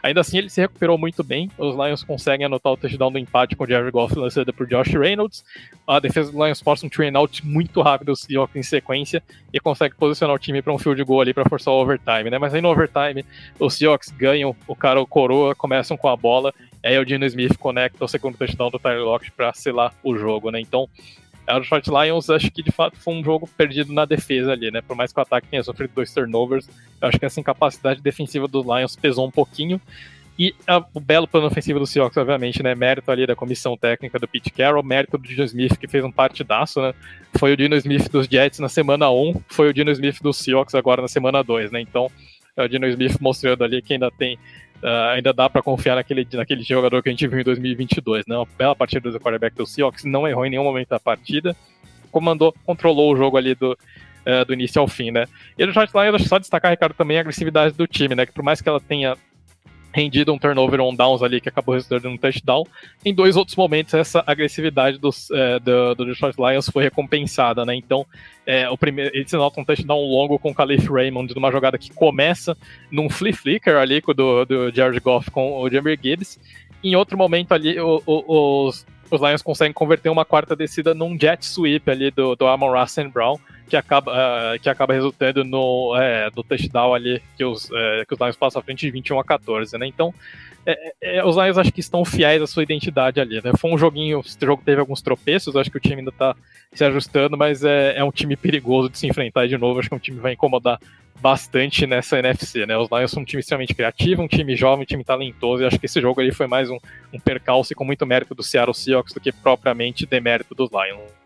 Ainda assim, ele se recuperou muito bem. Os Lions conseguem anotar o touchdown do empate com o Jared Goff lançado por Josh Reynolds. A defesa dos Lions força um train out muito rápido em sequência e consegue posicionar o time para um field goal ali para forçar o overtime, né? Mas aí no overtime, os Seahawks ganham, o cara, o coroa, começam com a bola Aí o Dino Smith conecta o segundo touchdown do Tyler Lockett para selar o jogo, né? Então, Detroit Lions acho que de fato foi um jogo perdido na defesa ali, né? Por mais que o ataque tenha sofrido dois turnovers, eu acho que essa incapacidade defensiva dos Lions pesou um pouquinho. E a, o belo plano ofensivo do Seahawks, obviamente, né? Mérito ali da comissão técnica do Pete Carroll, mérito do Dino Smith, que fez um partidaço, né? Foi o Dino Smith dos Jets na semana 1, foi o Dino Smith dos Seahawks agora na semana 2, né? Então, é o Dino Smith mostrando ali que ainda tem Uh, ainda dá para confiar naquele, naquele jogador que a gente viu em 2022, né? Uma bela partida do quarterback do Seahawks, não errou em nenhum momento da partida, comandou, controlou o jogo ali do, uh, do início ao fim, né? E no Detroit Lions, só destacar, Ricardo, também a agressividade do time, né? Que por mais que ela tenha rendido um turnover on downs ali que acabou resultando em um touchdown. Em dois outros momentos, essa agressividade dos, é, do, do, Detroit Lions foi recompensada, né? Então, é, o primeiro, eles notam um touchdown longo com o Caliph Raymond numa jogada que começa num flea flicker ali do, do Jared Goff com o Jamir Gibbs. Em outro momento ali, o, o, os, os Lions conseguem converter uma quarta descida num jet sweep ali do, do Amon Russell Brown que acaba, uh, que acaba resultando no, é, no touchdown ali que os, é, que os Lions passam à frente de 21 a 14, né? Então, é, é, os Lions acho que estão fiéis à sua identidade ali, né? Foi um joguinho, esse jogo teve alguns tropeços, acho que o time ainda tá se ajustando, mas é, é um time perigoso de se enfrentar de novo, acho que é um time vai incomodar bastante nessa NFC, né? Os Lions são um time extremamente criativo, um time jovem, um time talentoso, e acho que esse jogo ali foi mais um, um percalço com muito mérito do Seattle Seahawks do que propriamente demérito dos Lions.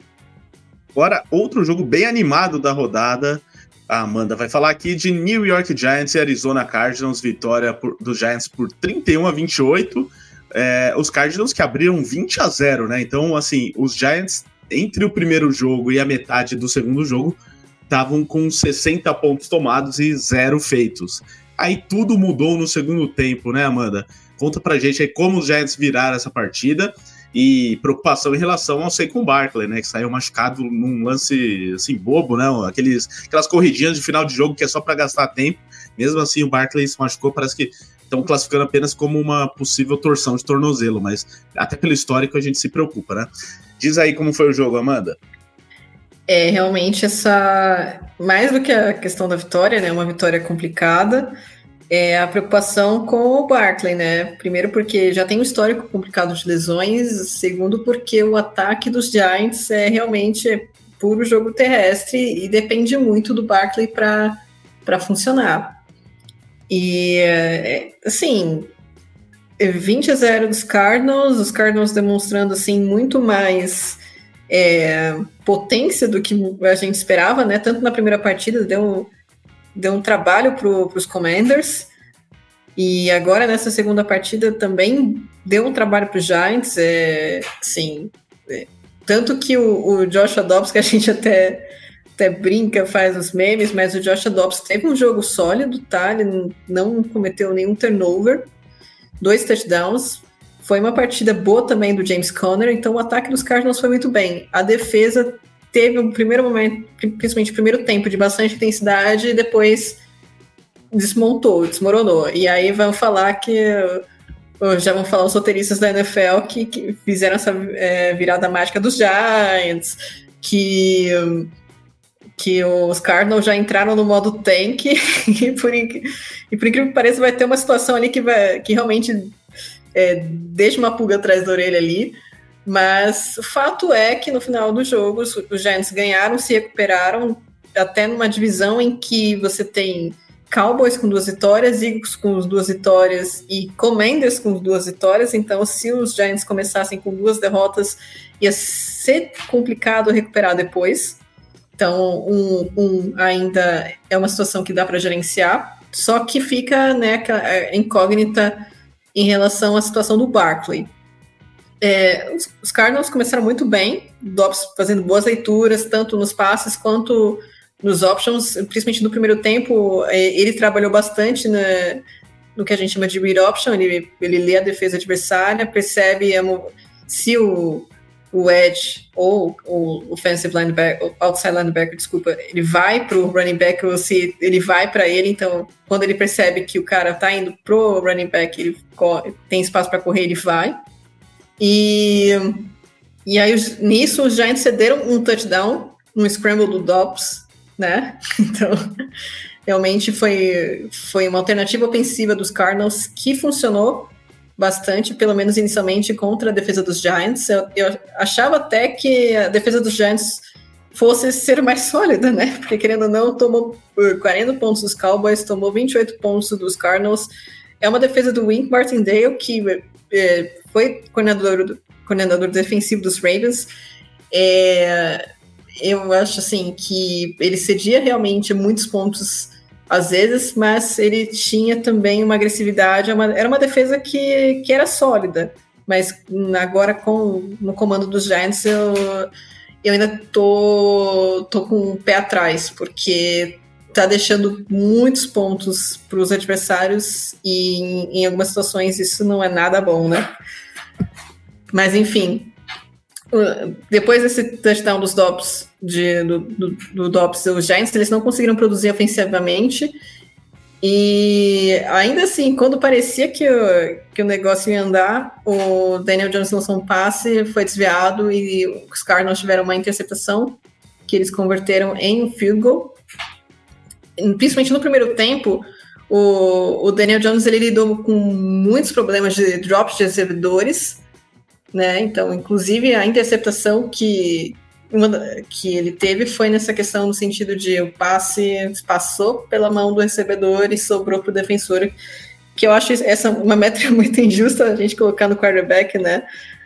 Agora, outro jogo bem animado da rodada, a Amanda vai falar aqui de New York Giants e Arizona Cardinals, vitória por, dos Giants por 31 a 28. É, os Cardinals que abriram 20 a 0, né? Então, assim, os Giants, entre o primeiro jogo e a metade do segundo jogo, estavam com 60 pontos tomados e zero feitos. Aí tudo mudou no segundo tempo, né, Amanda? Conta pra gente aí como os Giants viraram essa partida e preocupação em relação ao Saquon Barkley, né, que saiu machucado num lance assim bobo, né, aqueles aquelas corridinhas de final de jogo que é só para gastar tempo. Mesmo assim, o Barkley se machucou, parece que estão classificando apenas como uma possível torção de tornozelo, mas até pelo histórico a gente se preocupa, né? Diz aí como foi o jogo, Amanda. É realmente essa mais do que a questão da vitória, né, uma vitória complicada é a preocupação com o Barkley, né? Primeiro porque já tem um histórico complicado de lesões, segundo porque o ataque dos Giants é realmente puro jogo terrestre e depende muito do Barkley para funcionar. E é, assim, 20 a 0 dos Cardinals, os Cardinals demonstrando assim muito mais é, potência do que a gente esperava, né? Tanto na primeira partida deu deu um trabalho para os Commanders. E agora nessa segunda partida também deu um trabalho para os Giants. É, sim, é, tanto que o, o Josh Dobbs, que a [laughs] gente até, até brinca, faz os memes, mas o Josh Dobbs teve um jogo sólido, tá? Ele não cometeu nenhum turnover, dois touchdowns. Foi uma partida boa também do James Conner, então o ataque dos Cardinals foi muito bem. A defesa teve um primeiro momento, principalmente o primeiro tempo, de bastante intensidade e depois desmontou, desmoronou. E aí vão falar que. Já vão falar os roteiristas da NFL que, que fizeram essa é, virada mágica dos Giants, que, que os Cardinals já entraram no modo tank, [laughs] e por, e por incrível que pareça, vai ter uma situação ali que, vai, que realmente é, deixa uma pulga atrás da orelha ali. Mas o fato é que no final do jogo os, os Giants ganharam, se recuperaram, até numa divisão em que você tem Cowboys com duas vitórias, Eagles com duas vitórias e Commanders com duas vitórias. Então, se os Giants começassem com duas derrotas, ia ser complicado recuperar depois. Então, um, um ainda é uma situação que dá para gerenciar, só que fica né, a incógnita em relação à situação do Barkley. É, os, os, Cardinals começaram muito bem, Dobbs fazendo boas leituras, tanto nos passes quanto nos options, principalmente no primeiro tempo, é, ele trabalhou bastante na, no que a gente chama de read option, ele, ele lê a defesa adversária, percebe se o, o edge ou o offensive linebacker, outside linebacker, desculpa, ele vai para o running back ou se ele vai para ele, então quando ele percebe que o cara está indo pro running back, ele tem espaço para correr, ele vai. E, e aí, nisso, os Giants cederam um touchdown, um scramble do Dobbs, né? [laughs] Então, realmente foi, foi uma alternativa ofensiva dos Cardinals que funcionou bastante, pelo menos inicialmente, contra a defesa dos Giants. Eu, eu achava até que a defesa dos Giants fosse ser mais [laughs] sólida, né? Porque, querendo ou não, tomou 40 pontos dos Cowboys, tomou 28 pontos dos Cardinals. É uma defesa do Wink Martindale que é, foi coordenador, coordenador defensivo dos Ravens. É, eu acho assim que ele cedia realmente muitos pontos às vezes, mas ele tinha também uma agressividade, uma, era uma defesa que, que era sólida. Mas agora com no comando dos Giants eu, eu ainda tô, tô com o um pé atrás, porque tá deixando muitos pontos para os adversários e em, em, algumas situações isso não é nada bom, né? Mas enfim, depois desse touchdown dos Dobbs, de, do, do, do Dobbs, os Giants eles não conseguiram produzir ofensivamente e ainda assim, quando parecia que o, que o negócio ia andar, o Daniel Jones lançou um passe, foi desviado e os Cardinals tiveram uma interceptação que eles converteram em um field goal. Principalmente no primeiro tempo, o, o Daniel Jones ele lidou com muitos problemas de drops de recebedores, né? Então, inclusive a interceptação que uma, que ele teve foi nessa questão no sentido de o passe passou pela mão do recebedor e sobrou para o defensor, que eu acho essa uma métrica [laughs] muito injusta a gente colocar no quarterback, né?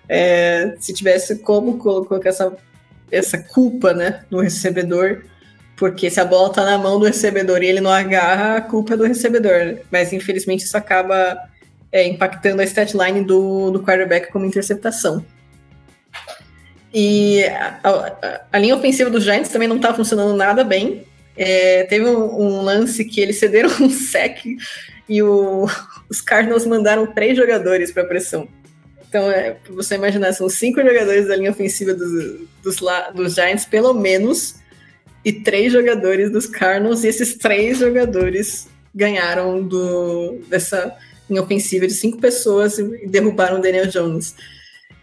É, se tivesse como colocar essa, essa culpa, né, no recebedor, porque se a bola tá na mão do recebedor e ele não agarra, a culpa é do recebedor. Mas infelizmente isso acaba é, impactando a stat line do, do quarterback como interceptação. E a, a, a, linha ofensiva dos Giants também não tá funcionando nada bem. É, teve um, um, lance que eles cederam um sec e o, [laughs] os Cardinals mandaram três jogadores para pressão. Então, é, pra você imaginar, são cinco jogadores da linha ofensiva dos, dos, dos Giants, pelo menos, e três jogadores dos Cardinals, e esses três jogadores ganharam do, dessa linha ofensiva de cinco pessoas e derrubaram o Daniel Jones.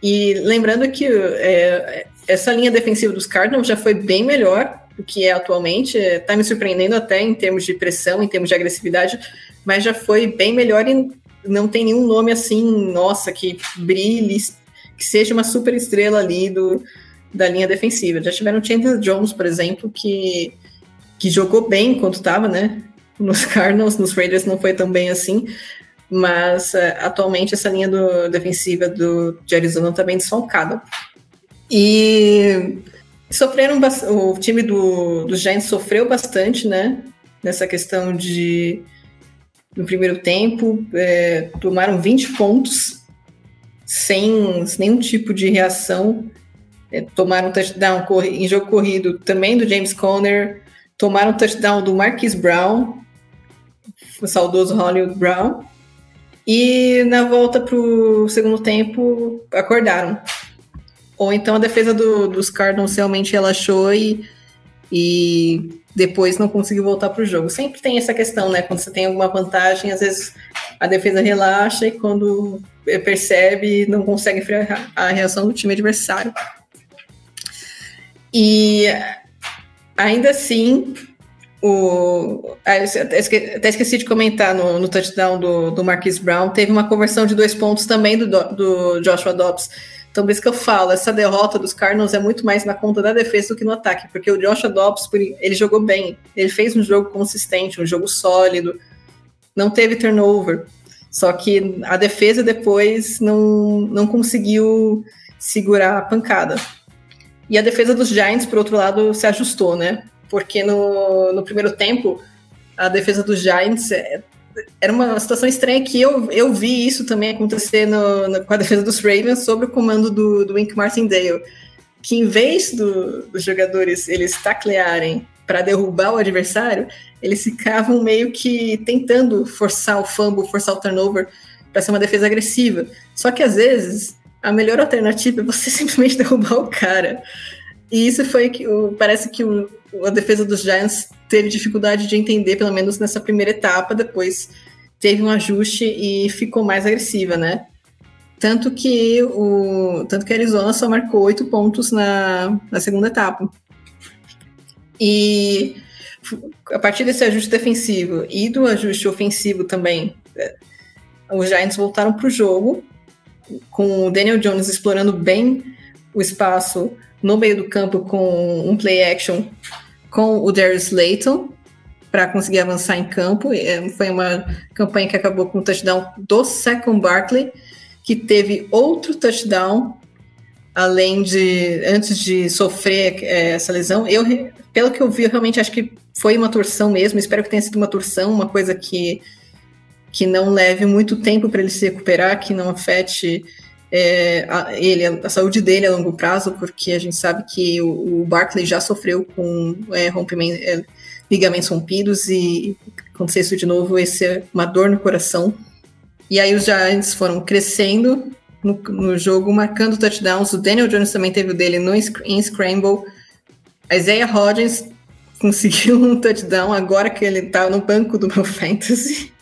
E lembrando que é, essa linha defensiva dos Cardinals já foi bem melhor do que é atualmente. Está me surpreendendo até em termos de pressão, em termos de agressividade, mas já foi bem melhor e não tem nenhum nome assim, nossa, que brilhe, que seja uma super estrela ali do, da linha defensiva. Já tiveram Chandler Jones, por exemplo, que, que jogou bem enquanto estava, né? Nos [laughs] Cardinals, nos Raiders não foi tão bem assim, mas uh, atualmente essa linha do, defensiva do, de Arizona está bem desfalcada. E sofreram o time do, do Giants sofreu bastante, né? Nessa questão de no primeiro tempo, é, tomaram 20 pontos sem nenhum tipo de reação é, tomaram um touchdown em jogo corrido também do James Conner, tomaram um touchdown do Marquis Brown, o saudoso Hollywood Brown, e na volta para o segundo tempo acordaram. Ou então a defesa do, dos Cardinals realmente relaxou e, e depois não conseguiu voltar para o jogo. Sempre tem essa questão, né? Quando você tem alguma vantagem, às vezes a defesa relaxa e quando percebe, não consegue frear a reação do time adversário. E ainda assim, o, até, esqueci de comentar no, no touchdown do, do Marquis Brown, teve uma conversão de dois pontos também do, do Joshua Dobbs. Então, por isso que eu falo, essa derrota dos Cardinals é muito mais na conta da defesa do que no ataque, porque o Joshua Dobbs, ele jogou bem, ele fez um jogo consistente, um jogo sólido, não teve turnover, só que a defesa depois não, não conseguiu segurar a pancada. E a defesa dos Giants, por outro lado, se ajustou, né? Porque no, no primeiro tempo, a defesa dos Giants é, era uma situação estranha que eu, eu vi isso também acontecer no, no, com a defesa dos Ravens sob o comando do, do Wink Martindale. Que em vez do, dos jogadores eles taclearem para derrubar o adversário, eles ficavam meio que tentando forçar o fumble, forçar o turnover para ser uma defesa agressiva. Só que às vezes a melhor alternativa é você [laughs] simplesmente derrubar o cara. E isso foi que o, parece que o, a defesa dos Giants teve dificuldade de entender, pelo menos nessa primeira etapa, depois teve um ajuste e ficou mais agressiva, né? Tanto que o tanto que a Arizona só marcou oito pontos na, na segunda etapa. E a partir desse ajuste defensivo e do ajuste ofensivo também, é, os Giants voltaram para o jogo com o Daniel Jones explorando bem o espaço no meio do campo com um play action com o Darius Layton para conseguir avançar em campo. É, foi uma campanha que acabou com o touchdown do Second Barkley, que teve outro touchdown além de antes de sofrer é, essa lesão. Eu, pelo que eu vi, eu realmente acho que foi uma torção mesmo. Espero que tenha sido uma torção, uma coisa que que não leve muito tempo para ele se recuperar, que não afete é, a, ele, a saúde dele a longo prazo, porque a gente sabe que o, o Barkley já sofreu com é, rompimento, é, ligamentos rompidos e acontecer isso de novo, esse é uma dor no coração. E aí os Giants foram crescendo no, no jogo, marcando touchdowns. O Daniel Jones também teve o dele no, em Scramble. A Isaiah Hodgins conseguiu um touchdown agora que ele está no banco do meu [laughs] fantasy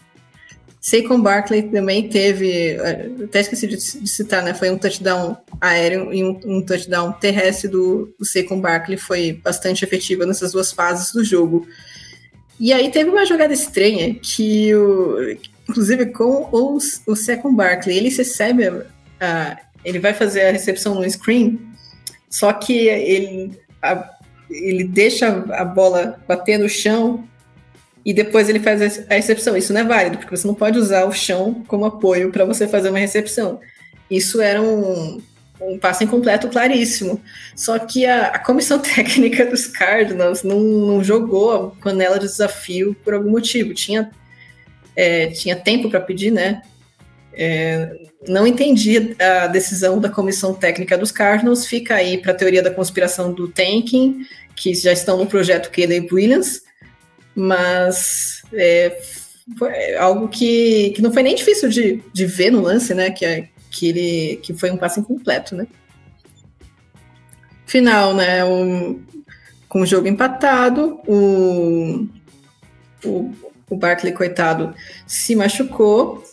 Saquon Barkley também teve, até esqueci de, citar, né? Foi um touchdown aéreo e um, um touchdown terrestre do, do Saquon Barkley foi bastante efetiva nessas duas fases do jogo. E aí teve uma jogada estranha que o, inclusive com o, o Saquon Barkley, ele recebe, ele vai fazer a recepção no screen, só que ele, a, ele deixa a bola bater no chão e depois ele faz a recepção. Isso não é válido, porque você não pode usar o chão como apoio para você fazer uma recepção. Isso era um, um passo incompleto claríssimo. Só que a, a comissão [laughs] técnica dos Cardinals não, não, jogou a panela de desafio por algum motivo. Tinha, é, tinha tempo para pedir, né? É, não entendi a decisão da comissão técnica dos Cardinals. Fica aí para a teoria da conspiração do tanking, que já estão no projeto Caleb Williams mas é, foi algo que, que não foi nem difícil de, de ver no lance, né? Que, é, que, ele, que foi um passe incompleto, né? Final, né? O, com o jogo empatado, o, o, o Barkley, coitado, se machucou.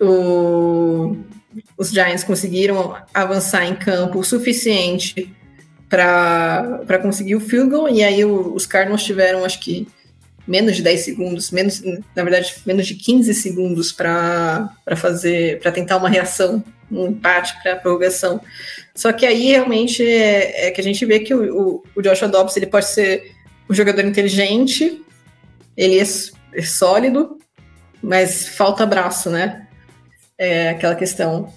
O, os Giants conseguiram avançar em campo o suficiente para conseguir o field goal, e aí o, os Cardinals tiveram, acho que, menos de 10 segundos, menos, na verdade, menos de 15 segundos para fazer, para tentar uma reação, um empate para a prorrogação. Só que aí realmente é, é, que a gente vê que o, o, o Joshua Dobbs ele pode ser um jogador inteligente, ele é, é sólido, mas falta braço, né? É aquela questão.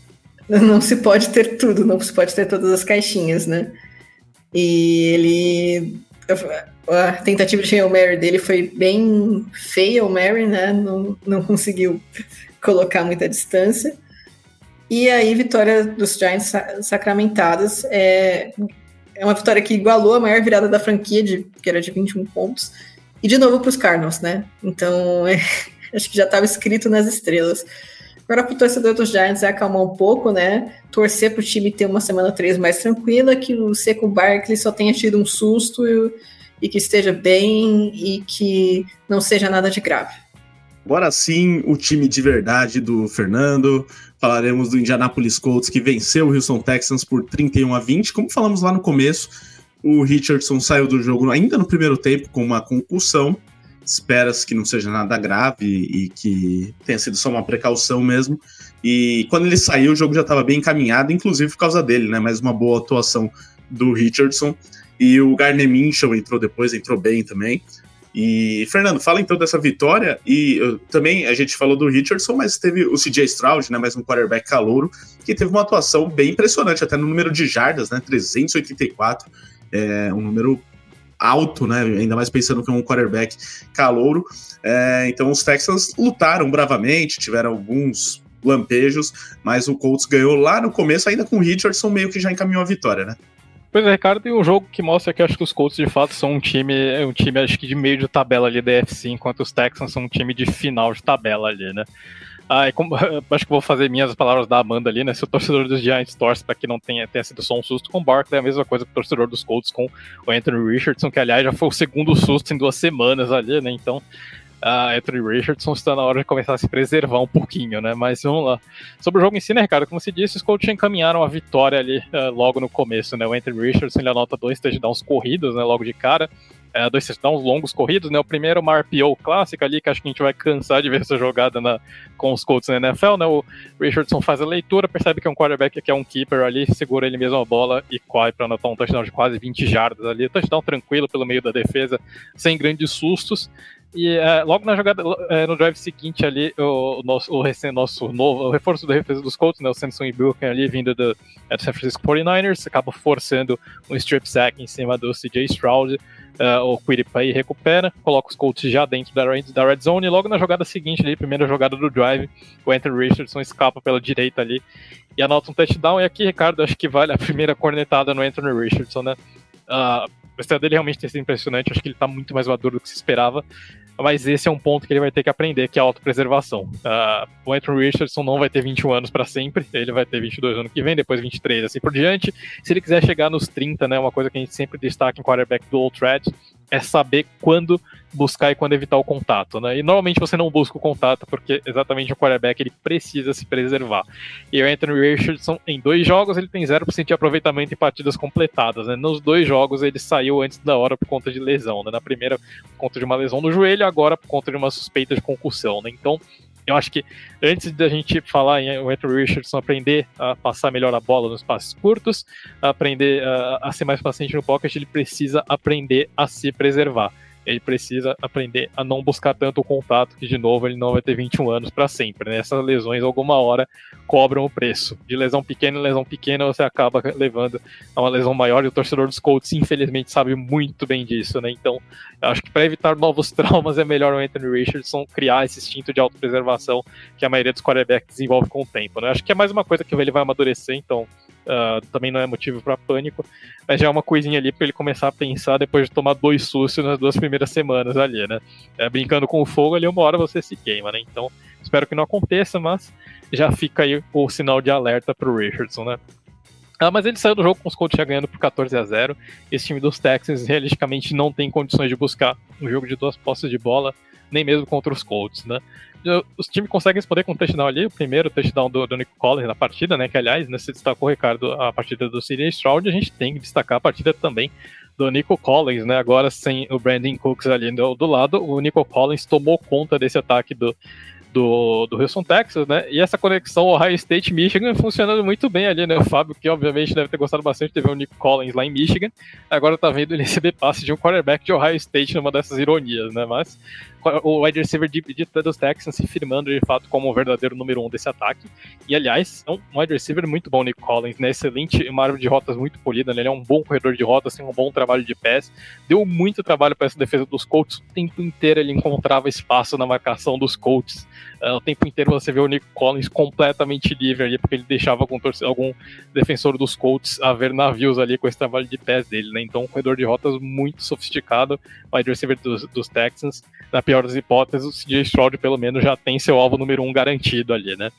Não se pode ter tudo, não se pode ter todas as caixinhas, né? E ele. A tentativa de Hail Mary dele foi bem feia, o Mary, né? Não, não conseguiu [laughs] colocar muita distância. E aí, vitória dos Giants sacramentadas. É, é uma vitória que igualou a maior virada da franquia, de, que era de 21 pontos. E de novo para os Cardinals, né? Então, é, [laughs] acho que já estava escrito nas estrelas. Agora, para o torcedor dos Giants é acalmar um pouco, né? Torcer para o time ter uma semana 3 mais tranquila, que o Seco Barkley só tenha tido um susto e, e que esteja bem e que não seja nada de grave. Agora sim, o time de verdade do Fernando. Falaremos do Indianapolis Colts que venceu o Houston Texans por 31 a 20. Como falamos lá no começo, o Richardson saiu do jogo ainda no primeiro tempo com uma concussão espera-se que não seja nada grave e que tenha sido só uma precaução mesmo. E quando ele saiu, o jogo já estava bem encaminhado, inclusive por causa dele, né? Mais uma boa atuação do Richardson. E o Garner Minchel entrou depois, entrou bem também. E, Fernando, fala então dessa vitória. E eu, também a gente falou do Richardson, mas teve o CJ Stroud, né? Mais um quarterback calouro, que teve uma atuação bem impressionante, até no número de jardas, né? 384. É um número alto, né? Ainda mais pensando que é um quarterback calouro. É, então os Texans lutaram bravamente, tiveram alguns lampejos, mas o Colts ganhou lá no começo, ainda com o Richardson meio que já encaminhou a vitória, né? Pois é, Ricardo, e um jogo que mostra que acho que os Colts de fato são um time, um time acho que de meio de tabela ali da FC, enquanto os Texans são um time de final de tabela ali, né? Ah, como, [laughs] acho que vou fazer minhas palavras da Amanda ali, né? Se o torcedor dos Giants torce para que não tenha, tenha sido só um susto com o Barkley, é a mesma coisa que o torcedor dos Colts com o Anthony Richardson, que aliás já foi o segundo susto em duas semanas ali, né? Então, uh, Anthony Richardson está na hora de começar a se preservar um pouquinho, né? Mas vamos lá. Sobre o jogo em si, né, Ricardo? Como se disse, os Colts encaminharam a vitória ali uh, logo no começo, né? O Anthony Richardson ele anota dois touchdowns corridos, né? Logo de cara é, dois touchdowns longos corridos, né? O primeiro, uma RPO clássica ali, que acho que a gente vai cansar de ver essa jogada na, com os Colts na NFL, né? O Richardson faz a leitura, percebe que é um quarterback que é um keeper ali, segura ele mesmo a bola e corre para anotar um touchdown de quase 20 jardas ali. Touchdown tranquilo pelo meio da defesa, sem grandes sustos. E é, logo na jogada, é, no drive seguinte ali, o, nosso, o recém, nosso novo, o reforço da defesa dos Colts, né, o Samson Ibuka ali, vindo do, é, do San Francisco 49ers, acaba forçando um strip sack em cima do CJ Stroud. Uh, o Quiripa recupera, coloca os Colts já dentro da red, da red zone, e logo na jogada seguinte, ali, primeira jogada do drive, o Anthony Richardson escapa pela direita ali e anota um touchdown. E aqui, Ricardo, acho que vale a primeira cornetada no Anthony Richardson, né? Uh, o estado dele realmente tem sido impressionante, acho que ele tá muito mais maduro do que se esperava mas esse é um ponto que ele vai ter que aprender, que é a autopreservação. Uh, o Anthony Richardson não vai ter 21 anos para sempre, ele vai ter 22 ano que vem, depois 23, assim por diante. Se ele quiser chegar nos 30, né, uma coisa que a gente sempre destaca em quarterback dual threat, é saber quando buscar e quando evitar o contato, né? E normalmente você não busca o contato porque exatamente o quarterback ele precisa se preservar. E o Anthony Richardson, em dois jogos, ele tem 0% de aproveitamento em partidas completadas, né? Nos dois jogos ele saiu antes da hora por conta de lesão, né? Na primeira por conta de uma lesão no joelho, agora por conta de uma suspeita de concussão, né? Então, eu acho que antes da gente falar em o Anthony Richardson aprender a passar melhor a bola nos passes curtos, aprender a, a ser mais paciente no pocket, ele precisa aprender a se preservar ele precisa aprender a não buscar tanto o contato, que de novo ele não vai ter 21 anos para sempre. Né? Essas lesões, alguma hora, cobram o preço. De lesão pequena em lesão pequena, você acaba levando a uma lesão maior, e o torcedor dos Colts, infelizmente, sabe muito bem disso. Né? Então, acho que para evitar novos [laughs] traumas, é melhor o Anthony Richardson criar esse instinto de autopreservação que a maioria dos quarterbacks desenvolve com o tempo. Né? Acho que é mais uma coisa que ele vai amadurecer, então Uh, também não é motivo para pânico, mas já é uma coisinha ali para ele começar a pensar depois de tomar dois sustos nas duas primeiras semanas ali, né? É, brincando com o fogo ali, uma hora você se queima, né? Então, espero que não aconteça, mas já fica aí o sinal de alerta para o Richardson, né? Ah, mas ele saiu do jogo com os Colts já ganhando por 14 a 0. Esse time dos Texans realisticamente não tem condições de buscar um jogo de duas posses de bola, nem mesmo contra os Colts, né? Os times conseguem responder com um touchdown ali, o primeiro touchdown do, do Nick Collins na partida, né? Que aliás, né, se destacou, Ricardo, a partida do CJ Stroud, a gente tem que destacar a partida também do Nico Collins, né? Agora sem o Brandon Cooks ali do, do lado, o Nico Collins tomou conta desse ataque do, do, do Houston, Texas, né? E essa conexão Ohio State Michigan funcionando muito bem ali, né? O Fábio, que obviamente deve ter gostado bastante de ver o Nick Collins lá em Michigan, agora tá vendo ele [laughs] receber passe de um quarterback de Ohio State numa dessas ironias, né? Mas o wide receiver de, de, dos Texans se firmando de fato como o verdadeiro número um desse ataque. E aliás, é um wide receiver muito bom, Nick Collins, né? Excelente, uma árvore de rotas muito polida, né? Ele é um bom corredor de rotas, tem um bom trabalho de pés. Deu muito trabalho para essa defesa dos Colts. O tempo inteiro ele encontrava espaço na marcação dos Colts. Uh, o tempo inteiro você vê o Nick Collins completamente livre ali, porque ele deixava algum, algum defensor dos Colts a ver navios ali com esse trabalho de pés dele, né? Então, um corredor de rotas muito sofisticado, wide receiver dos, dos Texans. Na pior das hipóteses, o CJ Stroud pelo menos já tem seu alvo número um garantido ali, né?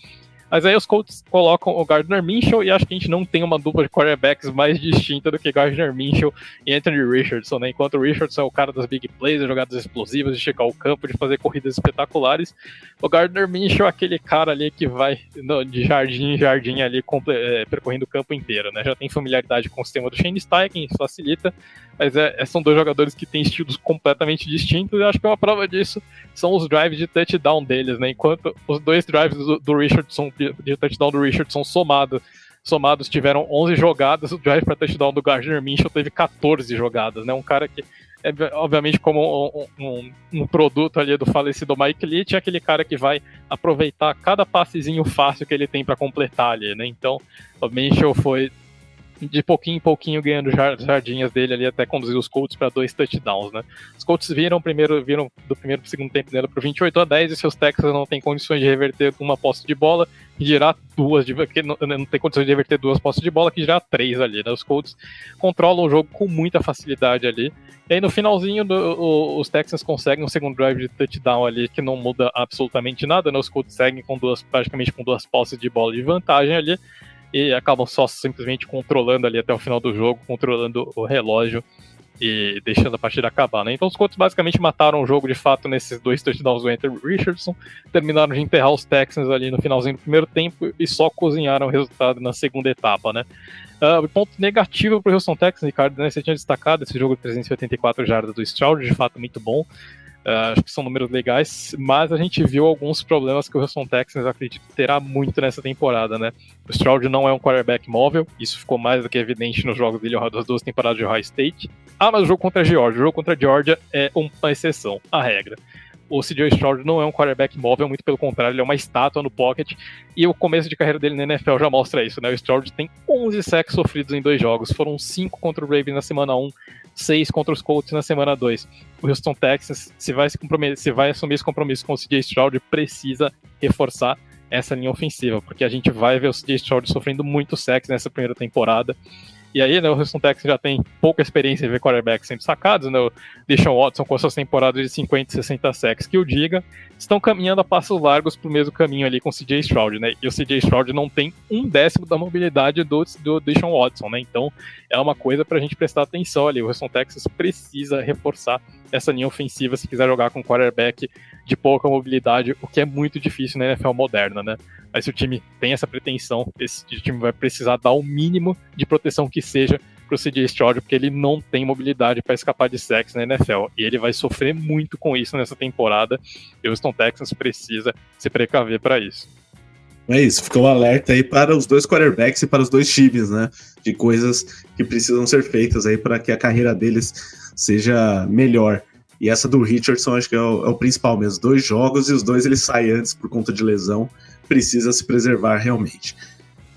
Mas aí os Colts colocam o Gardner Minshew e acho que a gente não tem uma dupla de quarterbacks mais distinta do que Gardner Minshew e Anthony Richardson, né? Enquanto o Richardson é o cara das big plays, jogadas explosivas, de checar o campo, de fazer corridas espetaculares, o Gardner Minshew é aquele cara ali que vai de jardim em jardim ali, é, percorrendo o campo inteiro, né? Já tem familiaridade com o sistema do Shane Steichen, facilita, mas é, é, são dois jogadores que têm estilos completamente distintos e acho que uma prova disso são os drives de touchdown deles, né? Enquanto os dois drives do, do Richardson, de touchdown do Richardson somado, somados tiveram 11 jogadas, o drive para touchdown do Gardner Minshew teve 14 jogadas, né? Um cara que é, obviamente, como um, um, um, produto ali do falecido Mike Leach, é aquele cara que vai aproveitar cada passezinho fácil que ele tem para completar ali, né? Então, o Minshew foi de pouquinho em pouquinho ganhando jardinhas dele ali até conduzir os Colts para dois touchdowns, né? Os Colts viram primeiro viram do primeiro para segundo tempo dele para 28 a 10 e seus Texans não têm condições de reverter uma posse de bola que dirá duas, de, que não, não tem condições de reverter duas posses de bola que dirá três ali, né? Os Colts controlam o jogo com muita facilidade ali. E aí no finalzinho do, o, os Texans conseguem um segundo drive de touchdown ali que não muda absolutamente nada, né? Os Colts seguem com duas praticamente com duas posses de bola de vantagem ali e acabam só simplesmente controlando ali até o final do jogo, controlando o relógio e deixando a partida acabar, né? Então os Colts basicamente mataram o jogo de fato nesses dois touchdowns do Enter Richardson, terminaram de enterrar os Texans ali no finalzinho do primeiro tempo e só cozinharam o resultado na segunda etapa, né? Uh, ponto negativo para o Houston Texans, Ricardo, né? Você tinha destacado esse jogo de 384 jardas do Stroud, de fato muito bom. Uh, acho que são números legais, mas a gente viu alguns problemas que o Houston Texans acredito terá muito nessa temporada, né? O Stroud não é um quarterback móvel, isso ficou mais do que evidente nos jogos dele das duas temporadas de Ohio State. Ah, mas o jogo contra a Georgia, o jogo contra a Georgia é uma exceção, a regra. O CJ Stroud não é um quarterback móvel, muito pelo contrário, ele é uma estátua no pocket, e o começo de carreira dele na NFL já mostra isso, né? O Stroud tem 11 sacks sofridos em dois jogos, foram 5 contra o Ravens na semana 1, 6 contra os Colts na semana 2. O Houston Texans, se vai, se, se vai assumir esse compromisso com o CJ Stroud, precisa reforçar essa linha ofensiva, porque a gente vai ver o CJ Stroud sofrendo muito sexo nessa primeira temporada. E aí, né, o Houston Texans já tem pouca experiência em ver quarterbacks sendo sacados, né? O Deshaun Watson com suas temporadas de 50 e 60 sacks que o diga, estão caminhando a passos largos pro mesmo caminho ali com o CJ Stroud, né? E o CJ Stroud não tem um décimo da mobilidade do, do Deshaun Watson, né? Então, é uma coisa pra gente prestar atenção ali. O Houston Texas precisa reforçar essa linha ofensiva se quiser jogar com quarterback de pouca mobilidade, o que é muito difícil na NFL moderna, né? Mas se o time tem essa pretensão, esse time vai precisar dar o mínimo de proteção que seja pro CJ Stroud, porque ele não tem mobilidade para escapar de sacks na NFL. E ele vai sofrer muito com isso nessa temporada. E o Houston Texans precisa se precaver para isso. É isso, ficou um alerta aí para os dois quarterbacks e para os dois times, né? De coisas que precisam ser feitas aí para que a carreira deles seja melhor. E essa do Richardson acho que é o, é o, principal mesmo. Dois jogos e os dois ele sai antes por conta de lesão. Precisa se preservar realmente.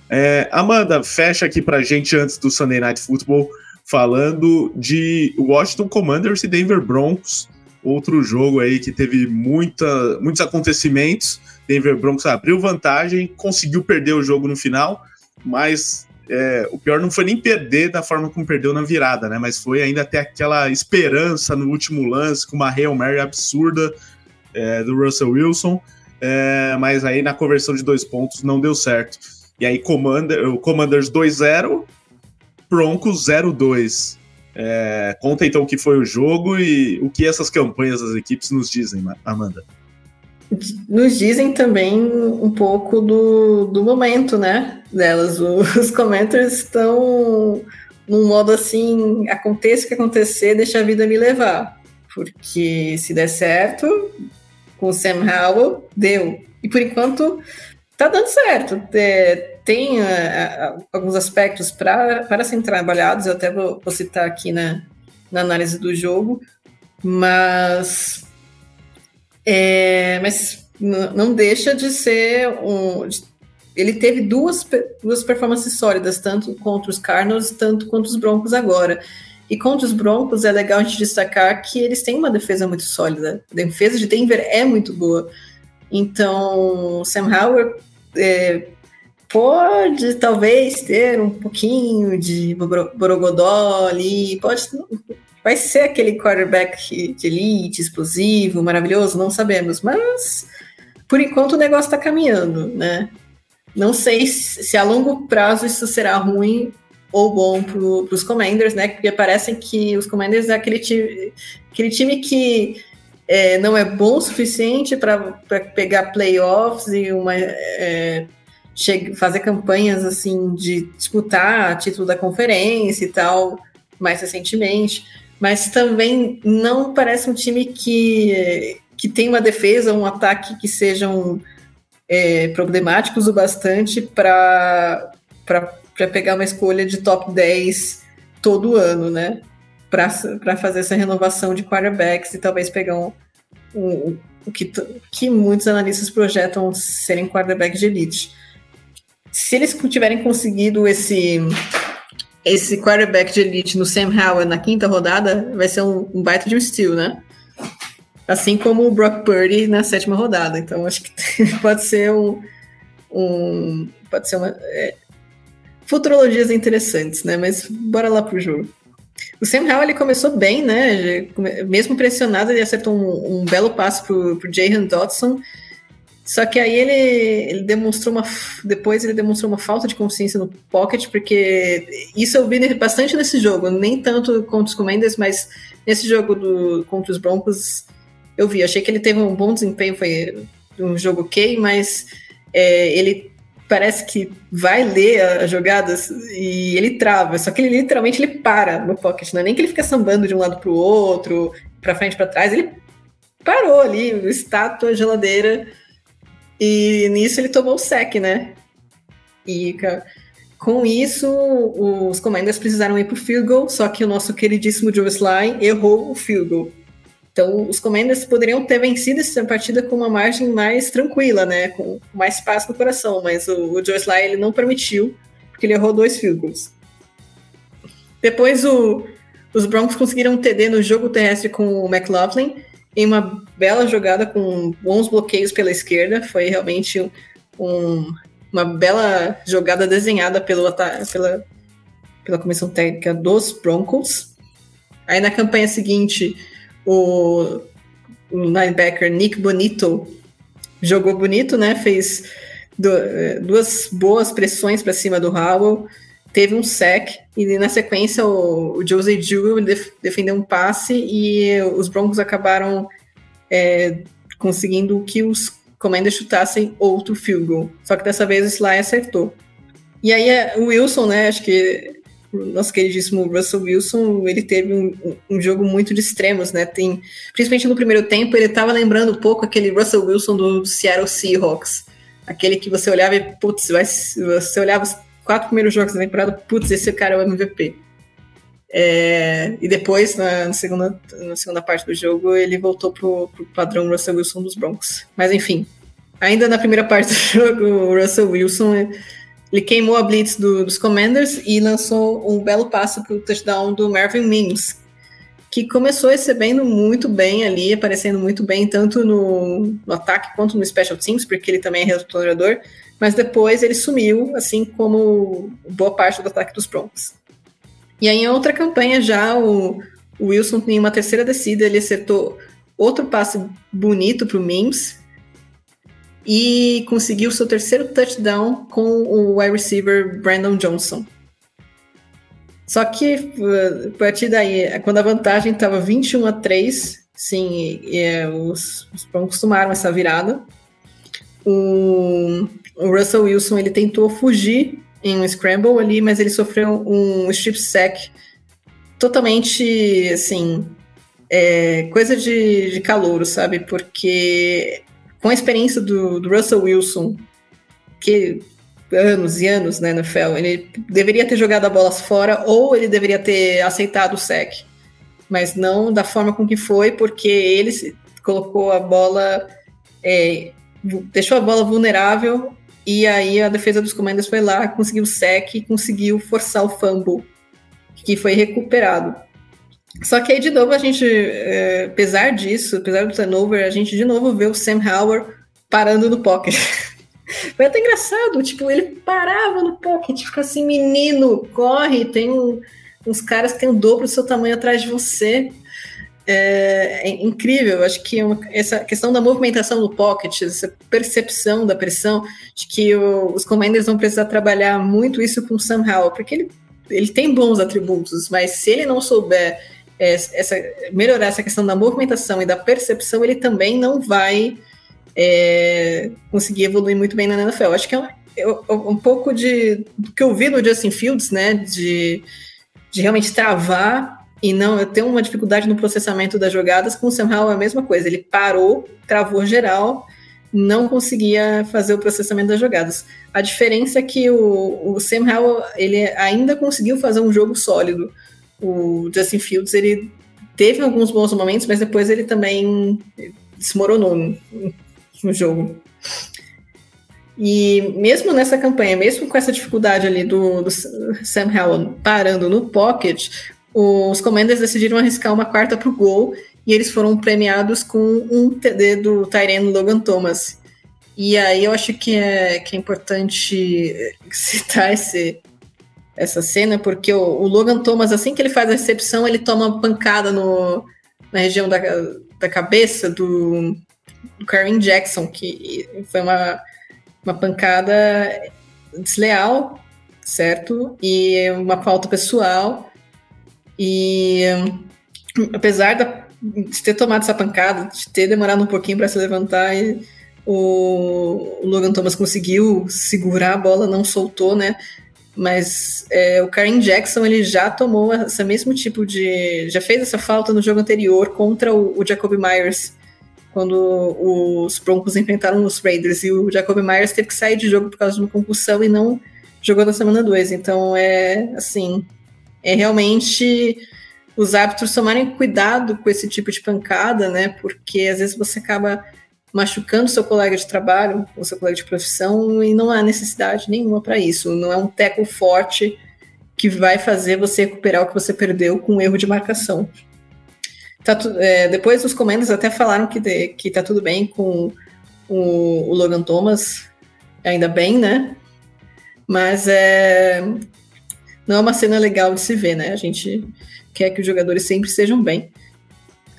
É, Amanda, fecha aqui pra gente antes do Sunday Night Football, falando de Washington Commanders e Denver Broncos. Outro jogo aí que teve muita, muitos acontecimentos. Denver Broncos abriu vantagem, conseguiu perder o jogo no final, mas é, o pior não foi nem perder da forma como perdeu na virada, né? Mas foi ainda ter aquela esperança no último lance, com uma Hail Mary absurda é, do Russell Wilson. É, mas aí na conversão de dois pontos não deu certo. E aí Commander, o Commanders 2-0, Broncos 0-2. É, conta então o que foi o jogo e o que essas campanhas das equipes nos dizem, Amanda nos dizem também um pouco do, do momento, né? Delas. [laughs] Os comenters estão num modo assim: aconteça o que acontecer, deixa a vida me levar. Porque se der certo, com o Sam Howell, deu. E por enquanto, tá dando certo. É, tem uh, alguns aspectos para serem trabalhados, eu até vou, vou citar aqui na, na análise do jogo, mas é, mas não deixa de ser um. Ele teve duas, duas performances sólidas, tanto contra os Cardinals, tanto contra os Broncos agora. E contra os Broncos é legal a gente destacar que eles têm uma defesa muito sólida. A defesa de Denver é muito boa. Então, Sam Howard é, pode talvez ter um pouquinho de borogodó ali, pode Vai ser aquele quarterback de elite, explosivo, maravilhoso? Não sabemos, mas por enquanto o negócio está caminhando, né? Não sei se a longo prazo isso será ruim ou bom para os Commanders, né? Porque parecem que os Commanders é aquele time, aquele time que é, não é bom o suficiente para pegar playoffs e uma, é, fazer campanhas assim de disputar título da conferência e tal mais recentemente mas também não parece um time que, que tem uma defesa, um ataque que sejam é, problemáticos o bastante para pegar uma escolha de top 10 todo ano, né? Para fazer essa renovação de quarterbacks e talvez pegar um, um, que, que muitos analistas projetam serem quarterbacks de elite. Se eles tiverem conseguido esse esse quarterback de elite no Sam Howell na quinta rodada vai ser um, um baita de um steal, né? Assim como o Brock Purdy na sétima rodada. Então acho que [laughs] pode ser um. um pode ser uma. É, futurologias interessantes, né? Mas bora lá pro jogo. O Sam Howell ele começou bem, né? Mesmo pressionado, ele acertou um, um belo passo pro, pro Jahan Dodson só que aí ele, ele demonstrou uma. Depois ele demonstrou uma falta de consciência no pocket, porque isso eu vi bastante nesse jogo, nem tanto contra os Commanders, mas nesse jogo do, contra os Broncos eu vi. Achei que ele teve um bom desempenho, foi um jogo ok, mas é, ele parece que vai ler as jogadas e ele trava. Só que ele literalmente ele para no pocket, não é nem que ele fica sambando de um lado para o outro, para frente para trás, ele parou ali, estátua, geladeira e nisso ele tomou o sec, né? E com isso, os Commanders precisaram ir para o field goal, só que o nosso queridíssimo Joe Sly errou o field goal. Então, os Commanders poderiam ter vencido essa partida com uma margem mais tranquila, né? Com mais paz no coração, mas o, o Joe Sly ele não permitiu, porque ele errou dois field goals. Depois, o, os Broncos conseguiram um TD no jogo terrestre com o McLaughlin, em uma bela jogada com bons bloqueios pela esquerda. Foi realmente um, uma bela jogada desenhada pelo, pela, pela comissão técnica dos Broncos. Aí na campanha seguinte, o, linebacker Nick Bonito jogou bonito, né? Fez é, duas boas pressões para cima do Howell, teve um sec e na sequência o, o Jose Jewell def, defendeu um passe e os Broncos acabaram é, conseguindo que os Commanders chutassem outro field goal. Só que dessa vez o Sly acertou. E aí é, o Wilson, né? Acho que o nosso queridíssimo Russell Wilson, ele teve um, um, jogo muito de extremos, né? Tem, principalmente no primeiro tempo, ele estava lembrando um pouco aquele Russell Wilson do Seattle Seahawks. Aquele que você olhava e, putz, você olhava quatro primeiros jogos da temporada, putz, esse cara é o MVP. É, e depois, na, na, segunda, na segunda parte do jogo, ele voltou pro, pro padrão Russell Wilson dos Broncos. Mas enfim, ainda na primeira parte do [laughs] jogo, o Russell Wilson ele queimou a blitz do, dos Commanders e lançou um belo passo para o touchdown do Marvin Mims, que começou recebendo muito bem ali, aparecendo muito bem, tanto no, no ataque quanto no special teams, porque ele também é retornador, mas depois ele sumiu, assim como boa parte do ataque dos Broncos. E aí, em outra campanha, já o, o Wilson, em uma terceira descida, ele acertou outro passe bonito para o Mims, e conseguiu seu terceiro touchdown com o wide receiver Brandon Johnson. Só que a partir daí, quando a vantagem estava 21 a 3, sim, e, e, os, os Broncos tomaram essa virada. O, o, Russell Wilson ele tentou fugir em um scramble ali, mas ele sofreu um strip sack totalmente assim, é, coisa de, de calouro, sabe? Porque com a experiência do, do Russell Wilson, que anos e anos né, no NFL, ele deveria ter jogado a bola fora ou ele deveria ter aceitado o sec, mas não da forma com que foi, porque ele colocou a bola, é, deixou a bola vulnerável e aí a defesa dos Commanders foi lá, conseguiu o sec conseguiu forçar o fumble, que foi recuperado. Só que aí, de novo, a gente, é, apesar disso, apesar do turnover, a gente de novo vê o Sam Howard parando no pocket. [laughs] Foi até engraçado, tipo, ele parava no pocket, fica assim, menino, corre, tem um, uns caras que tem o dobro do seu tamanho atrás de você. É, é incrível, acho que uma, essa questão da movimentação no pocket, essa percepção da pressão, de que o, os commanders vão precisar trabalhar muito isso com o Sam Howell, porque ele, ele tem bons atributos, mas se ele não souber é, essa, melhorar essa questão da movimentação e da percepção, ele também não vai é, conseguir evoluir muito bem na NFL. Acho que é um, é um pouco de do que eu vi no Justin Fields, né? De, de realmente travar e não ter uma dificuldade no processamento das jogadas. Com o Sam Howell é a mesma coisa. Ele parou, travou geral, não conseguia fazer o processamento das jogadas. A diferença é que o, o Sam Howell ele ainda conseguiu fazer um jogo sólido o Justin Fields ele teve alguns bons momentos, mas depois ele também desmoronou no, no jogo. E mesmo nessa campanha, mesmo com essa dificuldade ali do, do Sam Howell parando no pocket, os Commanders decidiram arriscar uma quarta para o gol e eles foram premiados com um TD do Tyrene Logan Thomas. E aí eu acho que é, que é importante citar esse, essa cena, porque o, o, Logan Thomas, assim que ele faz a recepção, ele toma uma pancada no, na região da, da cabeça do, do Kareem Jackson, que foi uma, uma pancada desleal, certo? E uma falta pessoal. E apesar de ter tomado essa pancada, de ter demorado um pouquinho para se levantar, e, o, Logan Thomas conseguiu segurar a bola, não soltou, né? Mas é, o Karen Jackson ele já tomou esse mesmo tipo de. já fez essa falta no jogo anterior contra o, o Jacoby Myers, quando os Broncos enfrentaram os Raiders. E o Jacoby Myers teve que sair de jogo por causa de uma concussão e não jogou na semana 2. Então é assim. É realmente os árbitros tomarem cuidado com esse tipo de pancada, né? Porque às vezes você acaba machucando seu colega de trabalho, ou seu colega de profissão, e não há necessidade nenhuma para isso. Não é um teco forte que vai fazer você recuperar o que você perdeu com um erro de marcação. Tá é, depois os comandos até falaram que, de, que tá tudo bem com o, o, Logan Thomas, ainda bem, né? Mas é, não é uma cena legal de se ver, né? A gente quer que os jogadores sempre sejam bem.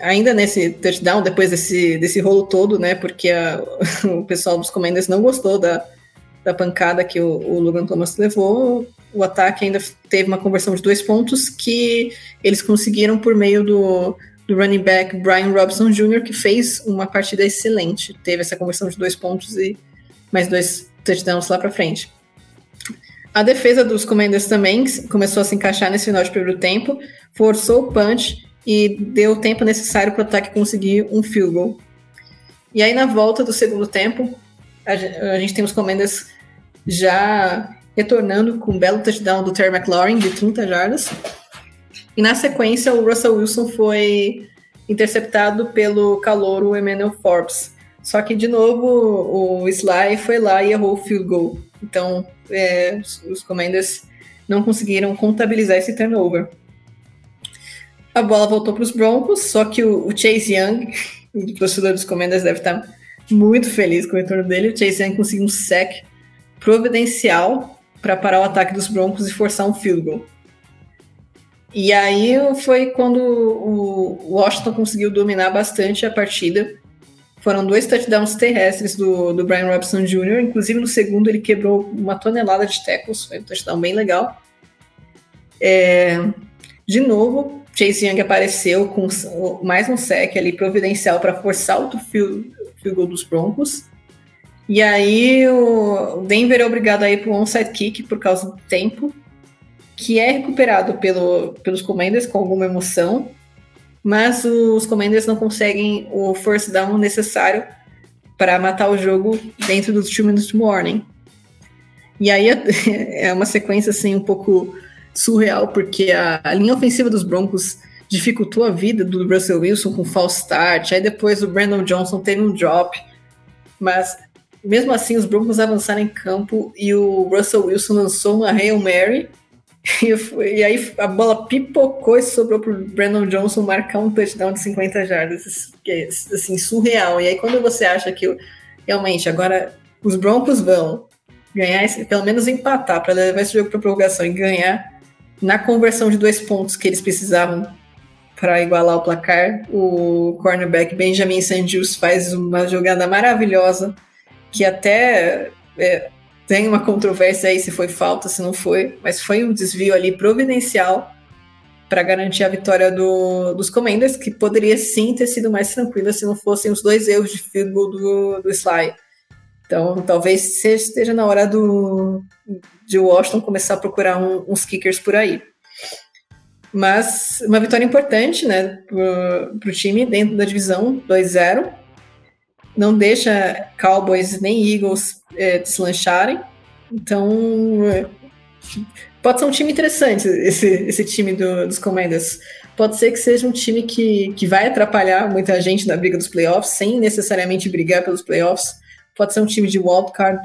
Ainda nesse touchdown, depois desse, desse rolo todo, né? Porque a, [laughs] o pessoal dos Commanders não gostou da, da pancada que o, o Logan Thomas levou, o ataque ainda teve uma conversão de dois pontos que eles conseguiram por meio do, do running back Brian Robson Jr., que fez uma partida excelente. Teve essa conversão de dois pontos e mais dois touchdowns lá para frente. A defesa dos Commanders também começou a se encaixar nesse final de primeiro tempo, forçou o punch e deu o tempo necessário para o ataque conseguir um field goal. E aí, na volta do segundo tempo, a gente tem os Commanders já retornando com um belo touchdown do Terry McLaurin de 30 jardas. E na sequência, o Russell Wilson foi interceptado pelo calouro Emmanuel Forbes. Só que, de novo, o Sly foi lá e errou o field goal. Então, é, os Commanders não conseguiram contabilizar esse turnover. A bola voltou para os Broncos, só que o, o Chase Young, [laughs] o torcedor dos Commanders, deve estar muito feliz com o retorno dele. O Chase Young conseguiu um sec providencial para parar o ataque dos Broncos e forçar um field goal. E aí foi quando o Washington conseguiu dominar bastante a partida. Foram dois touchdowns terrestres do, do Brian Robson Jr., inclusive no segundo ele quebrou uma tonelada de tackles, foi um touchdown bem legal. É, de novo, Chase Young apareceu com mais um sec ali providencial para forçar o field, field goal dos Broncos. E aí o Denver é obrigado a ir para o onside kick por causa do tempo, que é recuperado pelo, pelos Commanders com alguma emoção, mas os Commanders não conseguem o first down necessário para matar o jogo dentro dos two minutes warning. E aí [laughs] é uma sequência assim um pouco surreal, porque a, a linha ofensiva dos Broncos dificultou a vida do Russell Wilson com false start, aí depois o Brandon Johnson teve um drop, mas mesmo assim, os Broncos avançaram em campo e o Russell Wilson lançou uma Hail Mary. E, e aí a bola pipocou e sobrou pro Brandon Johnson marcar um touchdown de 50 jardas. Que é assim, surreal. E aí quando você acha que realmente agora os Broncos vão ganhar, pelo menos empatar, para levar esse jogo para prorrogação e ganhar na conversão de dois pontos que eles precisavam para igualar o placar, o cornerback Benjamin Sandus faz uma jogada maravilhosa que até é, tem uma controvérsia aí se foi falta, se não foi, mas foi um desvio ali providencial para garantir a vitória do, dos Commanders, que poderia sim ter sido mais tranquila se não fossem os dois erros de field goal do, do Sly. Então, talvez esteja na hora do, de Washington começar a procurar um, uns kickers por aí. Mas uma vitória importante né, para o time dentro da divisão 2-0 não deixa Cowboys nem Eagles é, deslancharem. Então, pode ser um time interessante esse, esse time do, dos Commanders. Pode ser que seja um time que, que vai atrapalhar muita gente na briga dos playoffs, sem necessariamente brigar pelos playoffs. Pode ser um time de wildcard.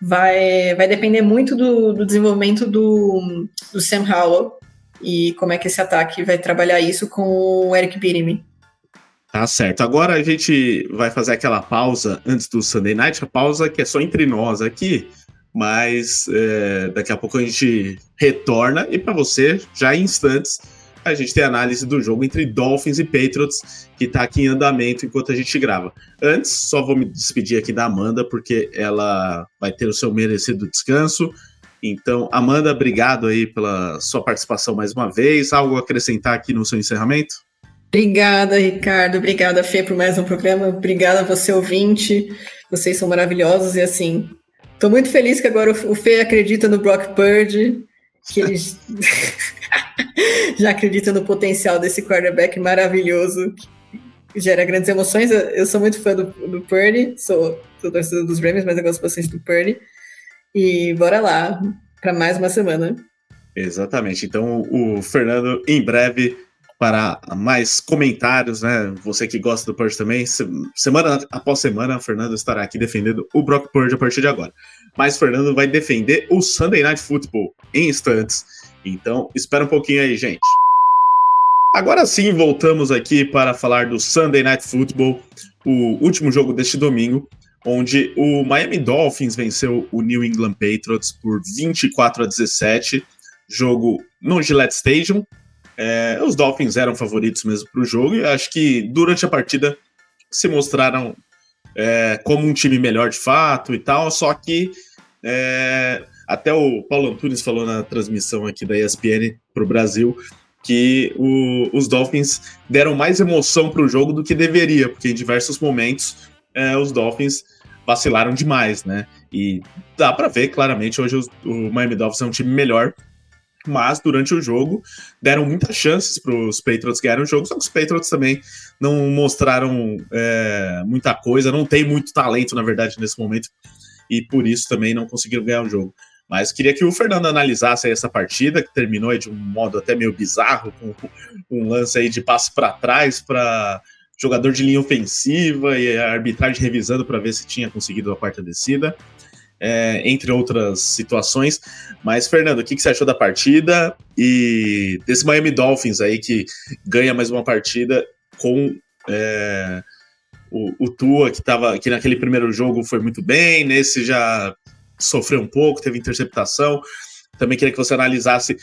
Vai, vai depender muito do, do desenvolvimento do, do Sam Howell e como é que esse ataque vai trabalhar isso com o Eric Bieniemy. Tá certo. Agora a gente vai fazer aquela pausa antes do Sunday Night, a pausa que é só entre nós aqui, mas é, daqui a pouco a gente retorna e para você, já em instantes, a gente tem a análise do jogo entre Dolphins e Patriots, que está aqui em andamento enquanto a gente grava. Antes, só vou me despedir aqui da Amanda, porque ela vai ter o seu merecido descanso. Então, Amanda, obrigado aí pela sua participação mais uma vez. Algo a acrescentar aqui no seu encerramento? Obrigada, Ricardo. Obrigada, Fê, por mais um programa. Obrigada a você, ouvinte. Vocês são maravilhosos e assim. Estou muito feliz que agora o Fê acredita no Brock Purdy, que ele [laughs] já acredita no potencial desse quarterback maravilhoso, que gera grandes emoções. Eu sou muito fã do, do Purdy, sou, sou torcedor dos Rams, mas eu gosto bastante do Purdy. E bora lá para mais uma semana. Exatamente. Então, o Fernando, em breve, para mais comentários, né? Você que gosta do Purge também, semana após semana, Fernando estará aqui defendendo o Brock Purge a partir de agora. Mas Fernando vai defender o Sunday Night Football em instantes. Então, espera um pouquinho aí, gente. Agora sim, voltamos aqui para falar do Sunday Night Football, o último jogo deste domingo, onde o Miami Dolphins venceu o New England Patriots por 24 a 17 jogo no Gillette Stadium. É, os Dolphins eram favoritos mesmo para o jogo e acho que durante a partida se mostraram é, como um time melhor de fato e tal, só que é, até o Paulo Antunes falou na transmissão aqui da ESPN para o Brasil que o, os Dolphins deram mais emoção para o jogo do que deveria, porque em diversos momentos é, os Dolphins vacilaram demais, né? E dá para ver claramente hoje o Miami Dolphins é um time melhor, mas durante o jogo deram muitas chances para os Patriots ganharem o jogo, só que os Patriots também não mostraram é, muita coisa, não tem muito talento, na verdade, nesse momento, e por isso também não conseguiram ganhar o jogo. Mas queria que o Fernando analisasse essa partida, que terminou de um modo até meio bizarro, com um lance aí de passe para trás para jogador de linha ofensiva e a arbitragem revisando para ver se tinha conseguido a quarta descida, é, entre outras situações. Mas, Fernando, o que, que você achou da partida e desse Miami Dolphins aí que ganha mais uma partida com é, o, o Tua, que, tava, que naquele primeiro jogo foi muito bem, nesse já sofreu um pouco, teve interceptação. Também queria que você analisasse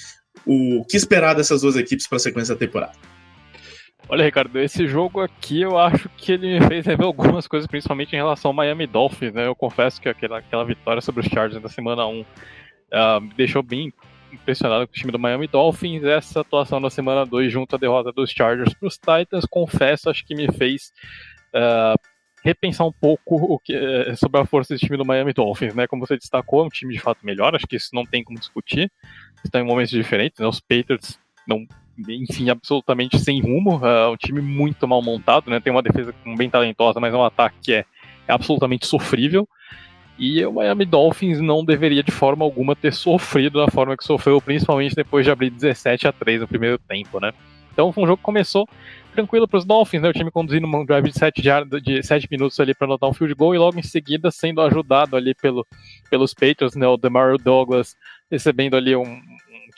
o que esperar dessas duas equipes para a sequência da temporada. Olha, Ricardo, esse jogo aqui eu acho que ele me fez rever algumas coisas, principalmente em relação ao Miami Dolphins, né? Eu confesso que aquela, aquela vitória sobre os Chargers na semana 1 uh, ah, me deixou bem impressionado com o time do Miami Dolphins. Essa atuação na semana 2 junto à derrota dos Chargers para os Titans, confesso, acho que me fez uh, repensar um pouco o que, eh, sobre a força desse time do Miami Dolphins, né? Como você destacou, é um time de fato melhor, acho que isso não tem como discutir. Estão em momentos diferentes, né? Os Patriots não, enfim, absolutamente sem rumo, é um time muito mal montado, né? Tem uma defesa bem talentosa, mas é um ataque que é, é absolutamente sofrível. E o Miami Dolphins não deveria de forma alguma ter sofrido da forma que sofreu, principalmente depois de abrir 17 a 3 no primeiro tempo, né? Então foi um jogo que começou tranquilo para os Dolphins, né? O time conduzindo um drive de 7, de 7 minutos ali para anotar um field goal e logo em seguida sendo ajudado ali pelo, pelos Patriots, né? O Demario Douglas recebendo ali um,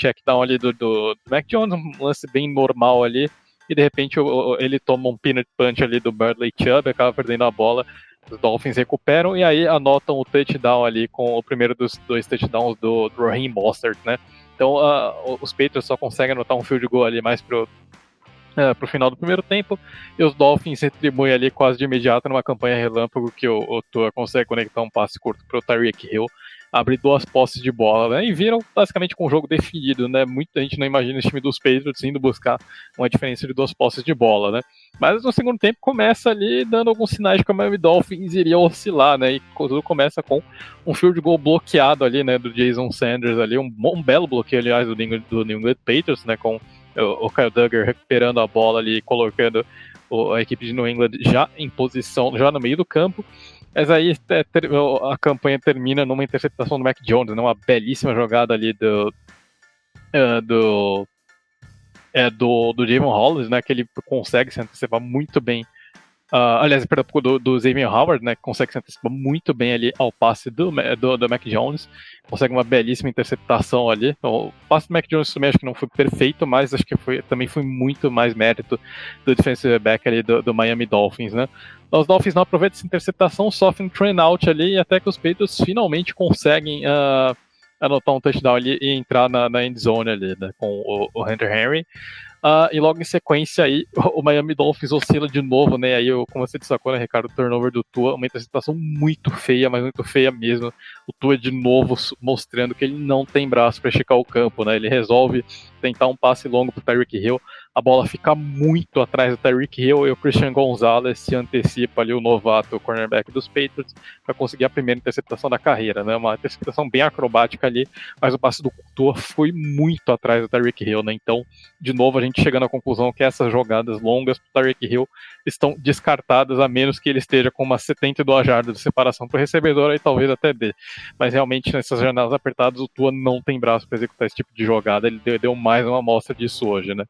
um check down ali do, do, do Mac Jones, um lance bem normal ali. E de repente ele toma um peanut punch ali do Bradley Chubb, acaba perdendo a bola. Os Dolphins recuperam e aí anotam o touchdown ali com o primeiro dos dois touchdowns do, do Raheem Mostert, né? Então uh, os Patriots só conseguem anotar um field goal ali mais pro, é, para o final do primeiro tempo, e os Dolphins retribuem ali quase de imediato numa campanha relâmpago que o, o Tua consegue conectar um passe curto para o Tyreek Hill, abrir duas posses de bola, né, e viram basicamente com o jogo definido, né, muita gente não imagina esse time dos Patriots indo buscar uma diferença de duas posses de bola, né, mas no segundo tempo começa ali dando alguns sinais de que o Miami Dolphins iria oscilar, né, e tudo começa com um field goal bloqueado ali, né, do Jason Sanders ali, um, um belo bloqueio, aliás, do New, do New England Patriots, né, com o, Kyle Duggar recuperando a bola ali, colocando a equipe de New England já em posição, já no meio do campo. Mas aí é, a campanha termina numa interceptação do Mac Jones, né? belíssima jogada ali do. Uh, do. É, do, do Javon Hollis, né? Que ele consegue se antecipar muito bem Uh, aliás, perdão, do, do Xavier Howard, né, que consegue se antecipar muito bem ali ao passe do, do, do Mac Jones, consegue uma belíssima interceptação ali. O passe do Mac Jones também acho que não foi perfeito, mas acho que foi, também foi muito mais mérito do defensive back ali do, do Miami Dolphins, né. Os Dolphins não aproveitam essa interceptação, sofrem um train out ali, até que os Patriots finalmente conseguem uh, anotar um touchdown ali e entrar na, na end zone ali, né, com o, o Hunter Henry. Uh, e logo em sequência aí, [laughs] o Miami Dolphins oscila de novo, né? Aí, como você destacou, né, Ricardo, o turnover do Tua, uma interceptação muito feia, mas muito feia mesmo. O Tua de novo mostrando que ele não tem braço para esticar o campo, né? Ele resolve tentar um passe longo pro Tyreek Hill, a bola fica muito atrás do Tyreek Hill e o Christian Gonzalez se antecipa ali o novato, cornerback dos Patriots, para conseguir a primeira interceptação da carreira, né? Uma interceptação bem acrobática ali, mas o passe do Couture foi muito atrás do Tyreek Hill, né? Então, de novo, a gente chegando à conclusão que essas jogadas longas pro Tyreek Hill estão descartadas, a menos que ele esteja com uma 72 jardas de separação para o recebedor, aí talvez até dê. Mas realmente, nessas janelas apertadas, o Tua não tem braço para executar esse tipo de jogada, ele deu, deu mais uma amostra disso hoje, né?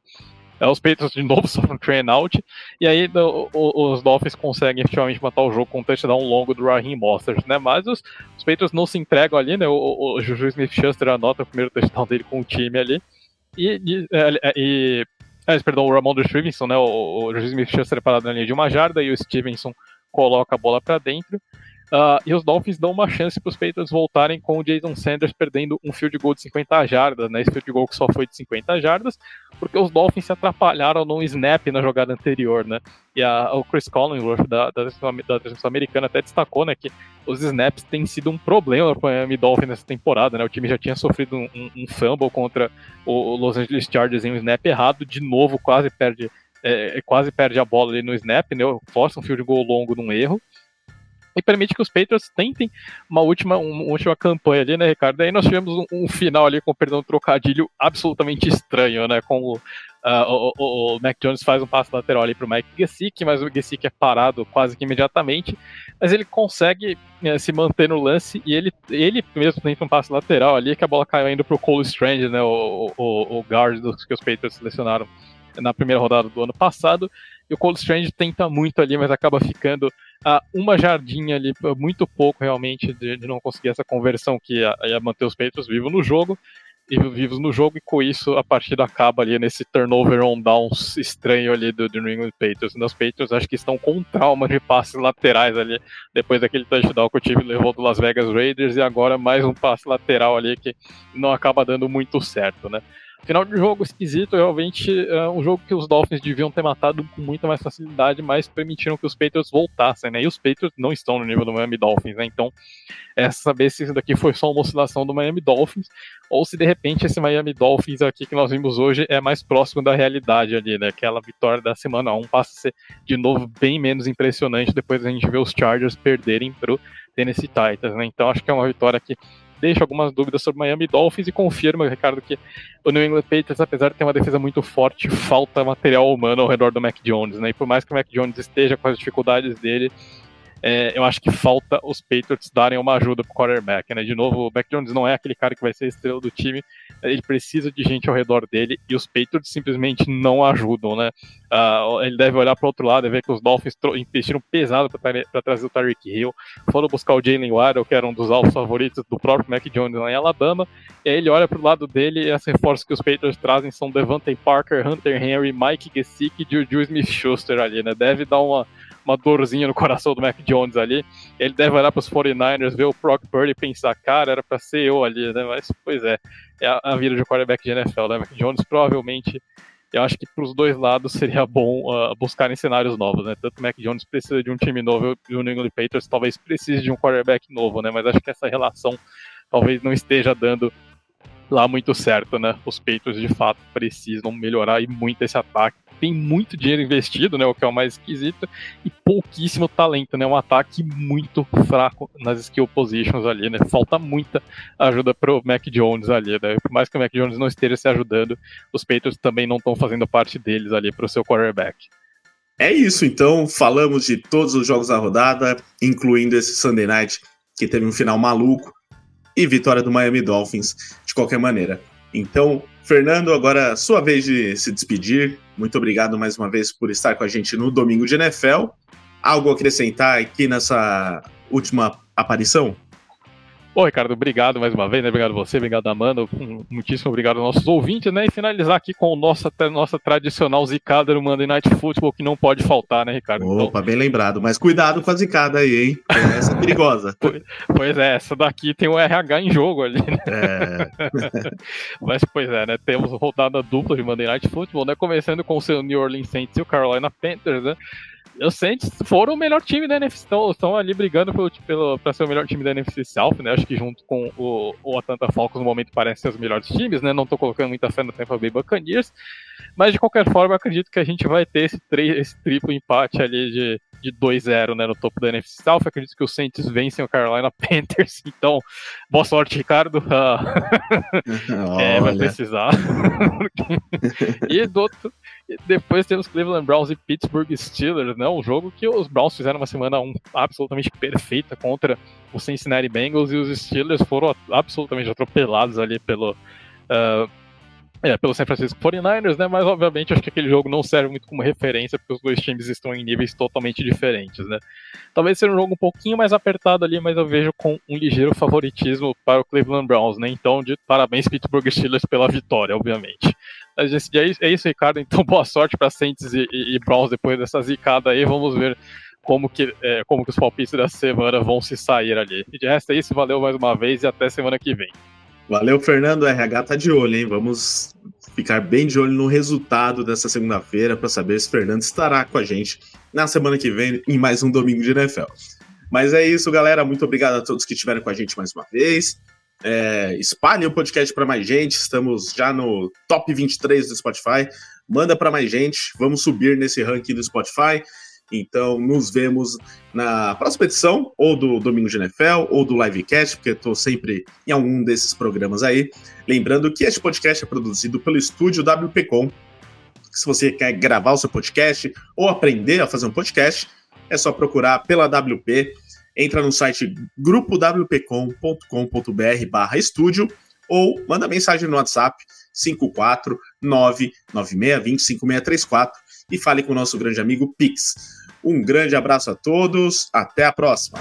É, os Patriots de novo [laughs] sofrem um train out, e aí do, o, os Dolphins conseguem efetivamente matar o jogo com um touchdown longo do Raheem Mostert, né? Mas os, os Patriots não se entregam ali, né? O, o, o Juju Smith-Schuster anota o primeiro touchdown dele com o time ali, e, e, é, e é, perdão, o Ramon do Stevenson, né? O, o Juju Smith-Schuster é parado na linha de uma jarda, e o Stevenson coloca a bola para dentro. Uh, e os Dolphins dão uma chance para os Patriots voltarem com o Jason Sanders perdendo um field goal de 50 jardas, né? Esse field goal que só foi de 50 jardas, porque os Dolphins se atrapalharam num snap na jogada anterior, né? E a, o Chris Collinsworth da, da, da transmissão americana até destacou, né, que os snaps têm sido um problema para o Miami Dolphins nessa temporada, né? O time já tinha sofrido um, um, um fumble contra o, o, Los Angeles Chargers em um snap errado, de novo quase perde, é, quase perde a bola ali no snap, né? Força um field goal longo num erro e permite que os Patriots tentem uma última, uma última campanha ali, né, Ricardo? Aí nós tivemos um, um final ali, com perdão, um trocadilho absolutamente estranho, né? Com o, uh, o, o, Mac Jones faz um passo lateral ali para o Mike Gesicki, mas o Gesicki é parado quase que imediatamente, mas ele consegue né, se manter no lance e ele, ele mesmo tenta um passo lateral ali, que a bola caiu indo para o Cole Strange, né? O, o, o guard dos que os Patriots selecionaram na primeira rodada do ano passado. E o Cole Strange tenta muito ali, mas acaba ficando a uma jardinha ali, muito pouco realmente, de, de não conseguir essa conversão que ia, ia manter os Patriots vivos no jogo e vivos no jogo, e com isso a partida acaba ali nesse turnover on downs estranho ali do, do New England Patriots. Os Patriots acho que estão com trauma de passes laterais ali, depois daquele touchdown que o time levou do Las Vegas Raiders, e agora mais um passe lateral ali que não acaba dando muito certo, né? Final de jogo esquisito, realmente é um jogo que os Dolphins deviam ter matado com muita mais facilidade, mas permitiram que os Patriots voltassem, né? E os Patriots não estão no nível do Miami Dolphins, né? Então, é saber se isso daqui foi só uma oscilação do Miami Dolphins, ou se de repente esse Miami Dolphins aqui que nós vimos hoje é mais próximo da realidade ali, né? Aquela vitória da semana 1 passa a ser de novo bem menos impressionante depois a gente ver os Chargers perderem pro Tennessee Titans, né? Então acho que é uma vitória que deixa algumas dúvidas sobre Miami Dolphins e confirma, Ricardo, que o New England Patriots, apesar de ter uma defesa muito forte, falta material humano ao redor do Mac Jones, né? E por mais que o Mac Jones esteja com as dificuldades dele, é, eu acho que falta os Patriots darem uma ajuda pro quarterback, né? De novo, o Mac Jones não é aquele cara que vai ser a estrela do time, ele precisa de gente ao redor dele e os Patriots simplesmente não ajudam, né? Uh, ele deve olhar para outro lado e ver que os Dolphins investiram pesado para trazer o Tyreek Hill, foram buscar o Jalen Waddle, que era um dos alvos favoritos do próprio Mac Jones lá em Alabama, e aí ele olha para o lado dele e as reforços que os Patriots trazem são Devante Parker, Hunter Henry, Mike Gesicki e Juju Smith-Schuster ali, né? Deve dar uma uma dorzinha no coração do Mac Jones ali. Ele deve olhar para os 49ers, ver o Brock Purdy e pensar, cara, era para ser eu ali, né? Mas, pois é, é a, vida de quarterback de NFL, né? Mac Jones provavelmente, eu acho que para os dois lados seria bom uh, buscarem cenários novos, né? Tanto o Mac Jones precisa de um time novo e o New England Patriots talvez precise de um quarterback novo, né? Mas acho que essa relação talvez não esteja dando lá muito certo, né? Os Patriots de fato precisam melhorar e muito esse ataque tem muito dinheiro investido, né? O que é o mais esquisito, e pouquíssimo talento, né? Um ataque muito fraco nas skill positions ali, né? Falta muita ajuda pro Mac Jones ali, né? Por mais que o Mac Jones não esteja se ajudando, os Patriots também não estão fazendo parte deles ali pro seu quarterback. É isso, então falamos de todos os jogos da rodada, incluindo esse Sunday Night que teve um final maluco e vitória do Miami Dolphins de qualquer maneira. Então, Fernando, agora sua vez de se despedir. Muito obrigado mais uma vez por estar com a gente no Domingo de NFL. Algo a acrescentar aqui nessa última aparição? Bom, Ricardo, obrigado mais uma vez, né? Obrigado você, obrigado Amanda, muitíssimo obrigado aos nossos ouvintes, né? E finalizar aqui com nossa, nossa tradicional zicada no Monday Night Football, que não pode faltar, né, Ricardo? Opa, então... bem lembrado, mas cuidado com a zicada aí, hein? Essa é perigosa. [laughs] pois, é, essa daqui tem o RH em jogo ali, né? É. [laughs] mas, pois é, né? Temos rodada dupla de Monday Night Football, né? Começando com o seu New Orleans Saints e o Carolina Panthers, né? Os Saints foram o melhor time da NFC, estão, estão ali brigando pelo, pelo, pra ser o melhor time da NFC South, né? Acho que junto com o, o Atlanta Falcons no momento parecem ser os melhores times, né? Não tô colocando muita fé no Tampa Bay Buccaneers, mas de qualquer forma, acredito que a gente vai ter esse, esse triplo empate ali de, de 2-0 né, no topo da NFC South. Acredito que os Saints vencem o Carolina [laughs] Panthers. Então, boa sorte, Ricardo. Uh, [laughs] é, vai precisar. [laughs] e do outro, depois temos Cleveland Browns e Pittsburgh Steelers, né? Um jogo que os Browns fizeram uma semana um, absolutamente perfeita contra os Cincinnati Bengals e os Steelers foram absolutamente atropelados ali pelo. Uh, é, pelo San Francisco 49ers, né? Mas obviamente acho que aquele jogo não serve muito como referência, porque os dois times estão em níveis totalmente diferentes, né? Talvez seja um jogo um pouquinho mais apertado ali, mas eu vejo com um ligeiro favoritismo para o Cleveland Browns, né? Então, de parabéns Pittsburgh Steelers pela vitória, obviamente. Mas é isso, Ricardo. Então, [laughs] boa sorte para Saints e, e, e Browns depois dessa zicada aí. Vamos ver como que, é, como que os palpites da semana vão se sair ali. E de resto é isso, valeu mais uma vez e até semana que vem. Valeu, Fernando. RH tá de olho, hein? Vamos ficar bem de olho no resultado dessa segunda-feira para saber se Fernando estará com a gente na semana que vem em mais um domingo de NFL. Mas é isso, galera. Muito obrigado a todos que estiveram com a gente mais uma vez. É, espalhe o podcast para mais gente. Estamos já no top 23 do Spotify. Manda para mais gente. Vamos subir nesse ranking do Spotify. Então, nos vemos na próxima edição, ou do Domingo de NFL, ou do Livecast, porque estou sempre em algum desses programas aí. Lembrando que este podcast é produzido pelo estúdio WPcom. Se você quer gravar o seu podcast ou aprender a fazer um podcast, é só procurar pela WP. Entra no site grupowpcom.com.br barra estúdio ou manda mensagem no WhatsApp 54996205634 e fale com o nosso grande amigo Pix. Um grande abraço a todos, até a próxima!